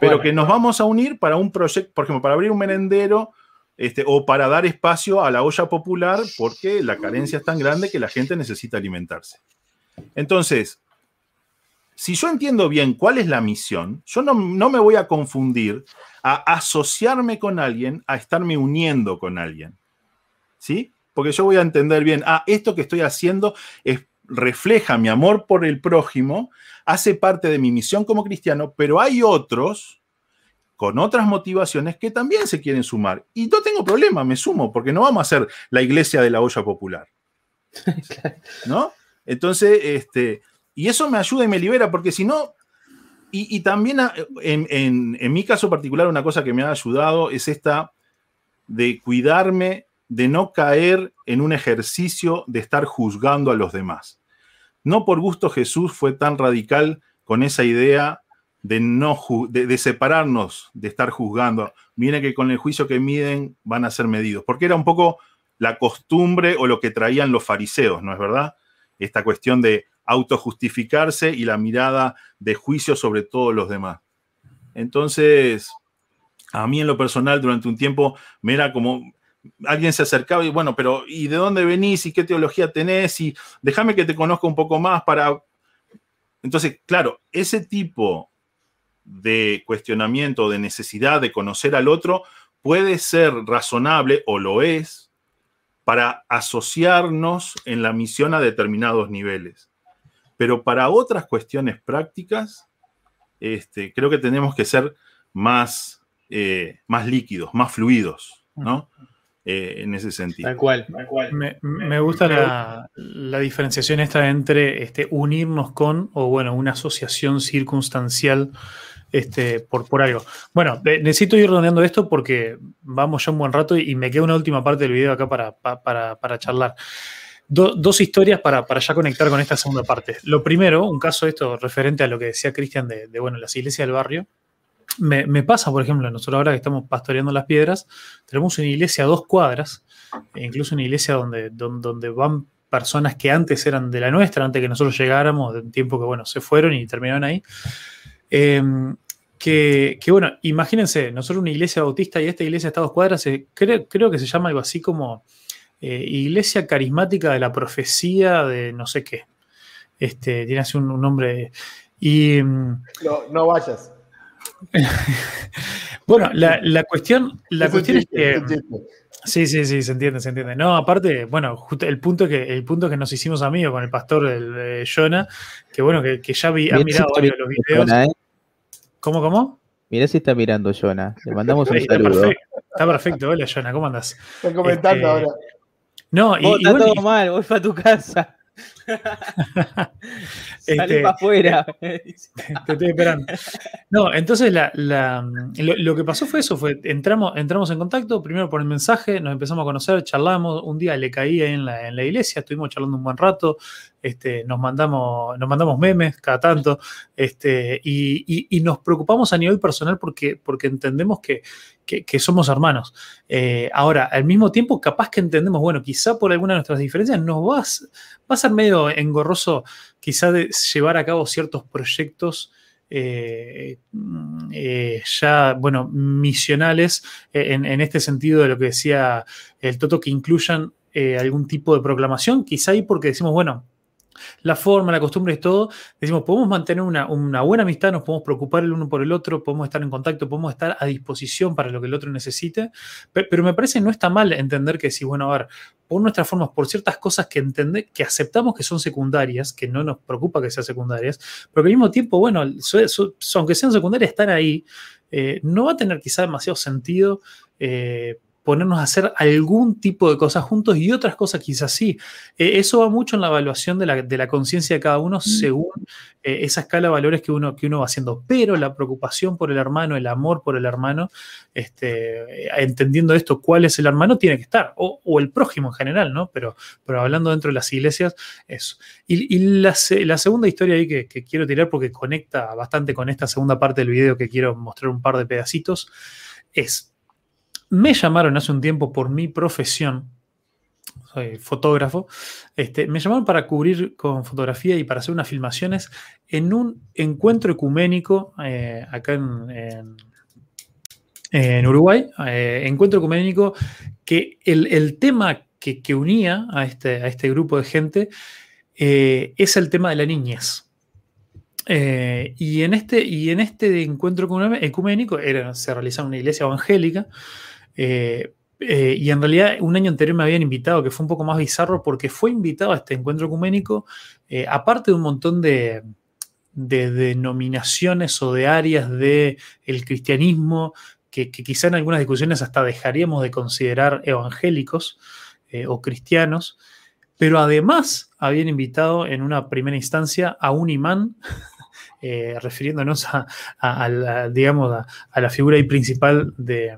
Pero que nos vamos a unir para un proyecto, por ejemplo, para abrir un merendero este, o para dar espacio a la olla popular porque la carencia es tan grande que la gente necesita alimentarse. Entonces, si yo entiendo bien cuál es la misión, yo no, no me voy a confundir a asociarme con alguien, a estarme uniendo con alguien. ¿Sí? Porque yo voy a entender bien, ah, esto que estoy haciendo es refleja mi amor por el prójimo, hace parte de mi misión como cristiano, pero hay otros con otras motivaciones que también se quieren sumar. Y no tengo problema, me sumo, porque no vamos a ser la iglesia de la olla popular. ¿No? Entonces, este, y eso me ayuda y me libera, porque si no, y, también en, en mi caso particular, una cosa que me ha ayudado es esta de cuidarme de no caer en un ejercicio de estar juzgando a los demás. No por gusto Jesús fue tan radical con esa idea de, no de, separarnos, de estar juzgando. Viene que con el juicio que miden van a ser medidos, porque era un poco la costumbre o lo que traían los fariseos, ¿no es verdad? Esta cuestión de autojustificarse y la mirada de juicio sobre todos los demás. Entonces, a mí en lo personal durante un tiempo me era como, alguien se acercaba y bueno, pero ¿y de dónde venís y qué teología tenés? Y déjame que te conozca un poco más para... Entonces, claro, ese tipo de cuestionamiento, de necesidad de conocer al otro, puede ser razonable o lo es para asociarnos en la misión a determinados niveles. Pero para otras cuestiones prácticas, este, creo que tenemos que ser más, eh, más líquidos, más fluidos, ¿no? Eh, en ese sentido. Tal cual. Me, gusta la, diferenciación esta entre este, unirnos con o bueno, una asociación circunstancial este, por, por algo. Bueno, necesito ir redondeando esto porque vamos ya un buen rato y, me queda una última parte del video acá para, para, charlar. dos historias para, ya conectar con esta segunda parte. Lo primero, un caso esto referente a lo que decía Cristian de, de, bueno, las iglesias del barrio me, pasa, por ejemplo, nosotros ahora que estamos pastoreando las piedras, tenemos una iglesia a dos cuadras, e incluso una iglesia donde, donde, van personas que antes eran de la nuestra, antes que nosotros llegáramos, de un tiempo que, bueno, se fueron y terminaron ahí. Em, que, bueno, imagínense, nosotros una iglesia bautista y esta iglesia a dos cuadras, eh, creo, que se llama algo así como eh, Iglesia Carismática de la Profecía de no sé qué. Este, tiene así un, nombre. Y, no, no vayas. bueno, la, cuestión, la cuestión es que. Sí, sí, sí, se entiende, se entiende. No, aparte, bueno, el punto que, el punto que nos hicimos amigos con el pastor de Jonah, que bueno, que, ya ha mirado varios de los videos. ¿eh? ¿Cómo, cómo? Mirá si está mirando Jonah. Le mandamos un saludo. Está perfecto, está perfecto. Hola, Jonah, ¿cómo andas? Estoy comentando este, ahora. No, y, está todo mal, voy para tu casa. Salí este, para afuera. Te estoy esperando. No, entonces lo, que pasó fue eso, fue entramos, entramos en contacto, primero por el mensaje, nos empezamos a conocer, charlamos, un día le caí en la, en la iglesia, estuvimos charlando un buen rato, este, nos, mandamos, nos mandamos memes cada tanto, este, y, nos preocupamos a nivel personal porque, porque entendemos que, somos hermanos. Eh, ahora, al mismo tiempo, capaz que entendemos, bueno, quizá por alguna de nuestras diferencias nos va a, ser medio engorroso quizá de llevar a cabo ciertos proyectos. Eh, eh, ya, bueno, misionales, en, en, este sentido de lo que decía el Toto, que incluyan algún tipo de proclamación, quizá ahí porque decimos, bueno, la forma, la costumbre y todo, decimos, podemos mantener una, una, buena amistad, nos podemos preocupar el uno por el otro, podemos estar en contacto, podemos estar a disposición para lo que el otro necesite, pero, me parece no está mal entender que si, bueno, a ver, por nuestras formas, por ciertas cosas que entendemos, que aceptamos que son secundarias, que no nos preocupa que sean secundarias, pero que al mismo tiempo, bueno, aunque sean secundarias, están ahí, eh, no va a tener quizá demasiado sentido. Eh, ponernos a hacer algún tipo de cosas juntos y otras cosas quizás sí. Eh, eso va mucho en la evaluación de la, conciencia de cada uno según eh, esa escala de valores que uno, que uno va haciendo. Pero la preocupación por el hermano, el amor por el hermano, este, entendiendo esto, cuál es el hermano, tiene que estar, o, el prójimo en general, ¿no? Pero, pero hablando dentro de las iglesias, eso. Y, la, segunda historia ahí que, que quiero tirar porque conecta bastante con esta segunda parte del video que quiero mostrar un par de pedacitos, es me llamaron hace un tiempo por mi profesión, soy fotógrafo, este, me llamaron para cubrir con fotografía y para hacer unas filmaciones en un encuentro ecuménico eh, acá en, Uruguay, eh, encuentro ecuménico que el, tema que, unía a este, a este, grupo de gente eh, es el tema de la niñez. y, en este, y en este encuentro ecuménico se realizaba una iglesia evangélica, eh, eh, y en realidad un año anterior me habían invitado, que fue un poco más bizarro, porque fue invitado a este encuentro ecuménico, eh, aparte de un montón de, denominaciones o de áreas del cristianismo que, quizá en algunas discusiones hasta dejaríamos de considerar evangélicos o cristianos, pero además habían invitado en una primera instancia a un imán refiriéndonos a, la, digamos, a, la figura principal de,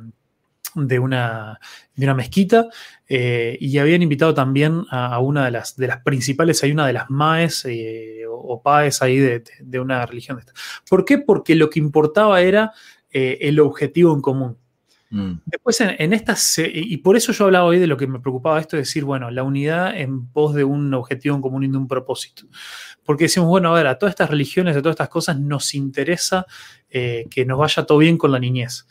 de una, de una mezquita eh, y habían invitado también a, una de las, de las principales, hay una de las maes eh, o, paes ahí de, una religión. De esta. ¿Por qué? Porque lo que importaba era eh, el objetivo en común. Mm. Después en, estas, y por eso yo hablaba hoy de lo que me preocupaba esto, es decir, bueno, la unidad en pos de un objetivo en común y de un propósito. Porque decimos, bueno, a ver, a todas estas religiones, a todas estas cosas nos interesa que nos vaya todo bien con la niñez.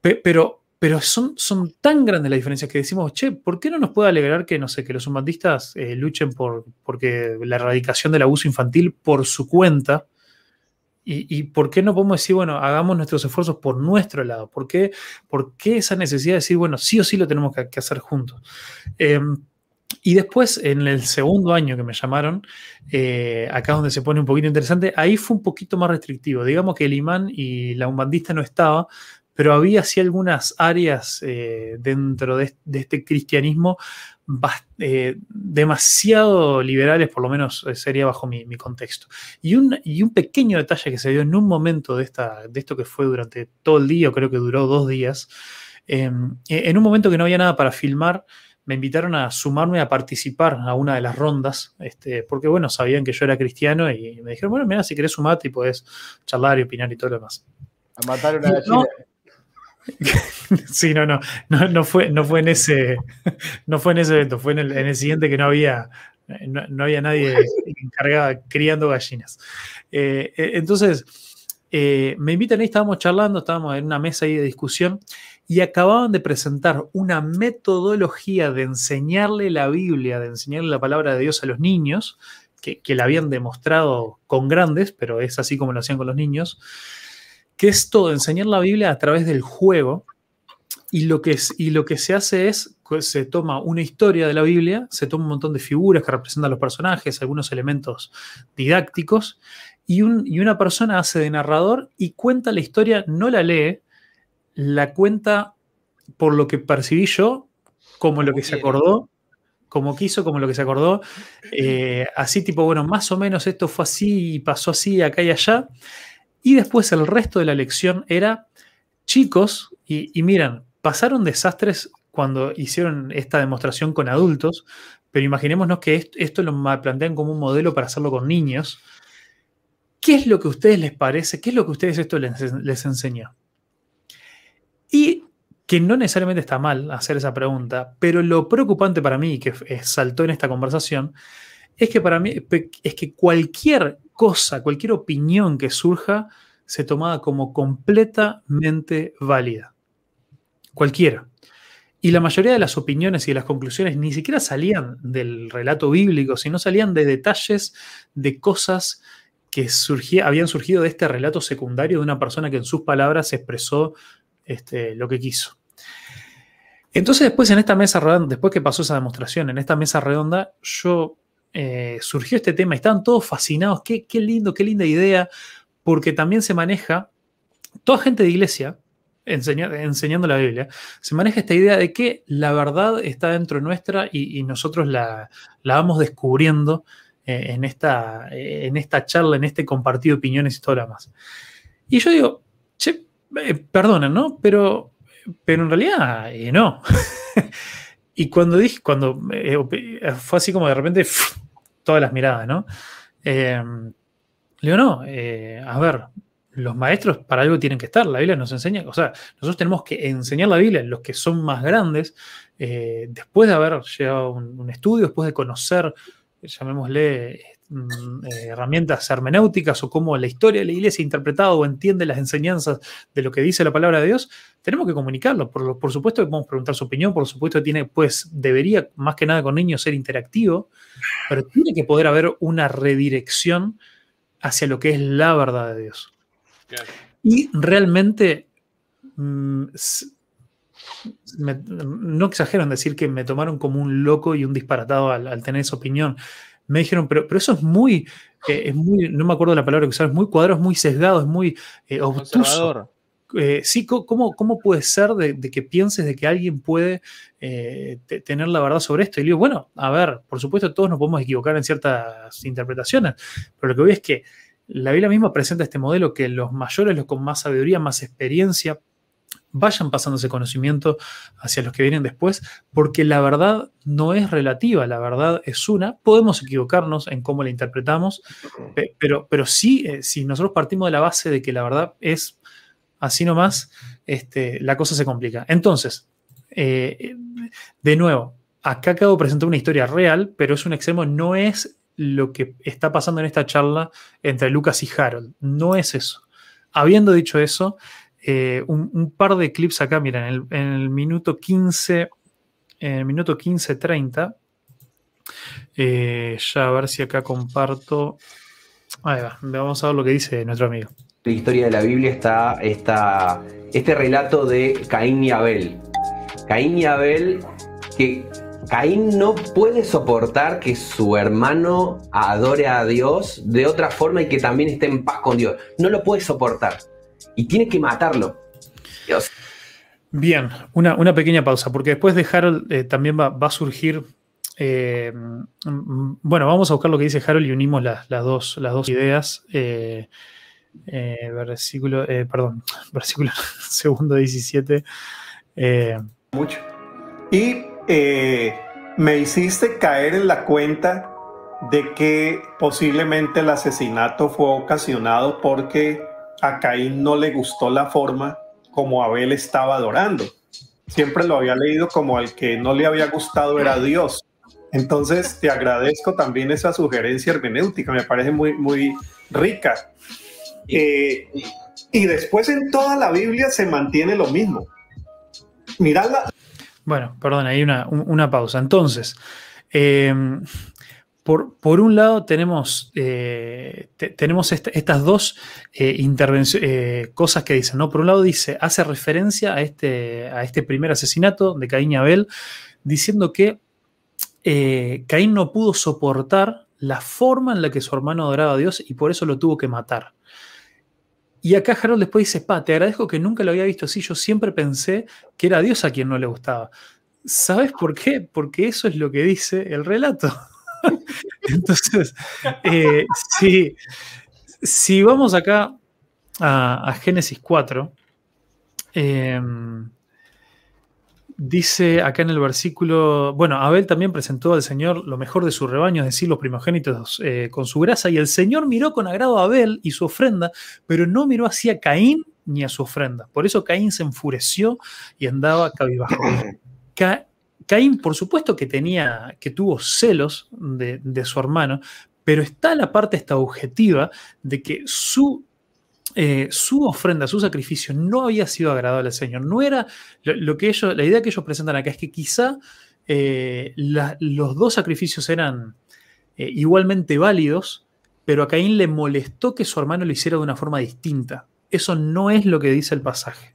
Pero pero son, son tan grandes las diferencias que decimos, che, ¿por qué no nos puede alegrar que, no sé, que los humanistas eh, luchen por porque la erradicación del abuso infantil por su cuenta? Y, por qué no podemos decir, bueno, hagamos nuestros esfuerzos por nuestro lado? ¿Por qué, por qué esa necesidad de decir, bueno, sí o sí lo tenemos que, hacer juntos? Em, y después, en el segundo año que me llamaron, eh, acá donde se pone un poquito interesante, ahí fue un poquito más restrictivo. Digamos que el imán y la umbandista no estaba, pero había sí algunas áreas eh, dentro de, este cristianismo eh, demasiado liberales, por lo menos eh, sería bajo mi, contexto. Y un, y un, pequeño detalle que se dio en un momento de, esta, de esto que fue durante todo el día, creo que duró dos días, em, en un momento que no había nada para filmar, me invitaron a sumarme a participar a una de las rondas, este, porque bueno, sabían que yo era cristiano y me dijeron, bueno, mira, si querés sumarte y podés charlar y opinar y todo lo demás. A matar una gallina. sí, no, no, no, fue, no fue en ese, no fue en ese evento, fue en el, siguiente que no había, no, había nadie encargado criando gallinas. Eh, eh, entonces, eh, me invitan ahí, estábamos charlando, estábamos en una mesa ahí de discusión y acababan de presentar una metodología de enseñarle la Biblia, de enseñarle la palabra de Dios a los niños, que la habían demostrado con grandes, pero es así como lo hacían con los niños que es todo, enseñar la Biblia a través del juego. Y lo, que es, y lo que se hace es, se toma una historia de la Biblia, se toma un montón de figuras que representan a los personajes, algunos elementos didácticos, y, una persona hace de narrador y cuenta la historia, no la lee, la cuenta por lo que percibí yo, como lo que se acordó, como quiso, como lo que se acordó, eh, así tipo, bueno, más o menos esto fue así y pasó así acá y allá, y después el resto de la lección era, chicos, y, miran, pasaron desastres cuando hicieron esta demostración con adultos, pero imaginémonos que esto, lo plantean como un modelo para hacerlo con niños. ¿Qué es lo que a ustedes les parece? ¿Qué es lo que a ustedes esto les, les enseñó? Y que no necesariamente está mal hacer esa pregunta, pero lo preocupante para mí, que saltó en esta conversación, es que para mí es que cualquier cosa, cualquier opinión que surja, se tomaba como completamente válida. Cualquiera. Y la mayoría de las opiniones y de las conclusiones ni siquiera salían del relato bíblico, sino salían de detalles de cosas que surgía, habían surgido de este relato secundario de una persona que en sus palabras expresó este, lo que quiso. Entonces después en esta mesa redonda, después que pasó esa demostración, en esta mesa redonda, yo eh, surgió este tema, estaban todos fascinados, qué, qué lindo, qué linda idea, porque también se maneja, toda gente de iglesia, enseñando la Biblia, se maneja esta idea de que la verdad está dentro nuestra y, nosotros la, vamos descubriendo eh, en, esta, en esta charla, en este compartido de opiniones y todo lo demás. Y yo digo, che, eh, perdonen, ¿no? Pero, pero en realidad eh, no. y cuando dije, cuando fue así como de repente, todas las miradas, digo, no, a ver, los maestros para algo tienen que estar. La Biblia nos enseña, o sea, nosotros tenemos que enseñar la Biblia los que son más grandes, eh, después de haber llegado a un, estudio, después de conocer, llamémosle, eh, herramientas hermenéuticas o cómo la historia de la iglesia ha interpretado o entiende las enseñanzas de lo que dice la palabra de Dios, tenemos que comunicarlo. Por, por supuesto que podemos preguntar su opinión, por supuesto que tiene, pues, debería, más que nada con niños, ser interactivo, pero tiene que poder haber una redirección hacia lo que es la verdad de Dios. Y realmente, mm, no exagero en decir que me tomaron como un loco y un disparatado al, tener esa opinión. Me dijeron, pero, pero eso es muy, eh, es muy, no me acuerdo la palabra que usaron, es muy cuadrado, es muy sesgado, es muy eh, obtuso. Eh, sí, ¿cómo, ¿cómo, puede ser de, que pienses de que alguien puede tener la verdad sobre esto? Y le digo, bueno, a ver, por supuesto todos nos podemos equivocar en ciertas interpretaciones, pero lo que voy es que la Biblia misma presenta este modelo que los mayores, los con más sabiduría, más experiencia, vayan pasando ese conocimiento hacia los que vienen después, porque la verdad no es relativa, la verdad es una. Podemos equivocarnos en cómo la interpretamos, pero, pero sí, eh, si nosotros partimos de la base de que la verdad es así nomás, este, la cosa se complica. Entonces, eh, de nuevo, acá acabo de presentar una historia real, pero es un extremo, no es lo que está pasando en esta charla entre Lucas y Harold. No es eso. Habiendo dicho eso, eh, un, par de clips acá, miren, en el, minuto 15, en el minuto 15-30, eh, ya a ver si acá comparto. Ahí va, vamos a ver lo que dice nuestro amigo. La historia de la Biblia está, está este relato de Caín y Abel. Caín y Abel que Caín no puede soportar que su hermano adore a Dios de otra forma y que también esté en paz con Dios. No lo puede soportar. Y tiene que matarlo. Dios. Bien, una, pequeña pausa, porque después de Harold eh, también va, a surgir. Eh, bueno, vamos a buscar lo que dice Harold y unimos las, dos, las dos ideas. Eh, versículo, perdón, versículo segundo 17. Mucho. Y eh, me hiciste caer en la cuenta de que posiblemente el asesinato fue ocasionado porque a Caín no le gustó la forma como Abel estaba adorando. Siempre lo había leído como al que no le había gustado era Dios. Entonces te agradezco también esa sugerencia hermenéutica, me parece muy, muy rica. Eh, y después en toda la Biblia se mantiene lo mismo. Mirad la, bueno, perdón, hay una, pausa. Entonces, em, por, un lado tenemos, eh, tenemos estas dos eh, eh, cosas que dicen, ¿no? Por un lado dice, hace referencia a este, a este primer asesinato de Caín y Abel, diciendo que Caín no pudo soportar la forma en la que su hermano adoraba a Dios y por eso lo tuvo que matar. Y acá Harold después dice, pa, te agradezco que nunca lo había visto así, yo siempre pensé que era Dios a quien no le gustaba. ¿Sabes por qué? Porque eso es lo que dice el relato. Entonces, eh, si, vamos acá a, Génesis 4, eh, Dice acá en el versículo, bueno, Abel también presentó al Señor lo mejor de su rebaño, es decir, los primogénitos eh, con su grasa, y el Señor miró con agrado a Abel y su ofrenda, pero no miró hacia Caín ni a su ofrenda. Por eso Caín se enfureció y andaba cabibajo. Caín, por supuesto que tenía, que tuvo celos de, de su hermano, pero está la parte esta objetiva de que su eh, su ofrenda, su sacrificio no había sido agradable al Señor. No era lo, que ellos, la idea que ellos presentan acá es que quizá eh, los dos sacrificios eran eh, igualmente válidos, pero a Caín le molestó que su hermano lo hiciera de una forma distinta. Eso no es lo que dice el pasaje.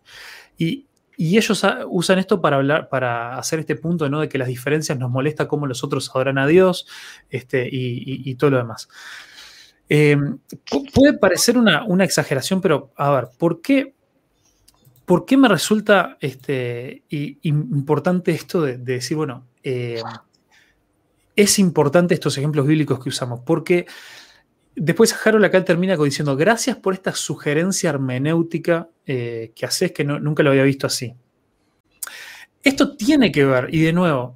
Y, ellos usan esto para hablar, para hacer este punto ¿no? de que las diferencias nos molesta cómo los otros adoran a Dios este, y todo lo demás. Eh, puede parecer una, exageración, pero a ver, ¿por qué, por qué me resulta este, importante esto de, decir, bueno, eh, es importante estos ejemplos bíblicos que usamos? Porque después Harold acá termina diciendo, gracias por esta sugerencia hermenéutica eh, que haces, que nunca lo había visto así. Esto tiene que ver, y de nuevo.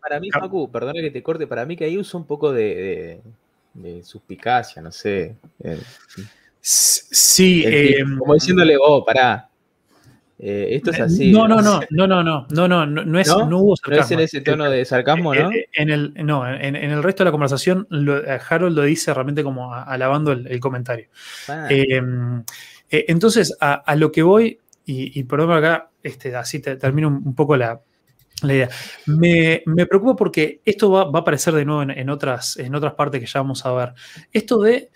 para, mí, Facu, perdona que te corte, para mí que ahí uso un poco de, de suspicacia, no sé. sí. Em, como diciéndole, oh, pará. Eh, esto es así. No, no, no, no, no, no, no, no, no, es, no, hubo sarcasmo. No es en ese tono de sarcasmo, ¿no? En el, no, en, el resto de la conversación, Harold lo dice realmente como alabando el, comentario. Ah. Em, eh, entonces, a, lo que voy, y, y perdón acá, este, así termino un poco la, la idea. Me, preocupa porque esto va, a aparecer de nuevo en, otras, en otras partes que ya vamos a ver. Esto de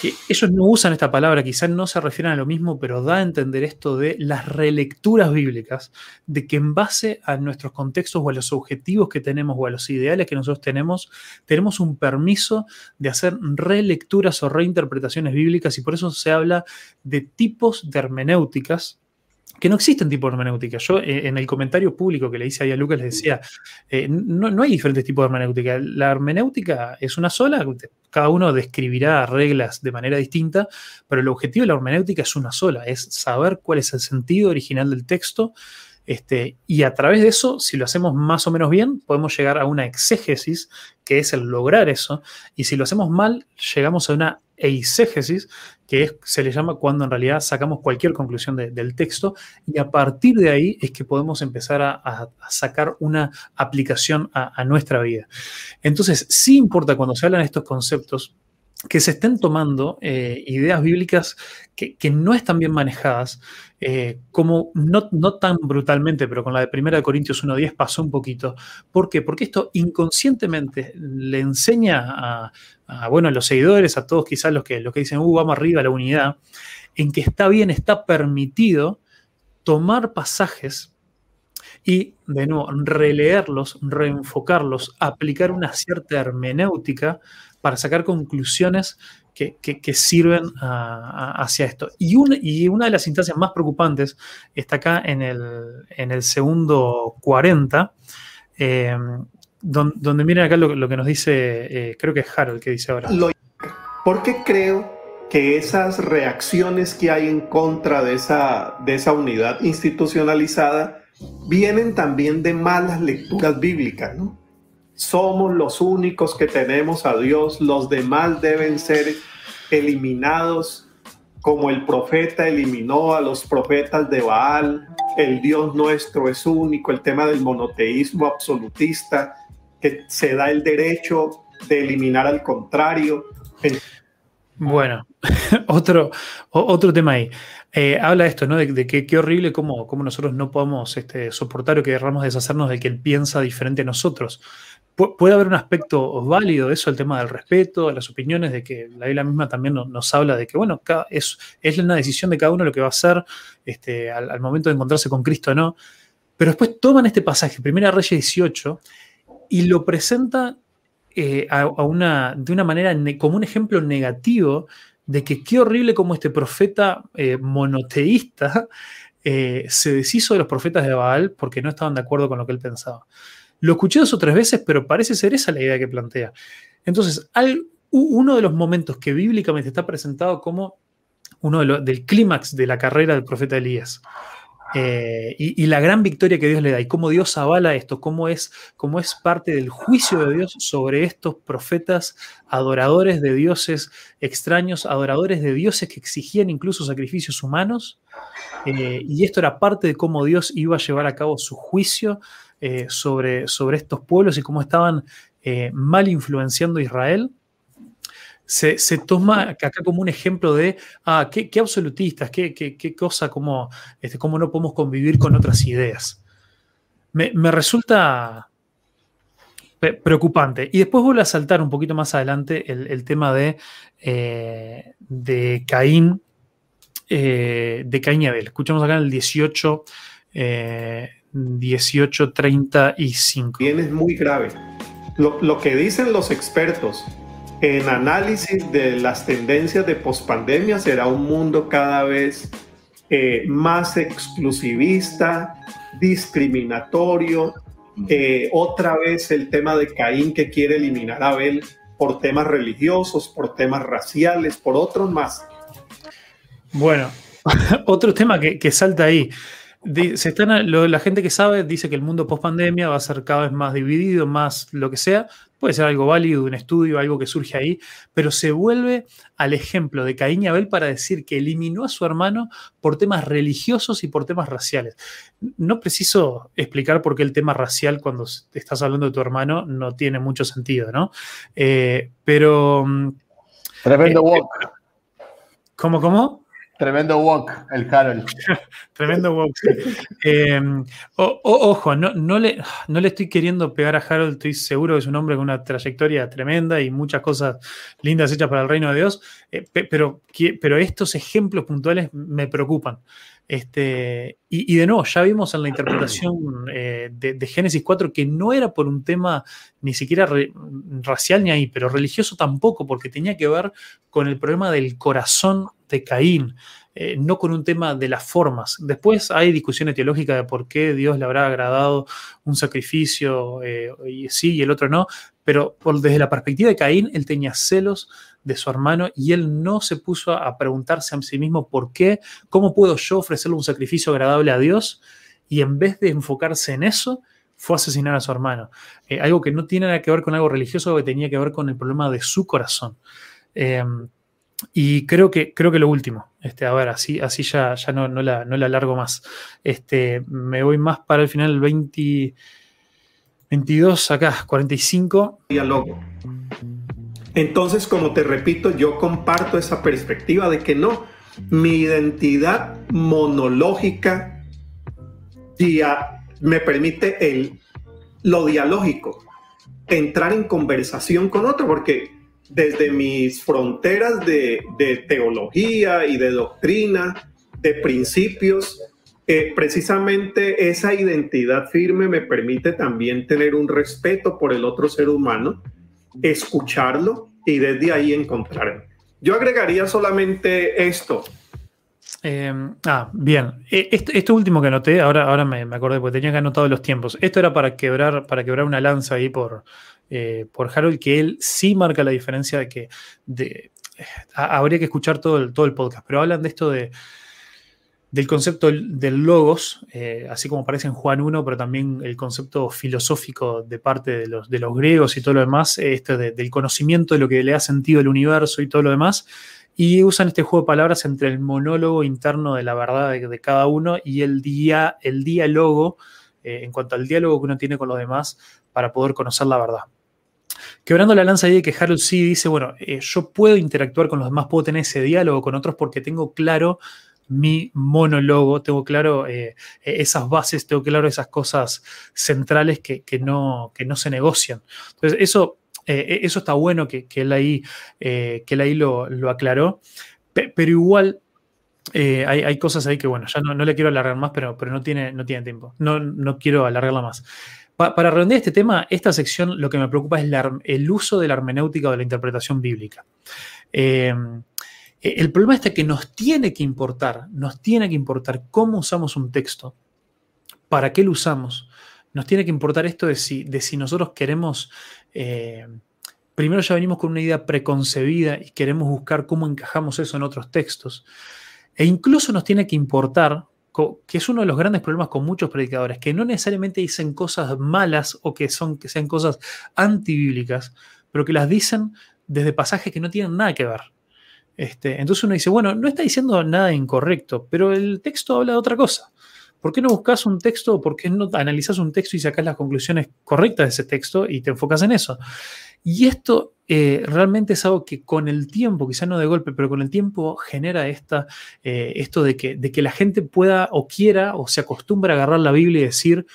que ellos no usan esta palabra, quizás no se refieren a lo mismo, pero da a entender esto de las relecturas bíblicas, de que en base a nuestros contextos o a los objetivos que tenemos o a los ideales que nosotros tenemos, tenemos un permiso de hacer relecturas o reinterpretaciones bíblicas y por eso se habla de tipos de hermenéuticas que no existen tipos de hermenéutica. Yo eh, en el comentario público que le hice ahí a Lucas les decía, eh, no, hay diferentes tipos de hermenéutica. La hermenéutica es una sola, cada uno describirá reglas de manera distinta, pero el objetivo de la hermenéutica es una sola, es saber cuál es el sentido original del texto. Este, y a través de eso, si lo hacemos más o menos bien, podemos llegar a una exégesis, que es el lograr eso, y si lo hacemos mal, llegamos a una eisegesis, que se le llama cuando en realidad sacamos cualquier conclusión del texto y a partir de ahí es que podemos empezar a, sacar una aplicación a, nuestra vida. Entonces, sí importa cuando se hablan estos conceptos que se estén tomando eh, ideas bíblicas que, no están bien manejadas, eh, como no, no, tan brutalmente, pero con la de 1 Corintios 1.10 pasó un poquito. ¿Por qué? Porque esto inconscientemente le enseña a, bueno, a los seguidores, a todos quizás los que, los que dicen, uh, vamos arriba a la unidad, en que está bien, está permitido tomar pasajes y, de nuevo, releerlos, reenfocarlos, aplicar una cierta hermenéutica para sacar conclusiones que, sirven hacia esto. Y, y, una de las instancias más preocupantes está acá en el, en el segundo 40, eh, donde, miren acá lo, que nos dice, eh, creo que es Harold que dice ahora. porque creo que esas reacciones que hay en contra de esa, de esa unidad institucionalizada vienen también de malas lecturas bíblicas, ¿no? somos los únicos que tenemos a Dios, los demás deben ser eliminados como el profeta eliminó a los profetas de Baal, el Dios nuestro es único, el tema del monoteísmo absolutista, que se da el derecho de eliminar al contrario. Bueno, otro, otro tema ahí. Eh, habla esto, ¿no? De, que qué horrible cómo, nosotros no podemos este, soportar o que querramos deshacernos de que él piensa diferente a nosotros puede haber un aspecto válido de eso, el tema del respeto, las opiniones, de que la Biblia misma también nos, habla de que, bueno, es, es una decisión de cada uno lo que va a hacer este, al, momento de encontrarse con Cristo no. Pero después toman este pasaje, Primera Reyes 18, y lo presenta eh, a, una, de una manera como un ejemplo negativo de que qué horrible como este profeta eh, monoteísta eh, se deshizo de los profetas de Baal porque no estaban de acuerdo con lo que él pensaba. Lo escuché dos o tres veces, pero parece ser esa la idea que plantea. Entonces, uno de los momentos que bíblicamente está presentado como uno del clímax de la carrera del profeta Elías. Eh, y, la gran victoria que Dios le da y cómo Dios avala esto, cómo es, cómo es parte del juicio de Dios sobre estos profetas adoradores de dioses extraños, adoradores de dioses que exigían incluso sacrificios humanos. Eh, y esto era parte de cómo Dios iba a llevar a cabo su juicio eh, sobre, sobre estos pueblos y cómo estaban mal influenciando a Israel. Se, se toma acá como un ejemplo de, ah, qué, qué absolutistas, qué, qué, qué cosa, cómo, este, cómo no podemos convivir con otras ideas. Me, me resulta preocupante. Y después vuelve a saltar un poquito más adelante el, el tema de, eh, de Caín, eh, de Caín y Abel. Escuchamos acá en el 18, eh, 1835. Bien es muy grave. Lo, lo que dicen los expertos en análisis de las tendencias de pospandemia será un mundo cada vez eh, más exclusivista, discriminatorio. Eh, otra vez el tema de Caín que quiere eliminar a Abel por temas religiosos, por temas raciales, por otros más. Bueno, otro tema que, que salta ahí. Se están, lo- la gente que sabe dice que el mundo post pandemia va a ser cada vez más dividido, más lo que sea. Puede ser algo válido, un estudio, algo que surge ahí, pero se vuelve al ejemplo de Caín y Abel para decir que eliminó a su hermano por temas religiosos y por temas raciales. No preciso explicar por qué el tema racial, cuando estás hablando de tu hermano, no tiene mucho sentido, ¿no? Eh, pero. mm, Tremendo Eh, walk, ¿Cómo, cómo? Tremendo walk, el Harold. Tremendo sí. Eh, o- o- ojo, no, no, le, no le estoy queriendo pegar a Harold, estoy seguro que es un hombre con una trayectoria tremenda y muchas cosas lindas hechas para el reino de Dios, eh, pe- pero, pero estos ejemplos puntuales me preocupan. Este, y, y de nuevo, ya vimos en la interpretación eh, de, de Génesis 4 que no era por un tema ni siquiera re- racial ni ahí, pero religioso tampoco, porque tenía que ver con el problema del corazón de Caín eh, no con un tema de las formas. Después hay discusiones teológicas de por qué Dios le habrá agradado un sacrificio eh, y sí y el otro no, pero desde la perspectiva de Caín, él tenía celos de su hermano y él no se puso a, preguntarse a sí mismo por qué, cómo puedo yo ofrecerle un sacrificio agradable a Dios y en vez de enfocarse en eso, fue a asesinar a su hermano. Eh, algo que no tiene nada que ver con algo religioso, que tenía que ver con el problema de su corazón. Y creo que, creo que lo último, este, a ver, así, así ya, ya no, no, la, no la alargo más. Este, me voy más para el final, el 20, 22, acá, 45. diálogo. Entonces, como te repito, yo comparto esa perspectiva de que no, mi identidad monológica dia- me permite el, lo dialógico, entrar en conversación con otro, porque desde mis fronteras de, de teología y de doctrina, de principios, eh, precisamente esa identidad firme me permite también tener un respeto por el otro ser humano, escucharlo y desde ahí encontrarme. Yo agregaría solamente esto. Eh, ah, bien. Eh, Esto, esto último que anoté, ahora, ahora me, me acordé, porque tenía que anotado los tiempos. Esto era para quebrar, para quebrar una lanza ahí por, eh, por Harold, que él sí marca la diferencia de que ha- habría que escuchar todo el, todo el podcast, pero hablan de esto de, del concepto del logos, eh, así como aparece en Juan 1, pero también el concepto filosófico de parte de los, de los griegos y todo lo demás, este de- del conocimiento de lo que le da sentido al universo y todo lo demás. Y usan este juego de palabras entre el monólogo interno de la verdad de, cada uno y el, día, el diálogo, en cuanto al diálogo que uno tiene con los demás para poder conocer la verdad. Quebrando la lanza ahí de que Harold sí dice, bueno, eh, yo puedo interactuar con los demás, puedo tener ese diálogo con otros porque tengo claro mi monólogo, tengo claro eh, esas bases, tengo claro esas cosas centrales que, que no, que no se negocian. Entonces, eso, eh, eso está bueno que, que él ahí, que él ahí lo, lo aclaró, Pe- pero igual hay, hay cosas ahí que, bueno, ya no, no le quiero alargar más, pero, pero no, tiene, no tiene tiempo. No, no quiero alargarla más. Pa- para redondear este tema, esta sección lo que me preocupa es el uso de la hermenéutica o de la interpretación bíblica. Eh, el problema está que nos tiene que importar, nos tiene que importar cómo usamos un texto, para qué lo usamos. Nos tiene que importar esto de si, de si nosotros queremos, eh, primero ya venimos con una idea preconcebida y queremos buscar cómo encajamos eso en otros textos. E incluso nos tiene que importar, que es uno de los grandes problemas con muchos predicadores, que no necesariamente dicen cosas malas o que, son, que sean cosas antibíblicas, pero que las dicen desde pasajes que no tienen nada que ver. Este, entonces uno dice, bueno, no está diciendo nada incorrecto, pero el texto habla de otra cosa. ¿Por qué no buscas un texto? ¿Por qué no analizas un texto y sacas las conclusiones correctas de ese texto y te enfocas en eso? Y esto eh, realmente es algo que con el tiempo, quizá no de golpe, pero con el tiempo genera esta, eh, esto de que, de que la gente pueda o quiera o se acostumbre a agarrar la Biblia y decir,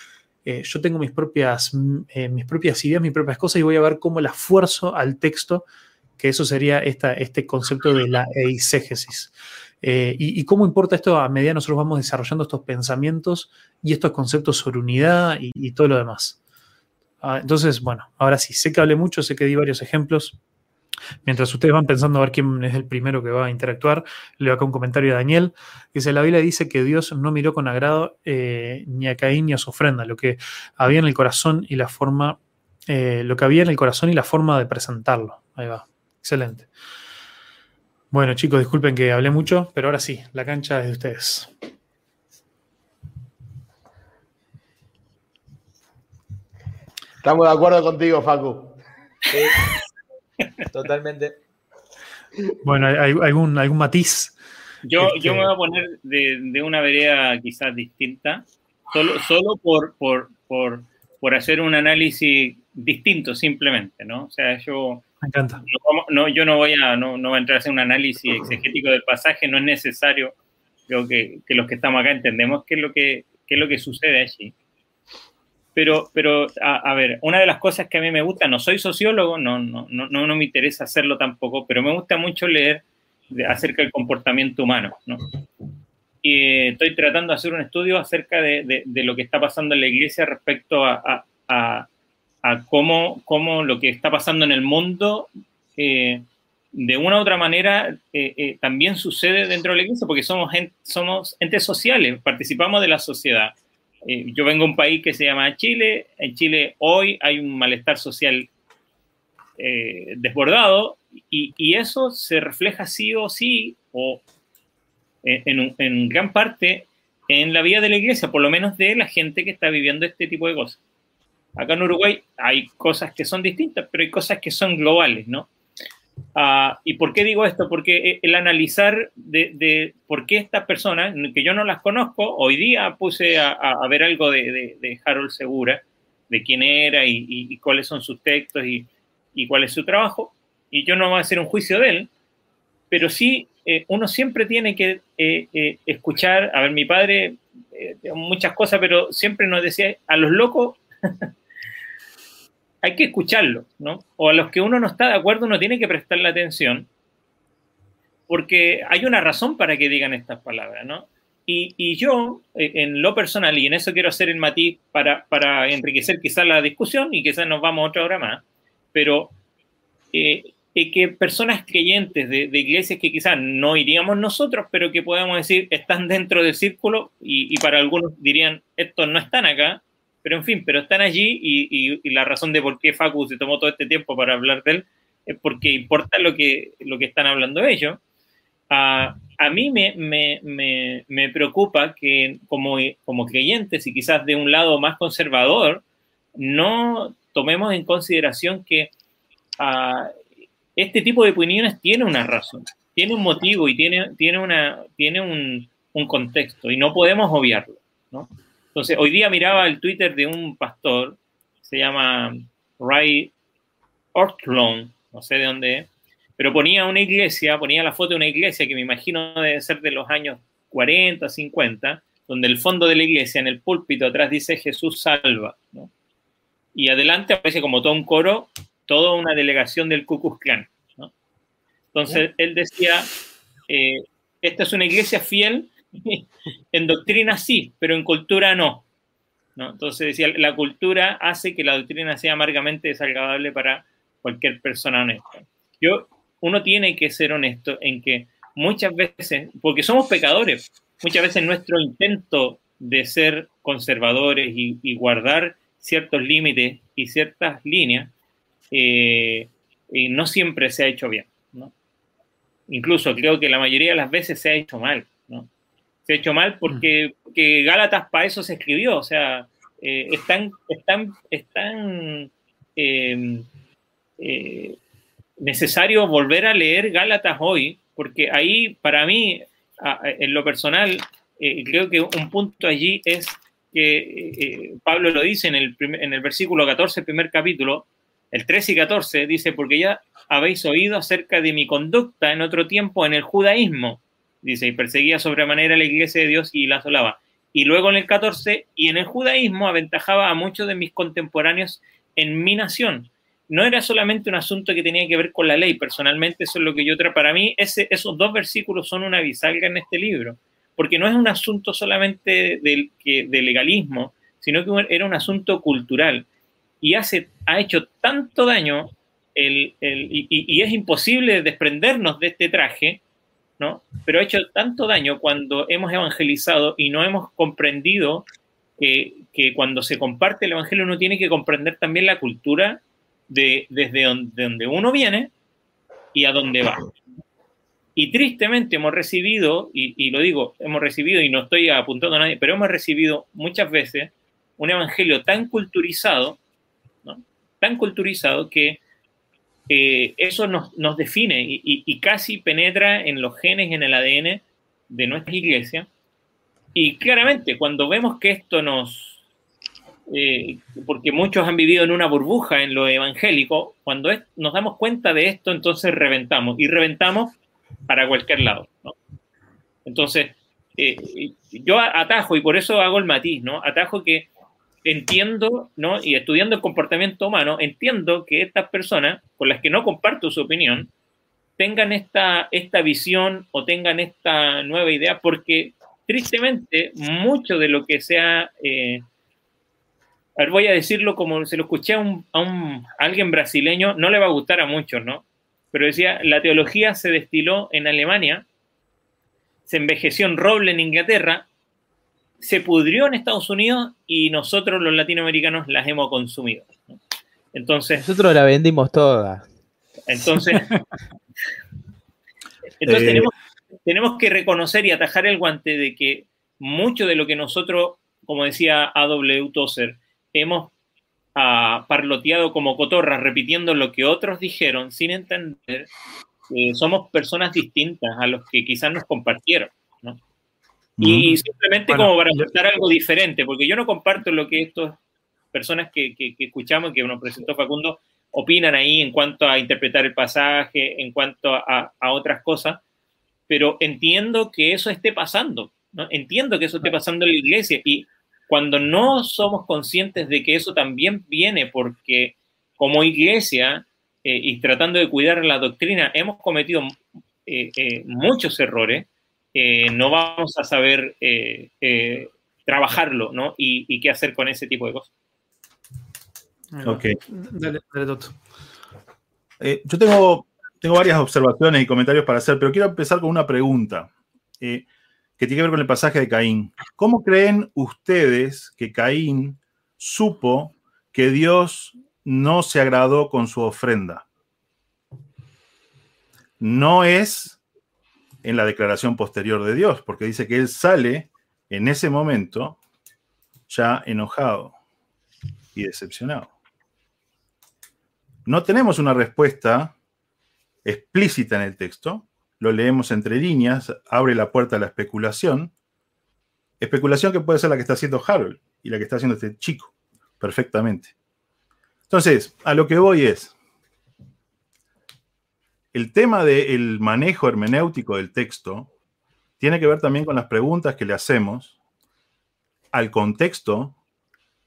eh, yo tengo mis propias, mm, mis propias ideas, mis propias cosas y voy a ver cómo las fuerzo al texto, que eso sería esta, este concepto de la eisegesis. y, cómo importa esto a medida nosotros vamos desarrollando estos pensamientos y estos conceptos sobre unidad y todo lo demás. Ah, entonces, bueno, ahora sí, sé que hablé mucho, sé que di varios ejemplos. Mientras ustedes van pensando a ver quién es el primero que va a interactuar, leo acá un comentario de Daniel. Dice, la Biblia dice que Dios no miró con agrado eh, ni a Caín ni a su ofrenda, lo que había en el corazón y la forma, eh, lo que había en el corazón y la forma de presentarlo. Ahí va, excelente. Bueno chicos, disculpen que hablé mucho, pero ahora sí, la cancha es de ustedes. Estamos de acuerdo contigo, Facu. totalmente. Bueno, ¿hay algún, algún matiz? Yo, yo me voy a poner de, una vereda quizás distinta, solo, solo por, por, por, por, hacer un análisis distinto simplemente, ¿no? O sea, yo... Me encanta. No, yo no voy a, no, no voy a entrar a hacer un análisis exegético del pasaje, no es necesario. Creo que, que los que estamos acá entendemos qué es lo que, qué es lo que sucede allí. Pero, pero a, ver, una de las cosas que a mí me gusta, no soy sociólogo, no, no, no, no me interesa hacerlo tampoco, pero me gusta mucho leer acerca del comportamiento humano. ¿no? Y estoy tratando de hacer un estudio acerca de, de, lo que está pasando en la iglesia respecto a, a, a cómo, cómo, lo que está pasando en el mundo, eh, de una u otra manera, eh, eh, también sucede dentro de la iglesia, porque somos, somos entes sociales, participamos de la sociedad. Eh, yo vengo de un país que se llama Chile. En Chile hoy hay un malestar social eh, desbordado y, eso se refleja sí o sí, o en, en, gran parte, en la vida de la iglesia, por lo menos de la gente que está viviendo este tipo de cosas. Acá en Uruguay hay cosas que son distintas, pero hay cosas que son globales, ¿no? Ah, ¿Y por qué digo esto? Porque el analizar de, por qué estas personas, que yo no las conozco, hoy día puse a, ver algo de, Harold Segura, de quién era y, cuáles son sus textos y, cuál es su trabajo, y yo no voy a hacer un juicio de él, pero sí eh, uno siempre tiene que eh, eh, escuchar, a ver, mi padre, muchas cosas, pero siempre nos decía, a los locos hay que escucharlo, ¿no? O a los que uno no está de acuerdo, uno tiene que prestarle atención, porque hay una razón para que digan estas palabras, ¿no? Y, yo, eh, en lo personal, y en eso quiero hacer el matiz para, para enriquecer quizás la discusión, y quizás nos vamos otra hora más, pero eh, que personas creyentes de, iglesias que quizás no iríamos nosotros, pero que podemos decir están dentro del círculo, y, y para algunos dirían, estos no están acá, pero en fin, pero están allí y, la razón de por qué Facu se tomó todo este tiempo para hablar de él es porque importa lo que, lo que están hablando ellos. a mí me, me, me, preocupa que como, como creyentes y quizás de un lado más conservador, no tomemos en consideración que este tipo de opiniones tiene una razón, tiene un motivo y tiene, tiene, una, tiene un, un contexto y no podemos obviarlo. ¿no? Entonces, hoy día miraba el Twitter de un pastor, se llama Ray Ortlon, no sé de dónde es, pero ponía una iglesia, ponía la foto de una iglesia que me imagino debe ser de los años 40, 50, donde el fondo de la iglesia, en el púlpito atrás dice Jesús salva, Y adelante aparece como todo un coro, toda una delegación del Ku Klux Klan, Entonces, él decía, eh, esta es una iglesia fiel en doctrina sí, pero en cultura no. ¿no? Entonces decía, la cultura hace que la doctrina sea amargamente desagradable para cualquier persona honesta. Yo, uno tiene que ser honesto en que muchas veces, porque somos pecadores, muchas veces nuestro intento de ser conservadores y, guardar ciertos límites y ciertas líneas, eh, no siempre se ha hecho bien. ¿no? Incluso creo que la mayoría de las veces se ha hecho mal hecho mal porque, que Gálatas para eso se escribió, o sea, eh, están, están, están em, eh, necesario volver a leer Gálatas hoy, porque ahí para mí, en lo personal, eh, creo que un punto allí es que Pablo lo dice en el, en el versículo 14, primer capítulo, el 13 y 14 dice, porque ya habéis oído acerca de mi conducta en otro tiempo en el judaísmo, dice, y perseguía sobremanera la iglesia de Dios y la asolaba. Y luego en el 14, y en el judaísmo aventajaba a muchos de mis contemporáneos en mi nación. No era solamente un asunto que tenía que ver con la ley, personalmente eso es lo que yo traigo. Para mí esos dos versículos son una bisalga en este libro, porque no es un asunto solamente del, de legalismo, sino que era un asunto cultural. Y hace, ha hecho tanto daño el, y, es imposible desprendernos de este traje, Pero ha hecho tanto daño cuando hemos evangelizado y no hemos comprendido que, cuando se comparte el evangelio uno tiene que comprender también la cultura de, desde donde, uno viene y a dónde va. Y tristemente hemos recibido, y, lo digo, hemos recibido, y no estoy apuntando a nadie, pero hemos recibido muchas veces un evangelio tan culturizado, tan culturizado que eh, eso nos, nos define y, casi penetra en los genes, en el ADN de nuestra iglesia. Y claramente, cuando vemos que esto nos, eh, porque muchos han vivido en una burbuja en lo evangélico, cuando nos damos cuenta de esto, entonces reventamos y reventamos para cualquier lado. Entonces, eh, yo atajo y por eso hago el matiz, ¿no? Atajo que entiendo, ¿no? Y estudiando el comportamiento humano, entiendo que estas personas con las que no comparto su opinión tengan esta, esta visión o tengan esta nueva idea, porque tristemente mucho de lo que sea, eh, voy a decirlo como se lo escuché a, un, a, un, a alguien brasileño, no le va a gustar a muchos, ¿no? Pero decía, la teología se destiló en Alemania, se envejeció en roble en Inglaterra, se pudrió en Estados Unidos y nosotros los latinoamericanos las hemos consumido. ¿no? Entonces. Nosotros la vendimos toda. Entonces. entonces eh, tenemos, tenemos que reconocer y atajar el guante de que mucho de lo que nosotros, como decía A.W. Tozer, hemos uh, parloteado como cotorras, repitiendo lo que otros dijeron sin entender, eh, somos personas distintas a los que quizás nos compartieron. ¿no? Y simplemente bueno, como para mostrar algo diferente, porque yo no comparto lo que estas personas que, que, que escuchamos, que nos presentó Facundo, opinan ahí en cuanto a interpretar el pasaje, en cuanto a, a otras cosas, pero entiendo que eso esté pasando, ¿no? entiendo que eso esté pasando en la iglesia y cuando no somos conscientes de que eso también viene porque como iglesia eh, y tratando de cuidar la doctrina hemos cometido eh, eh, muchos errores, eh, no vamos a saber eh, eh, trabajarlo, ¿no? Y, y, qué hacer con ese tipo de cosas. Ok. Dale, dale Toto. yo tengo, tengo varias observaciones y comentarios para hacer, pero quiero empezar con una pregunta que tiene que ver con el pasaje de Caín. ¿Cómo creen ustedes que Caín supo que Dios no se agradó con su ofrenda? No es en la declaración posterior de Dios, porque dice que él sale en ese momento ya enojado y decepcionado. No tenemos una respuesta explícita en el texto, lo leemos entre líneas, abre la puerta a la especulación, especulación que puede ser la que está haciendo Harold y la que está haciendo este chico, perfectamente. Entonces, a lo que voy es, el tema del manejo hermenéutico del texto tiene que ver también con las preguntas que le hacemos al contexto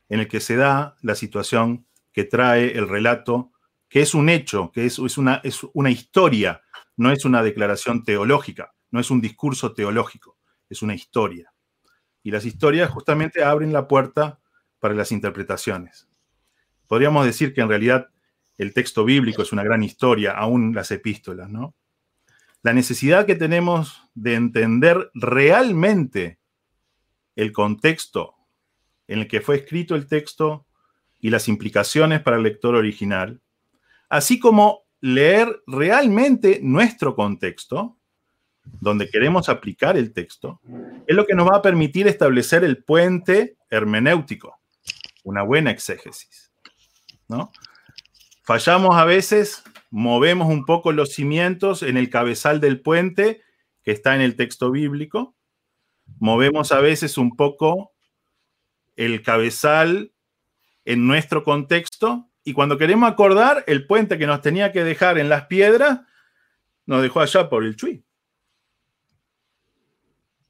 en el que se da la situación que trae el relato, que es un hecho, que es, una, es una historia, no es una declaración teológica, no es un discurso teológico, es una historia. Y las historias justamente abren la puerta para las interpretaciones. Podríamos decir que en realidad el texto bíblico es una gran historia, aún las epístolas, ¿no? La necesidad que tenemos de entender realmente el contexto en el que fue escrito el texto y las implicaciones para el lector original, así como leer realmente nuestro contexto, donde queremos aplicar el texto, es lo que nos va a permitir establecer el puente hermenéutico, una buena exégesis, ¿no? Fallamos a veces, movemos un poco los cimientos en el cabezal del puente que está en el texto bíblico. Movemos a veces un poco el cabezal en nuestro contexto Y cuando queremos acordar, el puente que nos tenía que dejar en las piedras, nos dejó allá por el Chuy.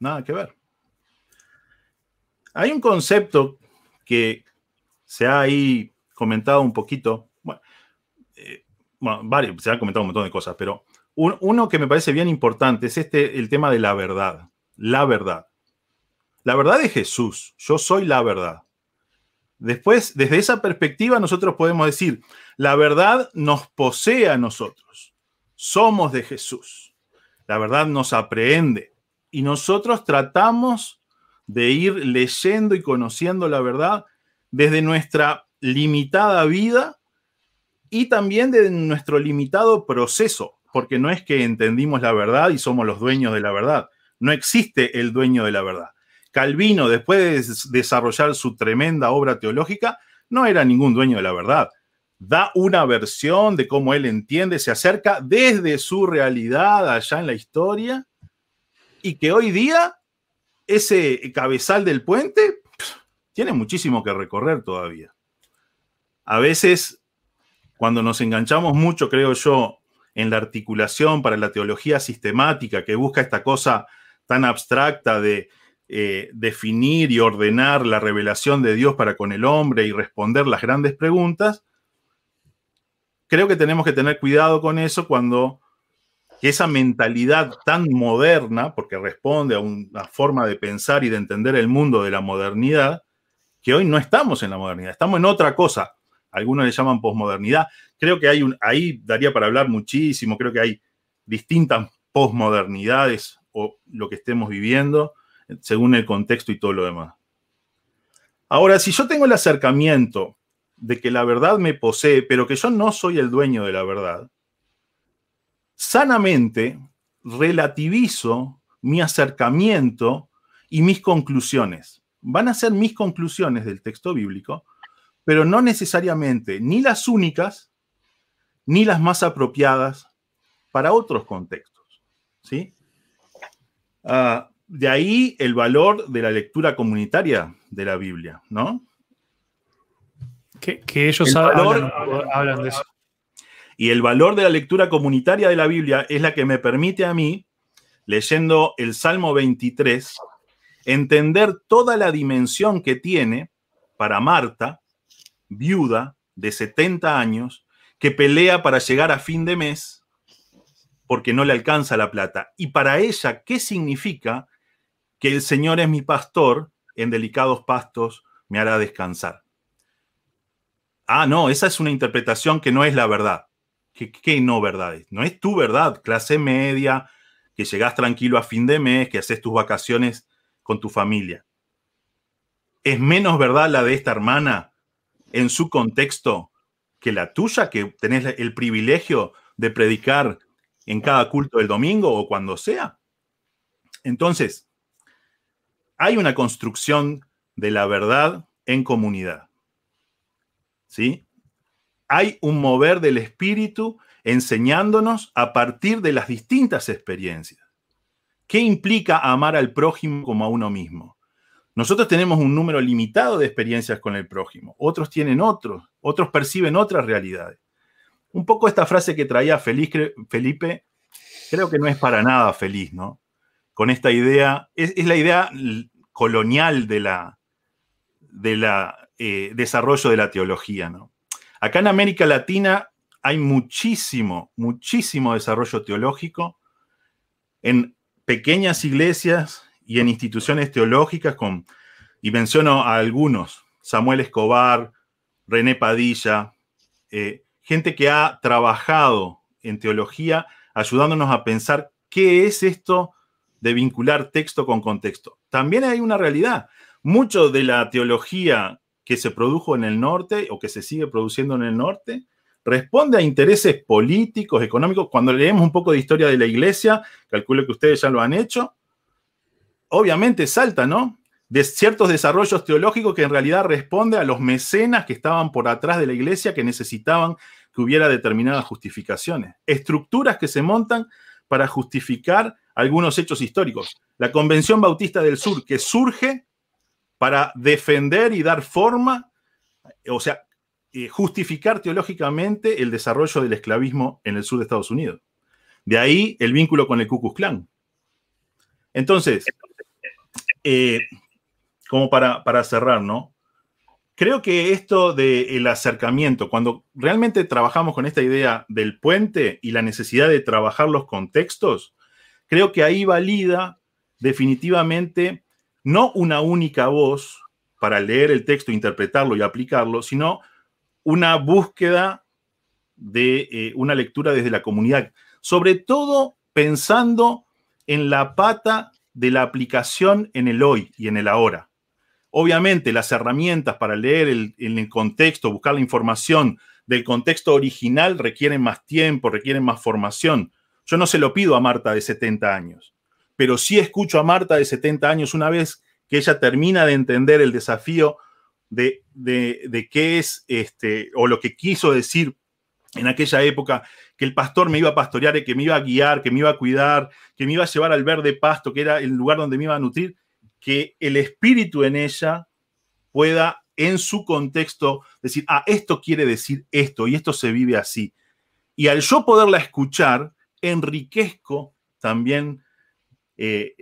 Nada que ver. Hay un concepto que se ha ahí comentado un poquito. Bueno, varios, se han comentado un montón de cosas, pero un- uno que me parece bien importante es este, el tema de la verdad. La verdad. La verdad es Jesús. Yo soy la verdad. Después, desde esa perspectiva, nosotros podemos decir, la verdad nos posee a nosotros. Somos de Jesús. La verdad nos aprehende. Y nosotros tratamos de ir leyendo y conociendo la verdad desde nuestra limitada vida y también de nuestro limitado proceso, porque no es que entendimos la verdad y somos los dueños de la verdad. No existe el dueño de la verdad. Calvino, después de des- desarrollar su tremenda obra teológica, no era ningún dueño de la verdad. Da una versión de cómo él entiende, se acerca desde su realidad allá en la historia, y que hoy día ese cabezal del puente tiene muchísimo que recorrer todavía. A veces, cuando nos enganchamos mucho, creo yo, en la articulación para la teología sistemática que busca esta cosa tan abstracta de eh, definir y ordenar la revelación de Dios para con el hombre y responder las grandes preguntas, creo que tenemos que tener cuidado con eso cuando esa mentalidad tan moderna, porque responde a una forma de pensar y de entender el mundo de la modernidad, que hoy no estamos en la modernidad, estamos en otra cosa. Algunos le llaman posmodernidad. Creo que hay un, ahí daría para hablar muchísimo, creo que hay distintas posmodernidades o lo que estemos viviendo según el contexto y todo lo demás. Ahora, si yo tengo el acercamiento de que la verdad me posee, pero que yo no soy el dueño de la verdad, sanamente relativizo mi acercamiento y mis conclusiones. Van a ser mis conclusiones del texto bíblico, pero no necesariamente ni las únicas ni las más apropiadas para otros contextos. ¿sí? Ah, de ahí el valor de la lectura comunitaria de la Biblia, ¿no? Que, que ellos El hablan, hablan de eso. Y el valor de la lectura comunitaria de la Biblia es la que me permite a mí, leyendo el Salmo 23, entender toda la dimensión que tiene para Marta, viuda de 70 años, que pelea para llegar a fin de mes porque no le alcanza la plata. Y para ella, ¿qué significa que el Señor es mi pastor, en delicados pastos me hará descansar? Ah, no, esa es una interpretación que no es la verdad. ¿Qué, qué no verdad es? No es tu verdad, clase media, que llegás tranquilo a fin de mes, que haces tus vacaciones con tu familia. ¿Es menos verdad la de esta hermana en su contexto que la tuya, que tenés el privilegio de predicar en cada culto del domingo o cuando sea? Entonces, hay una construcción de la verdad en comunidad. ¿Sí? hay un mover del espíritu enseñándonos a partir de las distintas experiencias. ¿Qué implica amar al prójimo como a uno mismo? Nosotros tenemos un número limitado de experiencias con el prójimo, otros tienen otros, otros perciben otras realidades. Un poco esta frase que traía Felipe, creo que no es para nada feliz, ¿no? Con esta idea, es, es la idea colonial de la, de la eh, desarrollo de la teología, ¿no? Acá en América Latina hay muchísimo, muchísimo desarrollo teológico en pequeñas iglesias y en instituciones teológicas con, y menciono a algunos, Samuel Escobar, René Padilla, eh, gente que ha trabajado en teología ayudándonos a pensar qué es esto de vincular texto con contexto. También hay una realidad. Mucho de la teología que se produjo en el norte o que se sigue produciendo en el norte responde a intereses políticos, económicos. Cuando leemos un poco de historia de la iglesia, calculo que ustedes ya lo han hecho, obviamente salta, ¿no? De ciertos desarrollos teológicos que en realidad responde a los mecenas que estaban por atrás de la iglesia que necesitaban que hubiera determinadas justificaciones. Estructuras que se montan para justificar algunos hechos históricos. La Convención Bautista del Sur, que surge para defender y dar forma, o sea, eh, justificar teológicamente el desarrollo del esclavismo en el sur de Estados Unidos. De ahí el vínculo con el Ku Klux Klan. Entonces, eh, como para, para cerrar, ¿no? Creo que esto del acercamiento, cuando realmente trabajamos con esta idea del puente y la necesidad de trabajar los contextos, creo que ahí valida definitivamente no una única voz para leer el texto, interpretarlo y aplicarlo, sino una búsqueda de eh, una lectura desde la comunidad, sobre todo pensando en la pata de la aplicación en el hoy y en el ahora. Obviamente, las herramientas para leer el, en el contexto, buscar la información del contexto original requieren más tiempo, requieren más formación. Yo no se lo pido a Marta de 70 años, pero sí escucho a Marta de 70 años una vez que ella termina de entender el desafío de, de, qué es este, o lo que quiso decir en aquella época, que el pastor me iba a pastorear, que me iba a guiar, que me iba a cuidar, que me iba a llevar al verde pasto, que era el lugar donde me iba a nutrir que el espíritu en ella pueda en su contexto decir, ah, esto quiere decir esto y esto se vive así. Y al yo poderla escuchar, enriquezco también eh,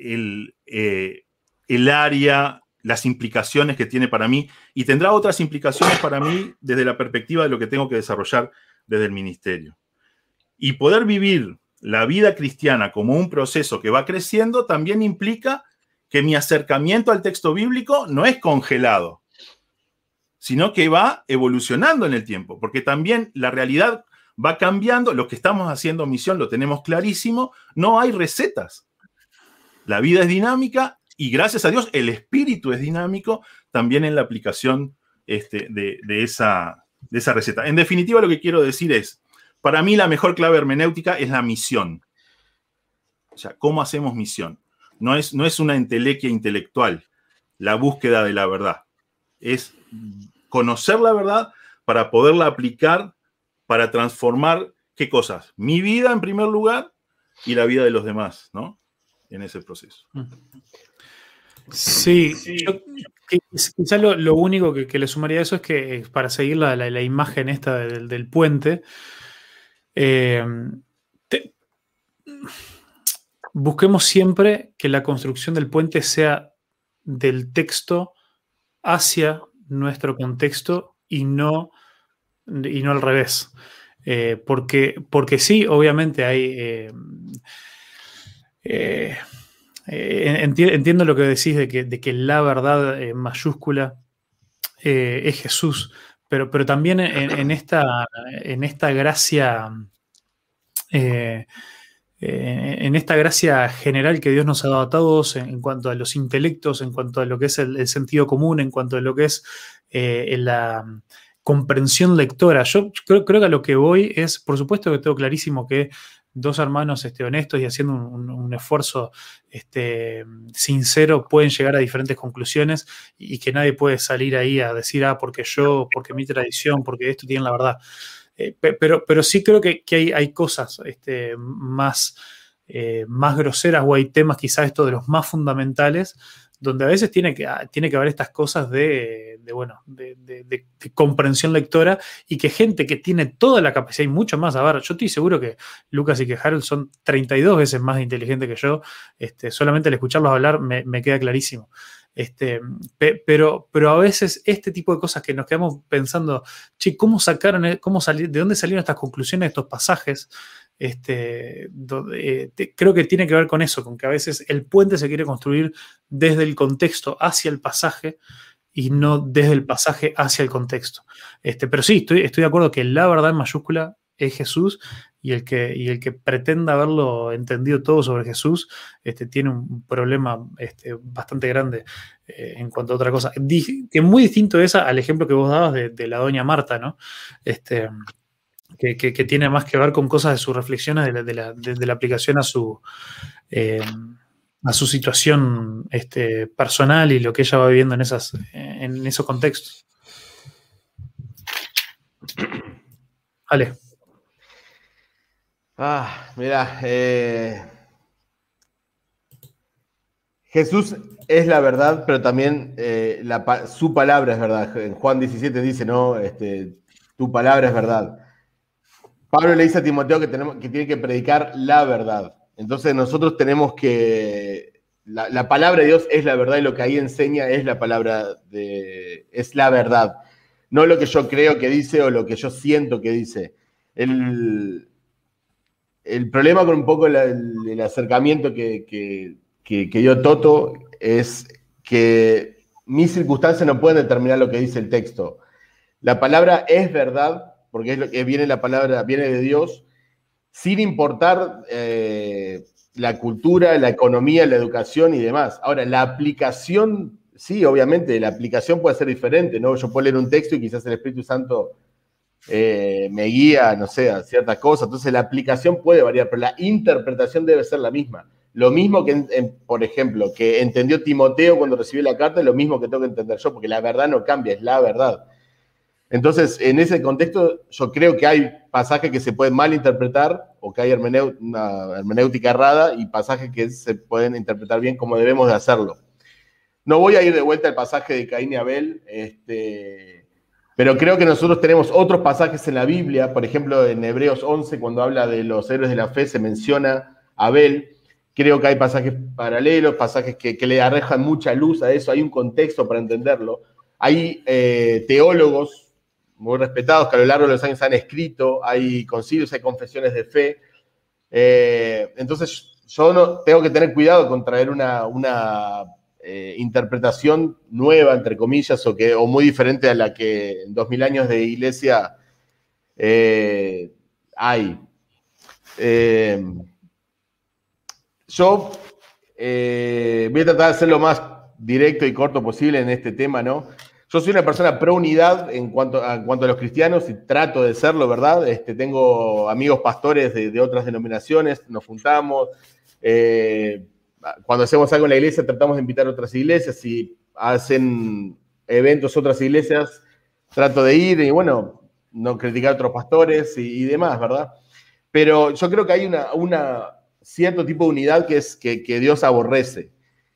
eh, el área, las implicaciones que tiene para mí y tendrá otras implicaciones para mí desde la perspectiva de lo que tengo que desarrollar desde el ministerio. Y poder vivir la vida cristiana como un proceso que va creciendo también implica que mi acercamiento al texto bíblico no es congelado, sino que va evolucionando en el tiempo, porque también la realidad va cambiando, lo que estamos haciendo misión lo tenemos clarísimo, no hay recetas. La vida es dinámica y gracias a Dios el espíritu es dinámico también en la aplicación este, de, esa, de esa receta. En definitiva, lo que quiero decir es, para mí la mejor clave hermenéutica es la misión. O sea, ¿cómo hacemos misión? no es, no es una entelequia intelectual, la búsqueda de la verdad. Es conocer la verdad para poderla aplicar, para transformar, ¿qué cosas? Mi vida en primer lugar y la vida de los demás, ¿no? En ese proceso. Sí, quizás lo, único que, le sumaría a eso es que para seguir la, imagen esta del, puente, eh, busquemos siempre que la construcción del puente sea del texto hacia nuestro contexto y no, y no al revés. Eh, porque, porque sí, obviamente hay... Eh, entiendo lo que decís de que, de que la verdad mayúscula es Jesús, pero, pero también en, esta, en esta gracia eh, en esta gracia general que Dios nos ha dado a todos en, cuanto a los intelectos, en cuanto a lo que es el, sentido común, en cuanto a lo que es eh, la comprensión lectora. Yo creo, que a lo que voy es, por supuesto que tengo clarísimo que dos hermanos este, honestos y haciendo un, esfuerzo este, sincero pueden llegar a diferentes conclusiones y, que nadie puede salir ahí a decir, ah, porque yo, porque mi tradición, porque esto tiene la verdad. Eh, pero, pero sí creo que, hay, cosas este, más, eh, más groseras o hay temas quizás estos de los más fundamentales donde a veces tiene que, tiene que haber estas cosas de, bueno, de, comprensión lectora y que gente que tiene toda la capacidad y mucho más, a ver, yo estoy seguro que Lucas y que Harold son 32 veces más inteligentes que yo, este, solamente al escucharlos hablar me, queda clarísimo. Este, pero, pero a veces este tipo de cosas que nos quedamos pensando, che, ¿cómo sacaron, e-, cómo de dónde salieron estas conclusiones, estos pasajes? Este, eh, creo que tiene que ver con eso, con que a veces el puente se quiere construir desde el contexto hacia el pasaje y no desde el pasaje hacia el contexto. Este, pero sí, estoy, de acuerdo que la verdad en mayúscula es Jesús y el que, pretenda haberlo entendido todo sobre Jesús este, tiene un problema este, bastante grande eh, en cuanto a otra cosa. que muy distinto es al ejemplo que vos dabas de, la doña Marta, ¿no? Que, tiene más que ver con cosas de sus reflexiones de la, aplicación a su, eh, a su situación este, personal y lo que ella va viviendo en, esas, en esos contextos. Vale. Ah, mira, eh, Jesús es la verdad, pero también eh, su palabra es verdad. En Juan 17 dice, ¿no? Este, tu palabra es verdad. Pablo le dice a Timoteo que, tenemos, que tiene que predicar la verdad. Entonces nosotros tenemos que, la, la, palabra de Dios es la verdad y lo que ahí enseña es la palabra de, es la verdad. No lo que yo creo que dice o lo que yo siento que dice. El, el problema con un poco el, el acercamiento que, que, que, que dio Toto es que mis circunstancias no pueden determinar lo que dice el texto. La palabra es verdad, porque es lo que viene la palabra, viene de Dios, sin importar eh, la cultura, la economía, la educación y demás. Ahora, la aplicación, sí, obviamente, la aplicación puede ser diferente, ¿no? Yo puedo leer un texto y quizás el Espíritu Santo eh, me guía, no sé, a ciertas cosas. Entonces, la aplicación puede variar, pero la interpretación debe ser la misma. Lo mismo que, por ejemplo, que entendió Timoteo cuando recibió la carta, es lo mismo que tengo que entender yo, porque la verdad no cambia, es la verdad. Entonces, en ese contexto, yo creo que hay pasajes que se pueden malinterpretar o que hay una hermenéutica errada y pasajes que se pueden interpretar bien como debemos de hacerlo. No voy a ir de vuelta al pasaje de Caín y Abel, este, pero creo que nosotros tenemos otros pasajes en la Biblia, por ejemplo, en Hebreos 11, cuando habla de los héroes de la fe, se menciona Abel. Creo que hay pasajes paralelos, pasajes que, que le arrejan mucha luz a eso, hay un contexto para entenderlo. Hay eh, teólogos muy respetados que a lo largo de los años han escrito, hay concilios, hay confesiones de fe. Eh, entonces, yo no, tengo que tener cuidado con traer una, una eh, interpretación nueva, entre comillas, o, que, o muy diferente a la que en 2000 años de iglesia eh, hay. yo voy a tratar de ser lo más directo y corto posible en este tema, ¿no? Yo soy una persona pro unidad en cuanto, a, los cristianos y trato de serlo, ¿verdad? Este, tengo amigos pastores de, de otras denominaciones, nos juntamos. Eh, cuando hacemos algo en la iglesia, tratamos de invitar a otras iglesias. Si hacen eventos otras iglesias, trato de ir y, bueno, no criticar a otros pastores y, y demás, ¿verdad? Pero yo creo que hay una, una cierto tipo de unidad que, es, que, que Dios aborrece.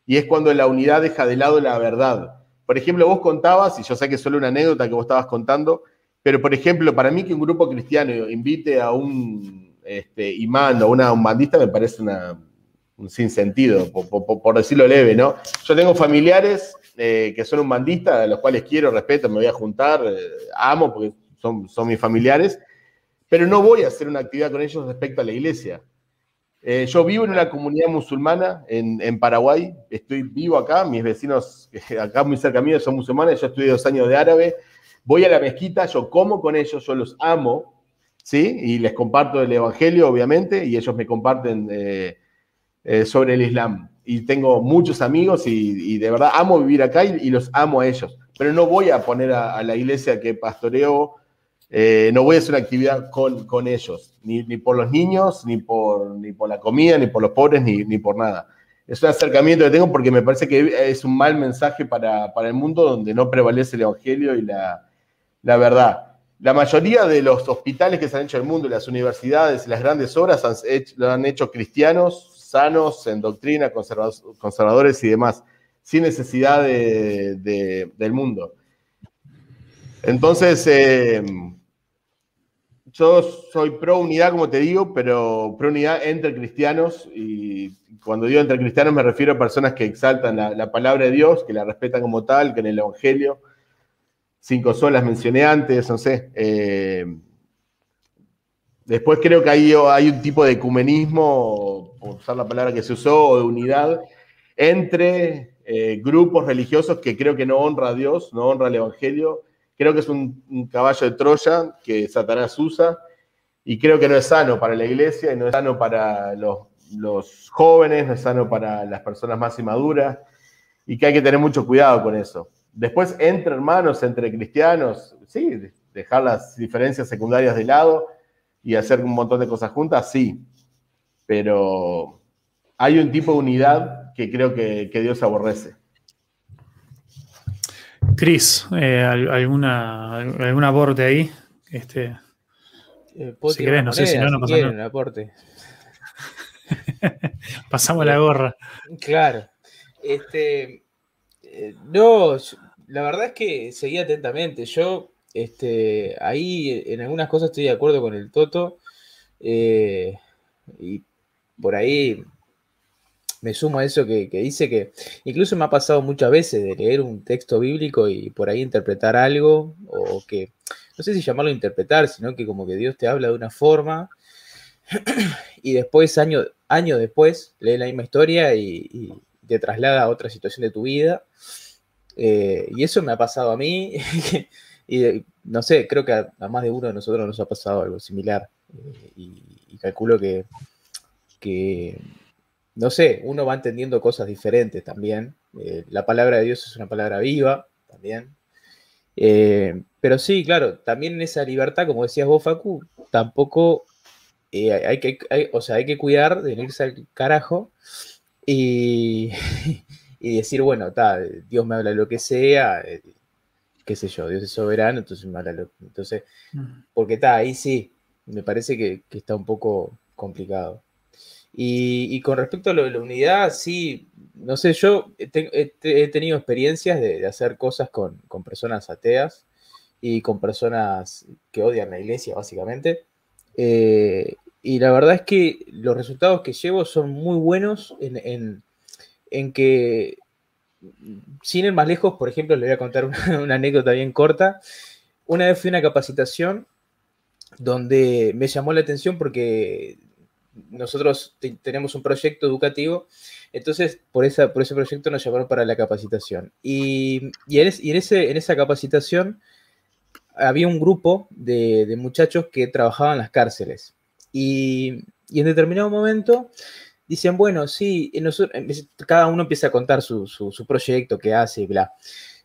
Y es cuando la unidad deja de lado la verdad. Por ejemplo, vos contabas, y yo sé que es solo una anécdota que vos estabas contando, pero por ejemplo, para mí que un grupo cristiano invite a un este, imán o una bandista me parece un sinsentido, por, por, por, decirlo leve, ¿no? Yo tengo familiares eh, que son un bandista, a los cuales quiero, respeto, me voy a juntar, eh, amo porque son, son mis familiares, pero no voy a hacer una actividad con ellos respecto a la iglesia. Eh, yo vivo en una comunidad musulmana en, Paraguay, estoy vivo acá, mis vecinos acá muy cerca mío son musulmanes, yo estudié dos años de árabe, voy a la mezquita, yo como con ellos, yo los amo, ¿sí? Y les comparto el Evangelio, obviamente, y ellos me comparten eh, eh, sobre el Islam. Y tengo muchos amigos y, de verdad amo vivir acá y, los amo a ellos, pero no voy a poner a la iglesia que pastoreo eh, no voy a hacer una actividad con, con ellos, ni, ni, por los niños, ni por, ni por la comida, ni por los pobres, ni, ni, por nada. Es un acercamiento que tengo porque me parece que es un mal mensaje para, para el mundo donde no prevalece el Evangelio y la, la, verdad. La mayoría de los hospitales que se han hecho en el mundo, las universidades las grandes obras han hecho, lo han hecho cristianos, sanos, en doctrina, conservadores y demás, sin necesidad de, del mundo. Entonces, eh, yo soy pro unidad, como te digo, pero pro unidad entre cristianos. Y cuando digo entre cristianos me refiero a personas que exaltan la, la palabra de Dios, que la respetan como tal, que en el Evangelio. Cinco solas mencioné antes, no sé. Eh, después creo que hay, un tipo de ecumenismo, por usar la palabra que se usó, o de unidad, entre eh, grupos religiosos que creo que no honra a Dios, no honra al Evangelio Creo que es un, caballo de Troya que Satanás usa y creo que no es sano para la iglesia y no es sano para los, jóvenes, no es sano para las personas más inmaduras y que hay que tener mucho cuidado con eso. Después, entre hermanos, entre cristianos, sí, dejar las diferencias secundarias de lado y hacer un montón de cosas juntas, sí, pero hay un tipo de unidad que creo que Dios aborrece. Cris, eh, ¿alguna, ¿algún aporte ahí? Este, eh, si querés, no sé si no, no pasa nada. Aporte. Pasamos la gorra. Claro. Este, eh, no, la verdad es que seguí atentamente. Yo este, ahí en algunas cosas estoy de acuerdo con el Toto. eh, y por ahí me sumo a eso que, que dice que incluso me ha pasado muchas veces de leer un texto bíblico y por ahí interpretar algo, o que, no sé si llamarlo interpretar, sino que como que Dios te habla de una forma y después, año, año después, lee la misma historia y, te traslada a otra situación de tu vida. Eh, y eso me ha pasado a mí. y no sé, creo que a, a más de uno de nosotros nos ha pasado algo similar. Eh, y, y calculo que, que, no sé, uno va entendiendo cosas diferentes también. Eh, la palabra de Dios es una palabra viva también. Eh, pero sí, claro, también en esa libertad, como decías vos, Facu, tampoco eh, hay que, hay- o sea, hay que cuidar de irse al carajo y, y decir, bueno, ta, Dios me habla lo que sea, qué sé yo, Dios es soberano, entonces me habla lo Entonces, porque está ahí sí, me parece que, que está un poco complicado. Y, con respecto a lo de la unidad, sí, no sé, yo he, te- he te- he tenido experiencias de, hacer cosas con, personas ateas y con personas que odian la iglesia, básicamente. Eh, y la verdad es que los resultados que llevo son muy buenos en, en- que, sin ir más lejos, por ejemplo, le voy a contar una, una anécdota bien corta. Una vez fui a una capacitación donde me llamó la atención porque nosotros te- tenemos un proyecto educativo, entonces por, esa, por ese proyecto nos llamaron para la capacitación. Y, y en, ese, en esa capacitación había un grupo de, de muchachos que trabajaban en las cárceles. Y, y en determinado momento dicen, bueno, sí, nosotros- cada uno empieza a contar su, su- su proyecto que hace y bla.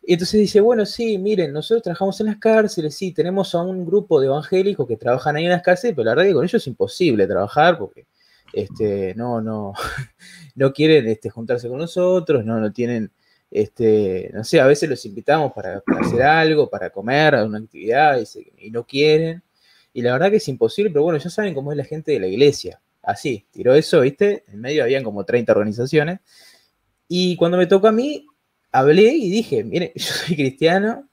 Y entonces dice, bueno, sí, miren, nosotros trabajamos en las cárceles, sí, tenemos a un grupo de evangélicos que trabajan ahí en las cárceles, pero la verdad que con ellos es imposible trabajar porque este, no, no, no quieren este, juntarse con nosotros, no, no tienen, este, no sé, a veces los invitamos para, para hacer algo, para comer, a una actividad, y, se- y no quieren. Y la verdad que es imposible, pero bueno, ya saben cómo es la gente de la iglesia. Así, tiró eso, ¿viste? En medio habían como 30 organizaciones. Y cuando me tocó a mí, hablé y dije, mire, yo soy cristiano,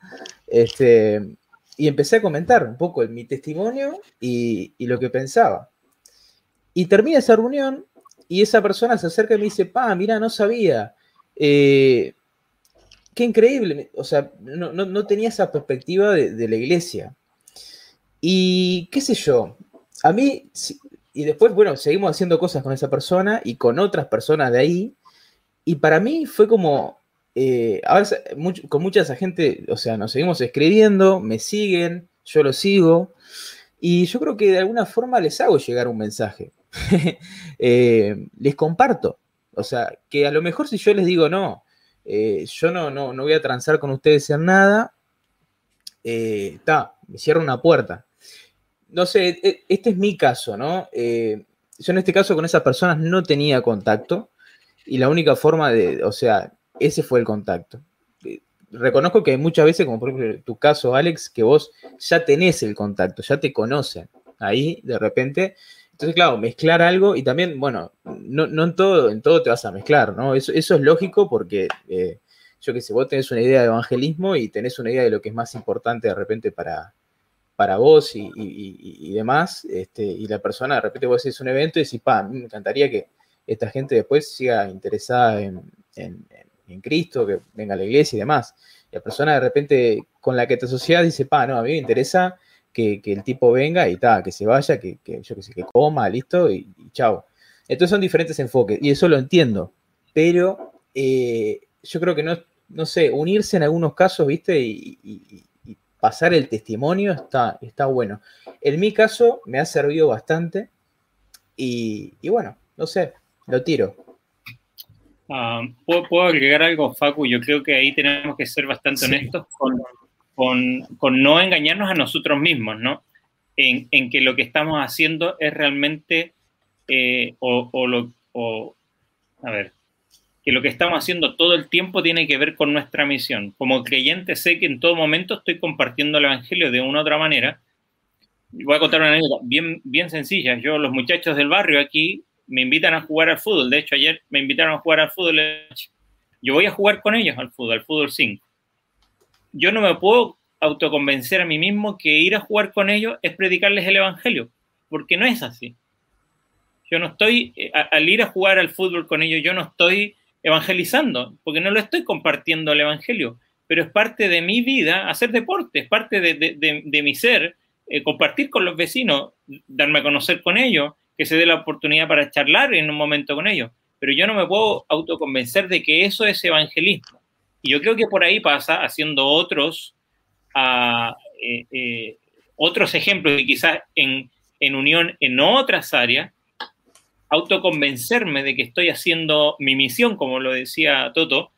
este, y empecé a comentar un poco mi testimonio y, y lo que pensaba. Y termina esa reunión y esa persona se acerca y me dice, pa, mira, no sabía. Eh, qué increíble. O sea, no, no- no tenía esa perspectiva de, de la iglesia. Y qué sé yo, a mí, y después, bueno, seguimos haciendo cosas con esa persona y con otras personas de ahí. Y para mí fue como, eh, ahora con mucha esa gente, o sea, nos seguimos escribiendo, me siguen, yo lo sigo. Y yo creo que de alguna forma les hago llegar un mensaje. Eh, les comparto. O sea, que a lo mejor si yo les digo, no, eh, yo no, no, no voy a transar con ustedes en nada, está, me cierra una puerta. No sé, e- este es mi caso, ¿no? Eh, yo en este caso con esas personas no tenía contacto y la única forma de, o sea, ese fue el contacto. Eh, Reconozco que muchas veces, como por ejemplo tu caso, Alex, que vos ya tenés el contacto, ya te conocen. Ahí, de repente, entonces, claro, mezclar algo y también, bueno, no, no en, todo, en todo te vas a mezclar, ¿no? Eso, eso es lógico porque, eh, yo qué sé, vos tenés una idea de evangelismo y tenés una idea de lo que es más importante de repente para, para vos y, y- y- demás, este, y la persona de repente vos haces un evento y decís, pa, me encantaría que esta gente después siga interesada en- en Cristo, que venga a la iglesia y demás. Y la persona de repente con la que te asocias dice, pa, no, a mí me interesa que, que el tipo venga y ta, que se vaya, que, que yo que sé, que coma, listo, y, chao. Entonces son diferentes enfoques, y eso lo entiendo, pero eh, yo creo que no, no sé, unirse en algunos casos, ¿viste? Y, pasar el testimonio está, está bueno. En mi caso me ha servido bastante, y bueno, no sé, lo tiro. Ah, ¿puedo, puedo agregar algo, Facu? Yo creo que ahí tenemos que ser bastante Sí. honestos con, con- con no engañarnos a nosotros mismos, ¿no? En, en que lo que estamos haciendo es realmente, eh, o, o lo, o, a ver, que lo que estamos haciendo todo el tiempo tiene que ver con nuestra misión. Como creyente sé que en todo momento estoy compartiendo el Evangelio de una u otra manera. Voy a contar una anécdota bien, bien sencilla. Yo, los muchachos del barrio aquí, me invitan a jugar al fútbol. De hecho, ayer me invitaron a jugar al fútbol. Yo voy a jugar con ellos al fútbol, al fútbol 5. Yo no me puedo autoconvencer a mí mismo que ir a jugar con ellos es predicarles el Evangelio, porque no es así. Yo no estoy, eh, al ir a jugar al fútbol con ellos, yo no estoy evangelizando, porque no lo estoy compartiendo el Evangelio, pero es parte de mi vida hacer deporte, es parte de, mi ser, eh, compartir con los vecinos, darme a conocer con ellos, que se dé la oportunidad para charlar en un momento con ellos. Pero yo no me puedo autoconvencer de que eso es evangelismo. Y yo creo que por ahí pasa haciendo otros, uh, eh, otros ejemplos y quizás en, en unión en otras áreas, autoconvencerme de que estoy haciendo mi misión, como lo decía Toto,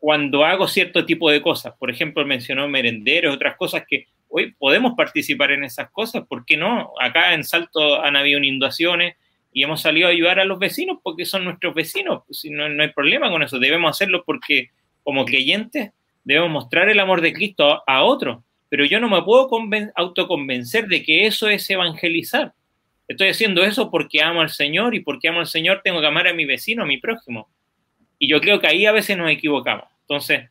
cuando hago cierto tipo de cosas. Por ejemplo, mencionó merenderos, otras cosas que hoy podemos participar en esas cosas, ¿por qué no? Acá en Salto han habido inundaciones y hemos salido a ayudar a los vecinos porque son nuestros vecinos. Pues, no, no hay problema con eso, debemos hacerlo porque como creyentes debemos mostrar el amor de Cristo a, otros. Pero yo no me puedo autoconvencer de que eso es evangelizar. Estoy haciendo eso porque amo al Señor y porque amo al Señor tengo que amar a mi vecino, a mi prójimo. Y yo creo que ahí a veces nos equivocamos. Entonces,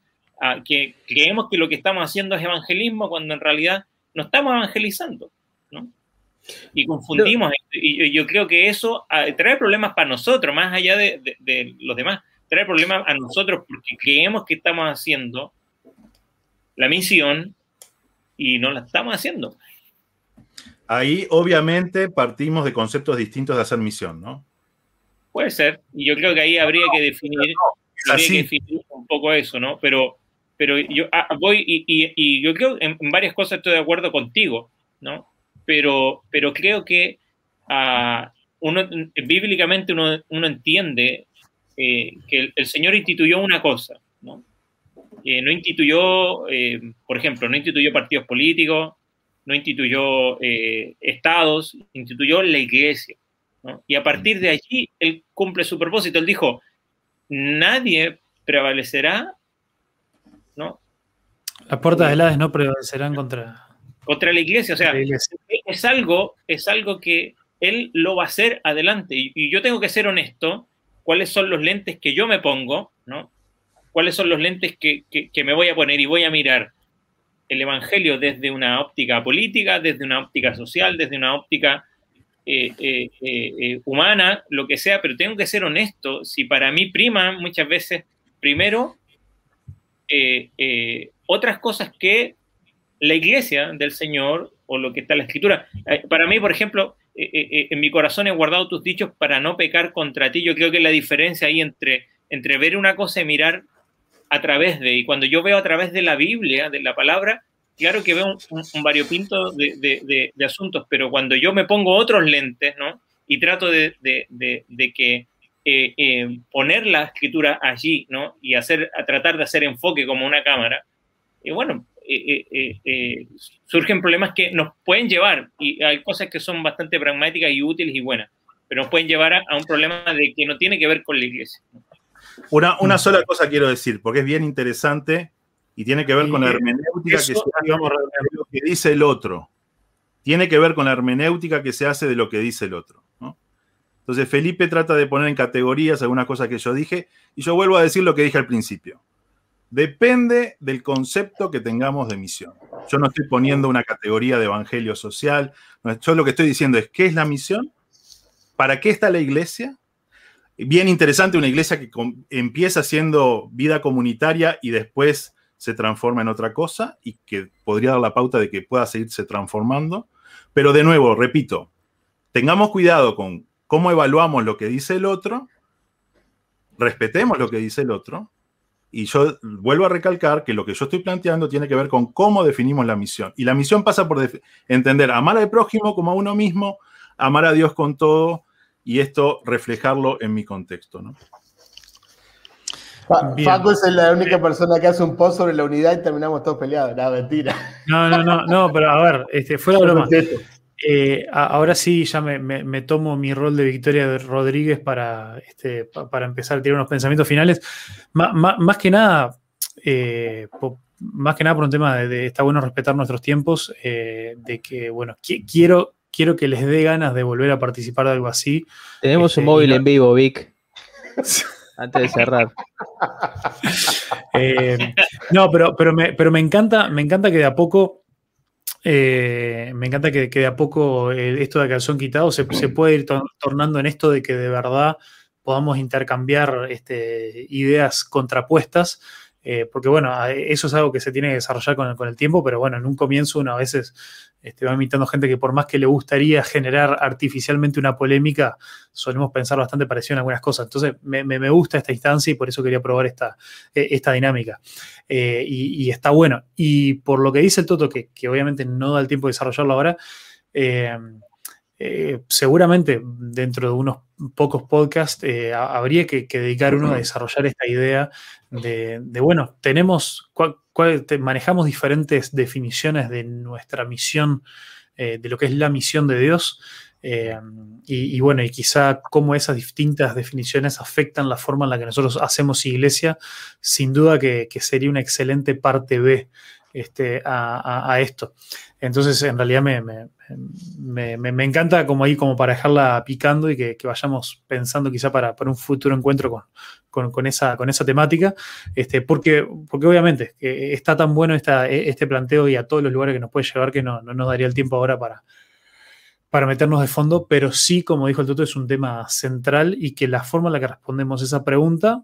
que creemos que lo que estamos haciendo es evangelismo cuando en realidad no estamos evangelizando, ¿no? Y confundimos. Y yo creo que eso trae problemas para nosotros, más allá de, de los demás. Trae problemas a nosotros porque creemos que estamos haciendo la misión y no la estamos haciendo. Ahí obviamente partimos de conceptos distintos de hacer misión, ¿no? Puede ser, y yo creo que ahí habría que definir, un poco eso, ¿no? Pero, pero yo ah, voy y, yo creo en, en varias cosas estoy de acuerdo contigo, ¿no? Pero, pero creo que uh, uno, bíblicamente uno, uno entiende eh, que el, Señor instituyó una cosa, ¿no? Eh, no instituyó, eh, por ejemplo, no instituyó partidos políticos, no instituyó eh, estados, instituyó la iglesia. Y a partir de allí, él cumple su propósito. Él dijo, nadie prevalecerá, ¿no? Las puertas del Hades no prevalecerán contra... Contra la iglesia, o sea, es algo, es algo que él lo va a hacer adelante. Y, yo tengo que ser honesto, cuáles son los lentes que yo me pongo, ¿no? ¿Cuáles son los lentes que, que me voy a poner y voy a mirar? el Evangelio desde una óptica política, desde una óptica social, desde una óptica eh, eh, eh, humana, lo que sea, pero tengo que ser honesto, si para mí prima muchas veces, primero, otras cosas que la iglesia del Señor o lo que está la escritura. Para mí, por ejemplo, en mi corazón he guardado tus dichos para no pecar contra ti. Yo creo que la diferencia ahí entre, entre ver una cosa y mirar a través de, y cuando yo veo a través de la Biblia, de la palabra, claro que veo un, variopinto de, asuntos, pero cuando yo me pongo otros lentes, ¿no? Y trato de, que eh, eh, poner la escritura allí, ¿no? Y hacer, a tratar de hacer enfoque como una cámara, y bueno, eh, surgen problemas que nos pueden llevar, y hay cosas que son bastante pragmáticas y útiles y buenas, pero nos pueden llevar a, un problema de que no tiene que ver con la iglesia. Una, una sola cosa quiero decir, porque es bien interesante y tiene que ver con la hermenéutica que se lo que dice el otro. Tiene que ver con la hermenéutica que se hace de lo que dice el otro. Entonces Felipe trata de poner en categorías algunas cosas que yo dije y yo vuelvo a decir lo que dije al principio. Depende del concepto que tengamos de misión. Yo no estoy poniendo una categoría de evangelio social. Yo lo que estoy diciendo es, ¿qué es la misión? ¿Para qué está la iglesia? bien interesante, una iglesia que empieza siendo vida comunitaria y después se transforma en otra cosa y que podría dar la pauta de que pueda seguirse transformando. Pero de nuevo, repito, tengamos cuidado con cómo evaluamos lo que dice el otro, respetemos lo que dice el otro, y yo vuelvo a recalcar que lo que yo estoy planteando tiene que ver con cómo definimos la misión. Y la misión pasa por entender amar al prójimo como a uno mismo, amar a Dios con todo, y esto reflejarlo en mi contexto. ¿no? Facu es la única persona que hace un post sobre la unidad y terminamos todos peleados. No, mentira. No, no, no, no, pero a ver, este, fue la broma. Eh, ahora sí, ya me, tomo mi rol de Victoria Rodríguez para, este, para empezar a tirar unos pensamientos finales. más que nada, eh, más que nada por un tema de, está bueno respetar nuestros tiempos, eh, de que, bueno, quiero quiero que les dé ganas de volver a participar de algo así. Tenemos un este, móvil en vivo, Vic. Antes de cerrar. No, pero, pero, me, pero me encanta, me encanta que de a poco. Eh, me encanta que, de a poco eh, esto de calzón quitado se, se puede ir tor- tornando en esto de que de verdad podamos intercambiar este, ideas contrapuestas, eh, porque bueno, eso es algo que se tiene que desarrollar con, con el tiempo, pero bueno, en un comienzo uno a veces este, va invitando gente que por más que le gustaría generar artificialmente una polémica, solemos pensar bastante parecido en algunas cosas. Entonces, me, gusta esta instancia y por eso quería probar esta, esta dinámica. Eh, y, y está bueno. Y por lo que dice el Toto, que, que obviamente no da el tiempo de desarrollarlo ahora, eh, eh, seguramente dentro de unos pocos podcasts eh, ha- habría que, que dedicar uno a desarrollar esta idea de, de, bueno, tenemos, cuál- manejamos diferentes definiciones de nuestra misión, eh, de lo que es la misión de Dios. eh, y, bueno, y quizá cómo esas distintas definiciones afectan la forma en la que nosotros hacemos iglesia, sin duda que, sería una excelente parte B este, a, esto. Entonces, en realidad me, me- me- encanta como ahí, como para dejarla picando y que, que vayamos pensando quizá para, para un futuro encuentro con, con- esa, con esa temática, este, porque, porque obviamente que está tan bueno esta, este planteo y a todos los lugares que nos puede llevar que no, no nos daría el tiempo ahora para, para meternos de fondo, pero sí, como dijo el Toto, es un tema central y que la forma en la que respondemos esa pregunta,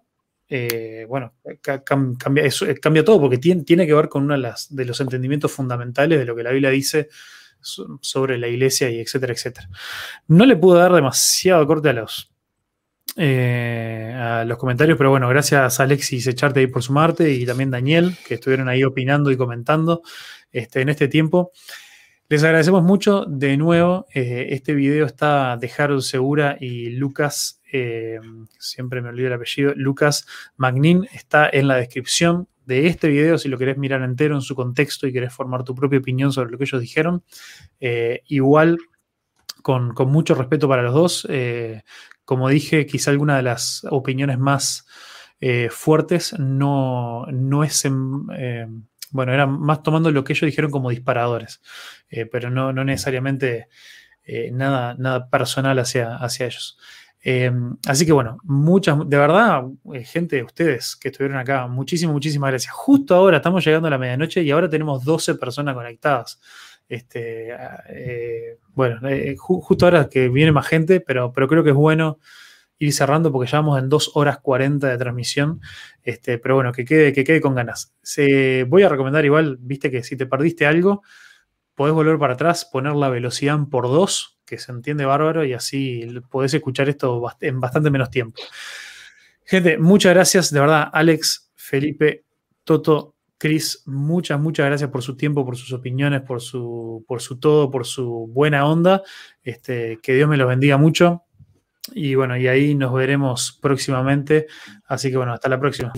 eh, bueno, ca- cam- cambia, eh, cambia todo porque tiene, tiene que ver con uno de, de los entendimientos fundamentales de lo que la Biblia dice so- sobre la iglesia y etcétera, etcétera. No le pude dar demasiado corte a los, eh, a los comentarios, pero bueno, gracias Alexis Echarte ahí por sumarte y también Daniel, que estuvieron ahí opinando y comentando este, en este tiempo. Les agradecemos mucho. De nuevo, eh, este video está de Segura y Lucas, eh, siempre me olvido el apellido, Lucas Magnin, está en la descripción de este video si lo querés mirar entero en su contexto y querés formar tu propia opinión sobre lo que ellos dijeron. Igual, con, con mucho respeto para los dos, eh, como dije, quizá alguna de las opiniones más eh, fuertes no, no es en, eh, bueno, era más tomando lo que ellos dijeron como disparadores, eh, pero no, no necesariamente nada, nada personal hacia, hacia ellos. Así que bueno, muchas, de verdad, gente, ustedes que estuvieron acá, muchísimas, muchísimas gracias. Justo ahora estamos llegando a la medianoche y ahora tenemos 12 personas conectadas. Este, eh, bueno, eh, ju- justo ahora que viene más gente, pero, creo que es bueno ir cerrando porque ya vamos en 2 horas 40 de transmisión. Este, pero bueno, que quede, que quede con ganas. Se, voy a recomendar igual, viste que si te perdiste algo, podés volver para atrás, poner la velocidad por 2, que se entiende bárbaro, y así podés escuchar esto en bastante menos tiempo. Gente, muchas gracias, de verdad, Alex, Felipe, Toto, Cris, muchas, muchas gracias por su tiempo, por sus opiniones, por su, por su todo, por su buena onda. Este, que Dios me los bendiga mucho. Y bueno, y ahí nos veremos próximamente. Así que bueno, hasta la próxima.